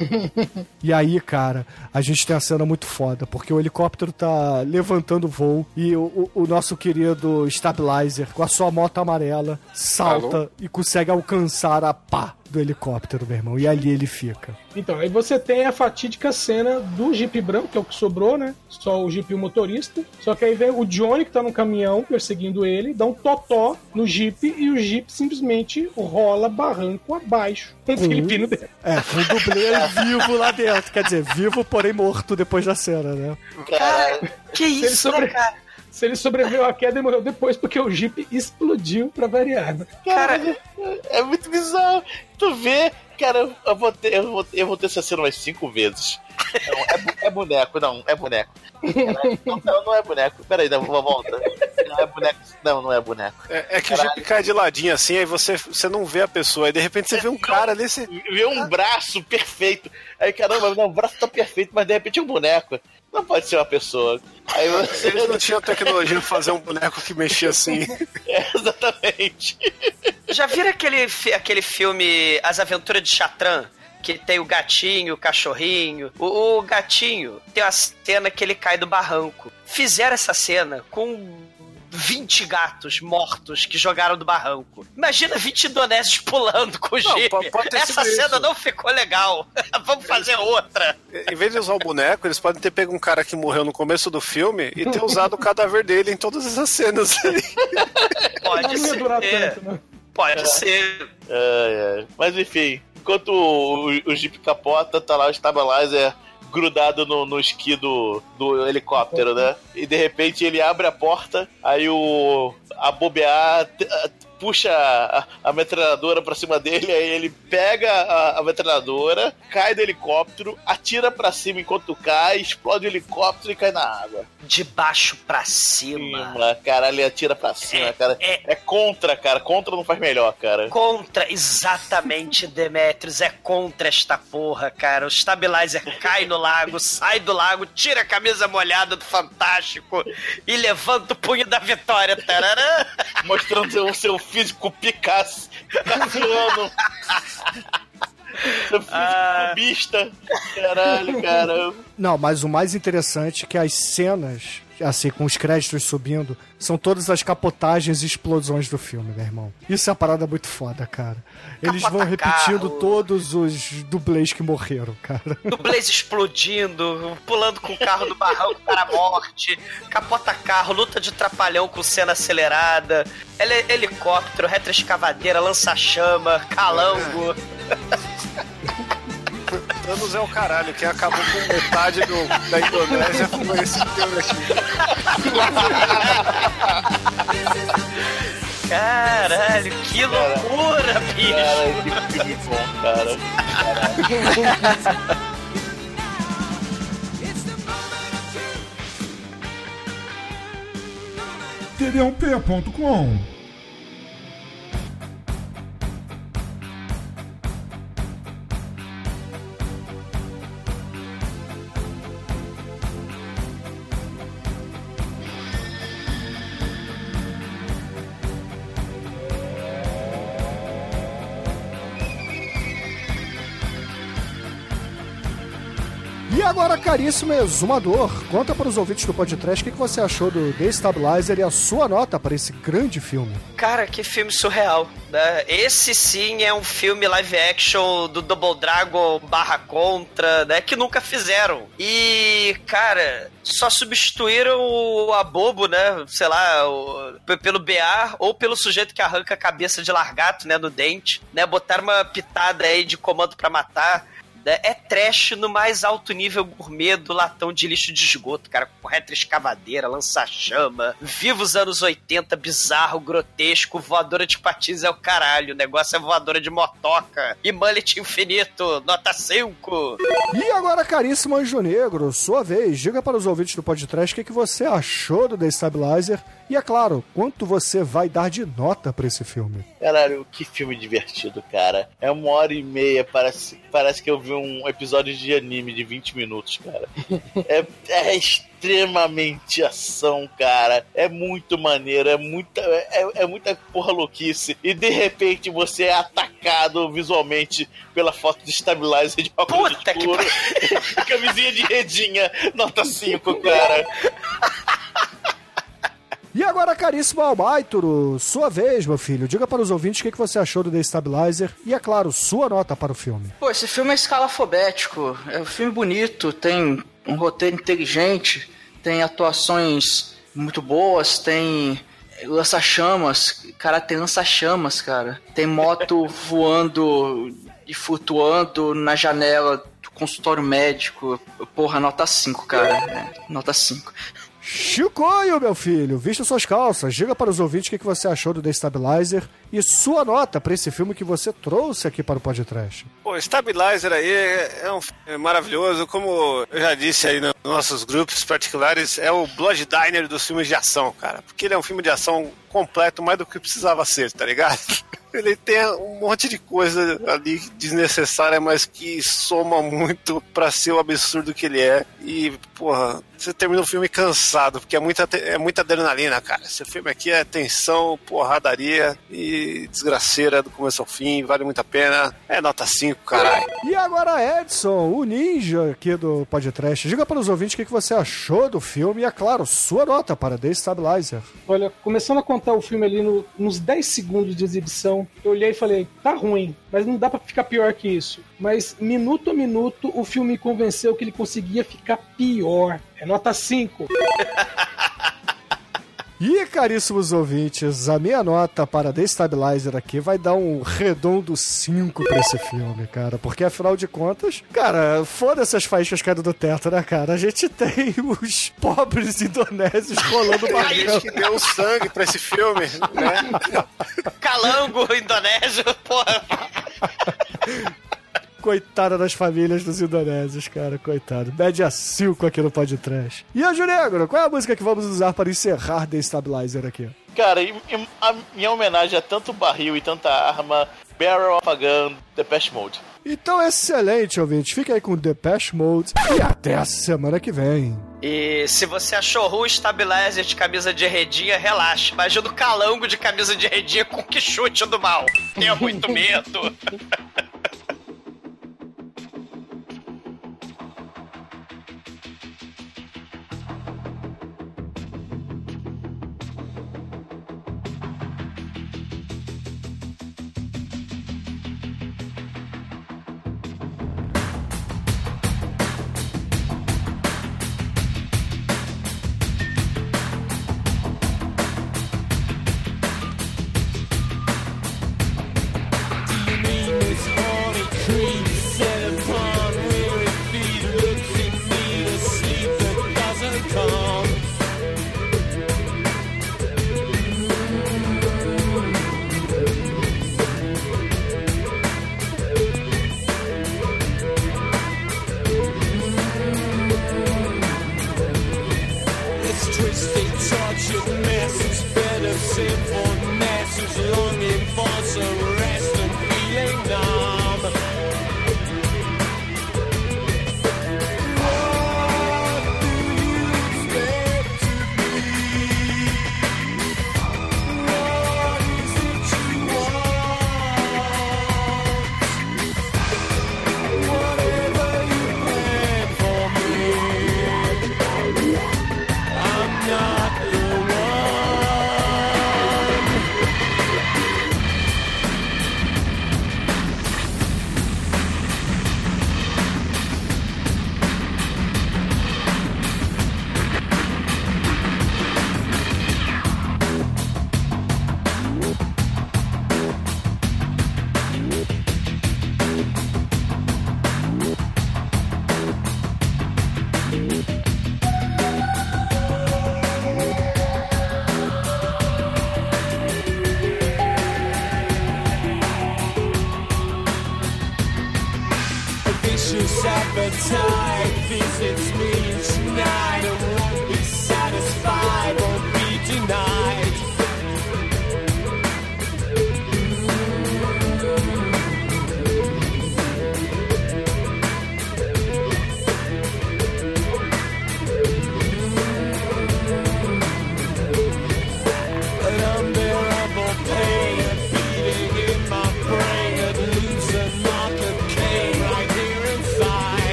E aí, cara, a gente tem a cena muito foda, porque o helicóptero tá levantando o voo e o, o- o nosso querido Stabilizer, com a sua moto amarela, salta Alô? e consegue alcançar a pá do helicóptero, meu irmão. E ali ele fica. Então, aí você tem a fatídica cena do Jeep branco, que é o que sobrou, né? Só o Jeep e o motorista. Só que aí vem o Johnny, que tá no caminhão perseguindo ele, dá um totó no Jeep e o Jeep simplesmente rola barranco abaixo. Com o filipino dentro. É, com o dublê vivo lá dentro. Quer dizer, vivo, porém morto depois da cena, né? Cara, que isso, sobre- né, cara? Se ele sobreviveu à queda e morreu depois, porque o Jeep explodiu pra variar. Cara, é muito bizarro. Tu vê, cara, eu vou ter, eu vou, eu vou ter essa cena umas cinco vezes. Não, é, é boneco, não, é boneco. Não, não, não é boneco. Peraí, dá uma volta. Não é boneco. Não, não é boneco. É, é que o Jeep cai de ladinho assim, aí você, você não vê a pessoa, aí de repente você vê um cara ali, você. Vê um braço perfeito. Aí, caramba, não, o braço tá perfeito, mas de repente é um boneco. Não pode ser uma pessoa. Aí você. Eles não tinham tecnologia pra fazer um boneco que mexia assim. É, exatamente. Já viram aquele, aquele filme As Aventuras de Chatran? Que tem o gatinho, o cachorrinho. O, o gatinho tem uma cena que ele cai do barranco. Fizeram essa cena com 20 gatos mortos que jogaram do barranco. Imagina 20 indonésios pulando com o Jeep. Essa cena isso. não ficou legal. Vamos fazer outra. Em vez de usar o boneco, eles podem ter pego um cara que morreu no começo do filme e ter usado o cadáver dele em todas essas cenas. Pode Não ia durar ser. tanto, né? Pode ser. Ai, ai. Mas enfim, enquanto o, o Jeep capota, tá lá o Stabilizer grudado no, no esqui do, do helicóptero, né? E de repente ele abre a porta, aí o. a bobear puxa a, a metralhadora pra cima dele, aí ele pega a, a metralhadora, cai do helicóptero, atira pra cima enquanto cai, explode o helicóptero e cai na água. De baixo pra cima. Cima, cara, ele atira pra cima, cara. É contra, cara. Contra não faz melhor, cara. Contra, exatamente, Demetrius, é contra esta porra, cara. O Stabilizer cai no lago, sai do lago, tira a camisa molhada do Fantástico e levanta o punho da vitória. Tararã. Mostrando seu, seu físico Picasso. Físico Ah. cubista. Caralho, cara. Não, mas o mais interessante é que as cenas, assim, com os créditos subindo, são todas as capotagens e explosões do filme, meu irmão. Isso é uma parada muito foda, cara. Eles vão Capota repetindo carro. todos os dublês que morreram, cara. Blaze explodindo, pulando com o carro do barranco para a morte, capota carro, luta de trapalhão com cena acelerada, ele- helicóptero, retroescavadeira, lança-chama, calango. Thanos é o caralho, quem acabou com metade do, da Indonésia foi esse filme aqui. Caralho, que loucura, bicho! Cara, que filme bom, cara. td1p.com caríssimo exumador, conta para os ouvintes do podcast o que que você achou do The Stabilizer e a sua nota para esse grande filme. Cara, que filme surreal, né? Esse sim é um filme live action do Double Dragon barra Contra, né? Que nunca fizeram. E, cara, só substituíram o a Bobo, né? Sei lá, o- pelo BA ou pelo sujeito que arranca a cabeça de largato, né? No dente, né? Botaram uma pitada aí de comando pra matar. Né? É trash no mais alto nível gourmet do latão de lixo de esgoto, cara. Com retroescavadeira, lança-chama, vivos anos 80, bizarro, grotesco, voadora de patins é o caralho. O negócio é voadora de motoca. E mullet infinito, nota 5. E agora, caríssimo Anjo Negro, sua vez, diga para os ouvintes do podcast o que que você achou do The Stabilizer e, é claro, quanto você vai dar de nota para esse filme. Caralho, que filme divertido, cara. É uma hora e meia, parece, parece que eu vi um episódio de anime de 20 minutos, cara. É, é extremamente ação, cara. É muito maneiro, é muita, é, é muita porra louquice. E de repente você é atacado visualmente pela foto de stabilizer de óculos Puta que escuro. Camisinha de redinha, nota 5, cara. E agora, caríssimo Almaituro, sua vez, meu filho, diga para os ouvintes o que que você achou do The Stabilizer e, é claro, sua nota para o filme. Pô, esse filme é escalafobético. É um filme bonito, tem um roteiro inteligente, tem atuações muito boas, tem lança-chamas. Cara, tem lança-chamas, cara. Tem moto voando e flutuando na janela do consultório médico. Porra, nota 5, cara. É, nota 5. Chicoio, meu filho, vista suas calças, diga para os ouvintes o que você achou do The Stabilizer e sua nota para esse filme que você trouxe aqui para o podcast. Pô, Stabilizer aí é é um filme maravilhoso. Como eu já disse aí nos nossos grupos particulares, é o Blood Diner dos filmes de ação, cara. Porque ele é um filme de ação completo, mais do que precisava ser, tá ligado? Ele tem um monte de coisa ali desnecessária, mas que soma muito pra ser o absurdo que ele é. E, porra, você termina o filme cansado, porque é muita, é muita adrenalina, cara. Esse filme aqui é tensão, porradaria e desgraceira do começo ao fim, vale muito a pena. É nota 5, caralho. E agora, Edson, o ninja aqui do podcast. Diga para os ouvintes o que que você achou do filme e, é claro, sua nota para The Stabilizer. Olha, começando a contar o filme ali no- nos 10 segundos de exibição, eu olhei e falei, tá ruim, mas não dá pra ficar pior que isso. Mas minuto a minuto o filme me convenceu que ele conseguia ficar pior. É nota 5. E, caríssimos ouvintes, a minha nota para The Stabilizer aqui vai dar um redondo 5 pra esse filme, cara. Porque, afinal de contas, cara, foda-se as faíscas caindo do teto, né, cara? A gente tem os pobres indonésios rolando A gente barrão. que deu sangue pra esse filme, né? Calango indonésio, porra. Coitada das famílias dos indonésios, cara, coitado. Média 5 aqui no podcast. E a Negro, qual é a música que vamos usar para encerrar The Stabilizer aqui? Cara, em, em, a minha homenagem a tanto barril e tanta arma, Barrel of a Gun, Depeche Mode. Então, excelente, ouvinte. Fica aí com Depeche Mode e até a semana que vem. E se você achou ruim o stabilizer de camisa de redinha, relaxa. Imagina o calango de camisa de redinha com que chute do mal. Tenha muito medo.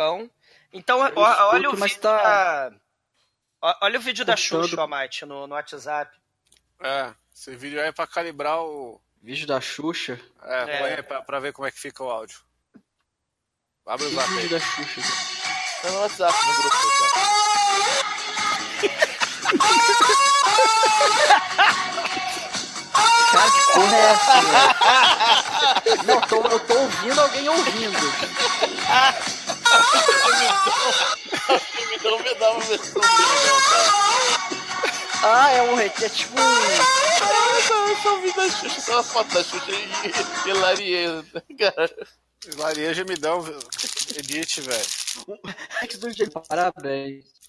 é um cão. Então, ó- olha o vídeo tá- da... Olha o vídeo da Cortando. Xuxa, Almighty, no, no WhatsApp. É, esse vídeo aí é pra calibrar o. Vídeo da Xuxa. É, É. põe aí pra, pra ver como é que fica o áudio. Abre o zap aí. Vídeo da Xuxa. Tá no WhatsApp, no grupo. Tá? Cara, que porra é essa? Não, eu tô, eu tô ouvindo alguém ouvindo. Me dá uma, me dá. Ah, é um. É tipo um. Eu só ouvi da Xuxa, só uma foto da Xuxa e, e Larieza, cara. Laria gemidão, edit, velho. Parabéns.